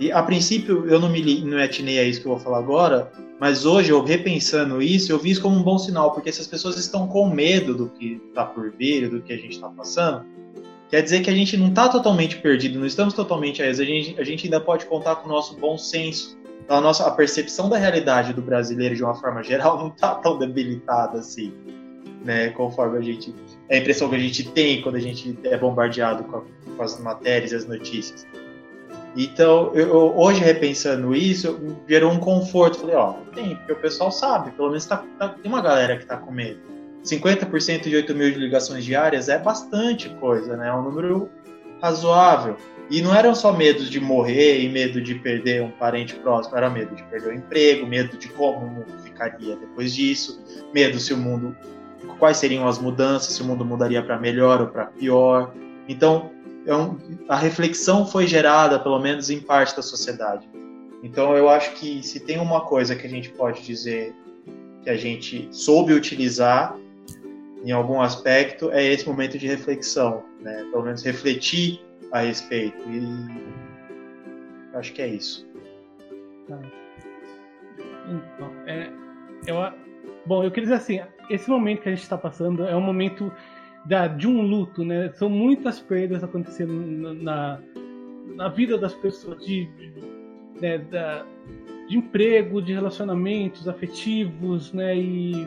E a princípio eu não me não atinei a isso que eu vou falar agora, mas hoje eu repensando isso, eu vi isso como um bom sinal, porque se as pessoas estão com medo do que está por vir, do que a gente está passando, quer dizer que a gente não está totalmente perdido, não estamos totalmente a a gente, a gente ainda pode contar com o nosso bom senso, a nossa a percepção da realidade do brasileiro de uma forma geral não está tão debilitada assim, né? Conforme a gente a impressão que a gente tem quando a gente é bombardeado com, a, com as matérias e as notícias. Então, eu, hoje repensando isso, gerou um conforto. Falei, ó, tem, porque o pessoal sabe, pelo menos tá, tá, tem uma galera que está com medo. 50% de 8 mil ligações diárias é bastante coisa, né? É um número razoável. E não eram só medos de morrer e medo de perder um parente próximo, era medo de perder o emprego, medo de como o mundo ficaria depois disso, medo se o mundo quais seriam as mudanças, se o mundo mudaria para melhor ou para pior. Então, é um, a reflexão foi gerada, pelo menos em parte da sociedade. Então, eu acho que se tem uma coisa que a gente pode dizer que a gente soube utilizar em algum aspecto, é esse momento de reflexão, né? Pelo menos refletir a respeito. E acho que é isso. Tá. Então, é, eu, bom, eu queria dizer assim, esse momento que a gente está passando é um momento da, de um luto, né? São muitas perdas acontecendo na, na vida das pessoas, de, de, né, da, de emprego, de relacionamentos afetivos, né? E,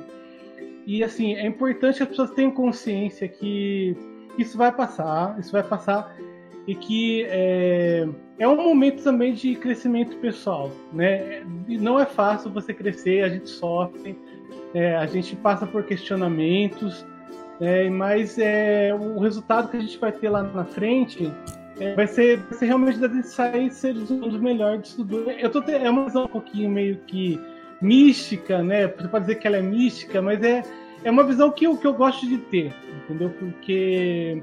e assim, é importante que as pessoas tenham consciência que isso vai passar, isso vai passar e que é, é um momento também de crescimento pessoal, né? Não é fácil você crescer, a gente sofre, é, a gente passa por questionamentos, é, mas é, o resultado que a gente vai ter lá na frente é, vai, ser, vai ser realmente da gente sair seres humanos melhores disso tudo. Eu tô é uma visão um pouquinho meio que mística, né? Você pode dizer que ela é mística, mas é, é uma visão que eu, que eu gosto de ter, entendeu? Porque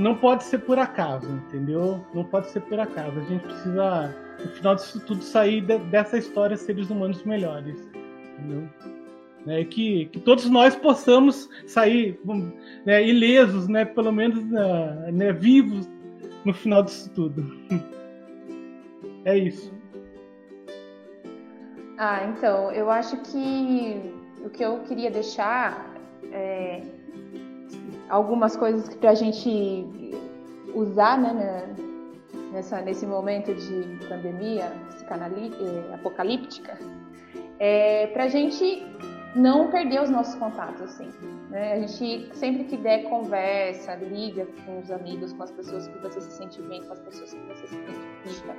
não pode ser por acaso, entendeu? Não pode ser por acaso. A gente precisa, no final disso tudo, sair de, dessa história seres humanos melhores, entendeu? É, que, que todos nós possamos sair né, ilesos, né, pelo menos uh, né, vivos no final disso tudo. é isso. Ah, então, eu acho que o que eu queria deixar é, algumas coisas para a gente usar né, nessa, nesse momento de pandemia eh, apocalíptica, é, para a gente não perder os nossos contatos, assim. Né? A gente, sempre que der conversa, liga com os amigos, com as pessoas que você se sente bem, com as pessoas que você se identifica,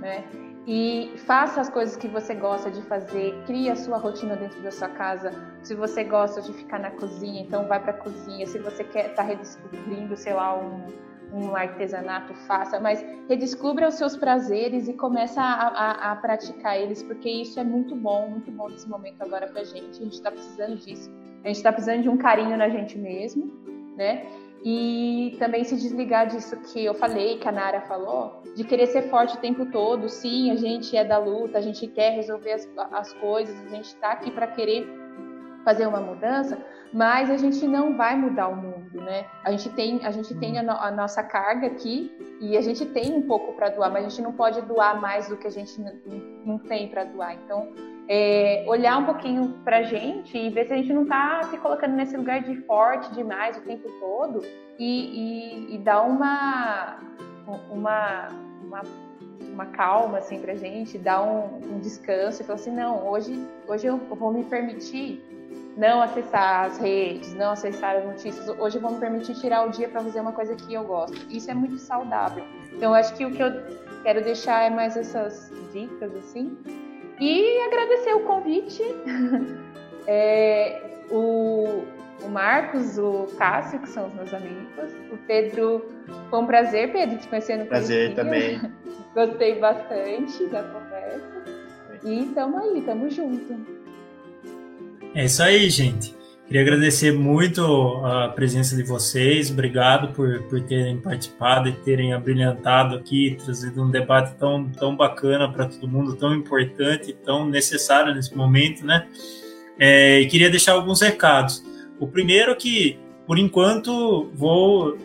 né? E faça as coisas que você gosta de fazer, crie a sua rotina dentro da sua casa. Se você gosta de ficar na cozinha, então vai para cozinha. Se você quer tá redescobrindo, sei lá, um, um artesanato, faça, mas redescubra os seus prazeres e começa a, a, a, praticar eles, porque isso é muito bom, muito bom nesse momento agora pra gente. A gente está precisando disso. A gente está precisando de um carinho na gente mesmo, né? E também se desligar disso que eu falei, que a Nara falou, de querer ser forte o tempo todo. Sim, a gente é da luta, a gente quer resolver as, as coisas, a gente está aqui para querer fazer uma mudança, mas a gente não vai mudar o mundo, né? A gente tem, a, gente tem a, no, a nossa carga aqui e a gente tem um pouco para doar, mas a gente não pode doar mais do que a gente não, não tem para doar. Então, é, olhar um pouquinho para a gente e ver se a gente não está se colocando nesse lugar de forte demais o tempo todo e, e, e dar uma, uma, uma, uma calma assim, para a gente, dar um, um descanso e falar assim, não, hoje, hoje eu vou me permitir não acessar as redes, não acessar as notícias. Hoje eu vou me permitir tirar o dia para fazer uma coisa que eu gosto. Isso é muito saudável. Então, eu acho que o que eu quero deixar é mais essas dicas, assim. E agradecer o convite. é, o, o Marcos, o Cássio, que são os meus amigos. O Pedro, foi um prazer, Pedro, te conhecer no Prazer também. Gostei bastante da conversa. E tamo aí, tamo junto. É isso aí, gente. Queria agradecer muito a presença de vocês. Obrigado por, por terem participado e terem abrilhantado aqui, trazido um debate tão, tão bacana para todo mundo, tão importante, tão necessário nesse momento, né? É, e queria deixar alguns recados. O primeiro é que, por enquanto, vou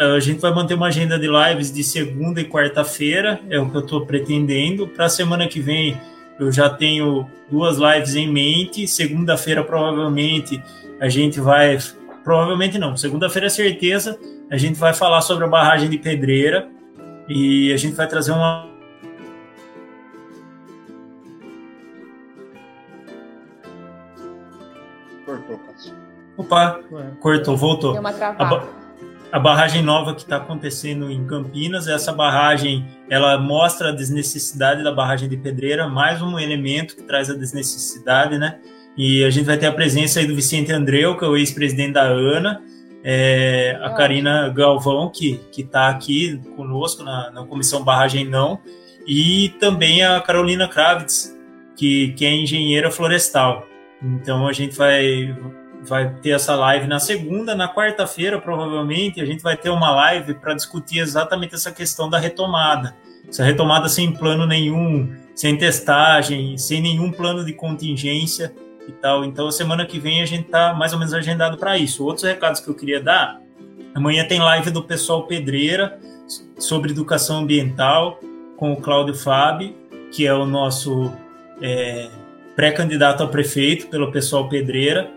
a gente vai manter uma agenda de lives de segunda e quarta-feira, é o que eu estou pretendendo. Para a semana que vem, eu já tenho duas lives em mente. Segunda-feira, provavelmente, a gente vai. Provavelmente não, segunda-feira é certeza. A gente vai falar sobre a barragem de pedreira e a gente vai trazer uma. Cortou, Cássio. Opa, cortou, voltou. Deu uma travada a barragem nova que está acontecendo em Campinas. Essa barragem, ela mostra a desnecessidade da barragem de Pedreira, mais um elemento que traz a desnecessidade, né? E a gente vai ter a presença aí do Vicente Andreu, que é o ex-presidente da ANA, é, a Karina Galvão, que está aqui conosco na, na, Comissão Barragem Não, e também a Carolina Kravitz, que, que é engenheira florestal. Então a gente vai vai ter essa live na segunda, na quarta-feira, provavelmente, a gente vai ter uma live para discutir exatamente essa questão da retomada. Essa retomada sem plano nenhum, sem testagem, sem nenhum plano de contingência e tal. Então, semana que vem a gente está mais ou menos agendado para isso. Outros recados que eu queria dar: amanhã tem live do pessoal Pedreira sobre educação ambiental com o Cláudio Fabi, que é o nosso é, pré-candidato a prefeito pelo pessoal Pedreira.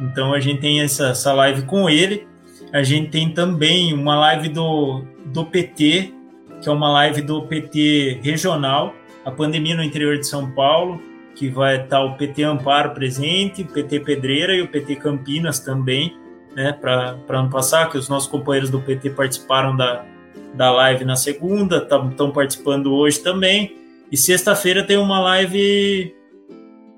Então a gente tem essa, essa live com ele. A gente tem também uma live do, do PT, que é uma live do PT regional, a pandemia no interior de São Paulo, que vai estar o PT Amparo presente, o PT Pedreira e o PT Campinas também, né, para ano passado, que os nossos companheiros do PT participaram da, da live na segunda, estão participando hoje também. E sexta-feira tem uma live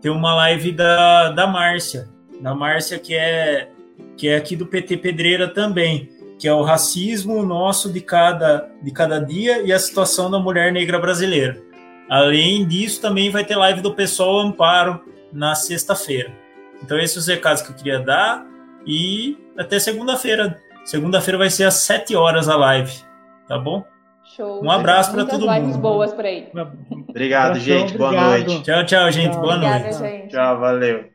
tem uma live da, da Márcia, da Márcia, que é, que é aqui do PT Pedreira também, que é o racismo nosso de cada, de cada dia e a situação da mulher negra brasileira. Além disso, também vai ter live do Pessoal Amparo na sexta-feira. Então, esses são os recados que eu queria dar e até segunda-feira. Segunda-feira vai ser às 7 horas a live, tá bom? Show. Um abraço para todo lives mundo. boas por aí. Obrigado, gente. Boa Obrigado. noite. Tchau, tchau, gente. Tchau. Boa Obrigada, noite. gente. Tchau, valeu.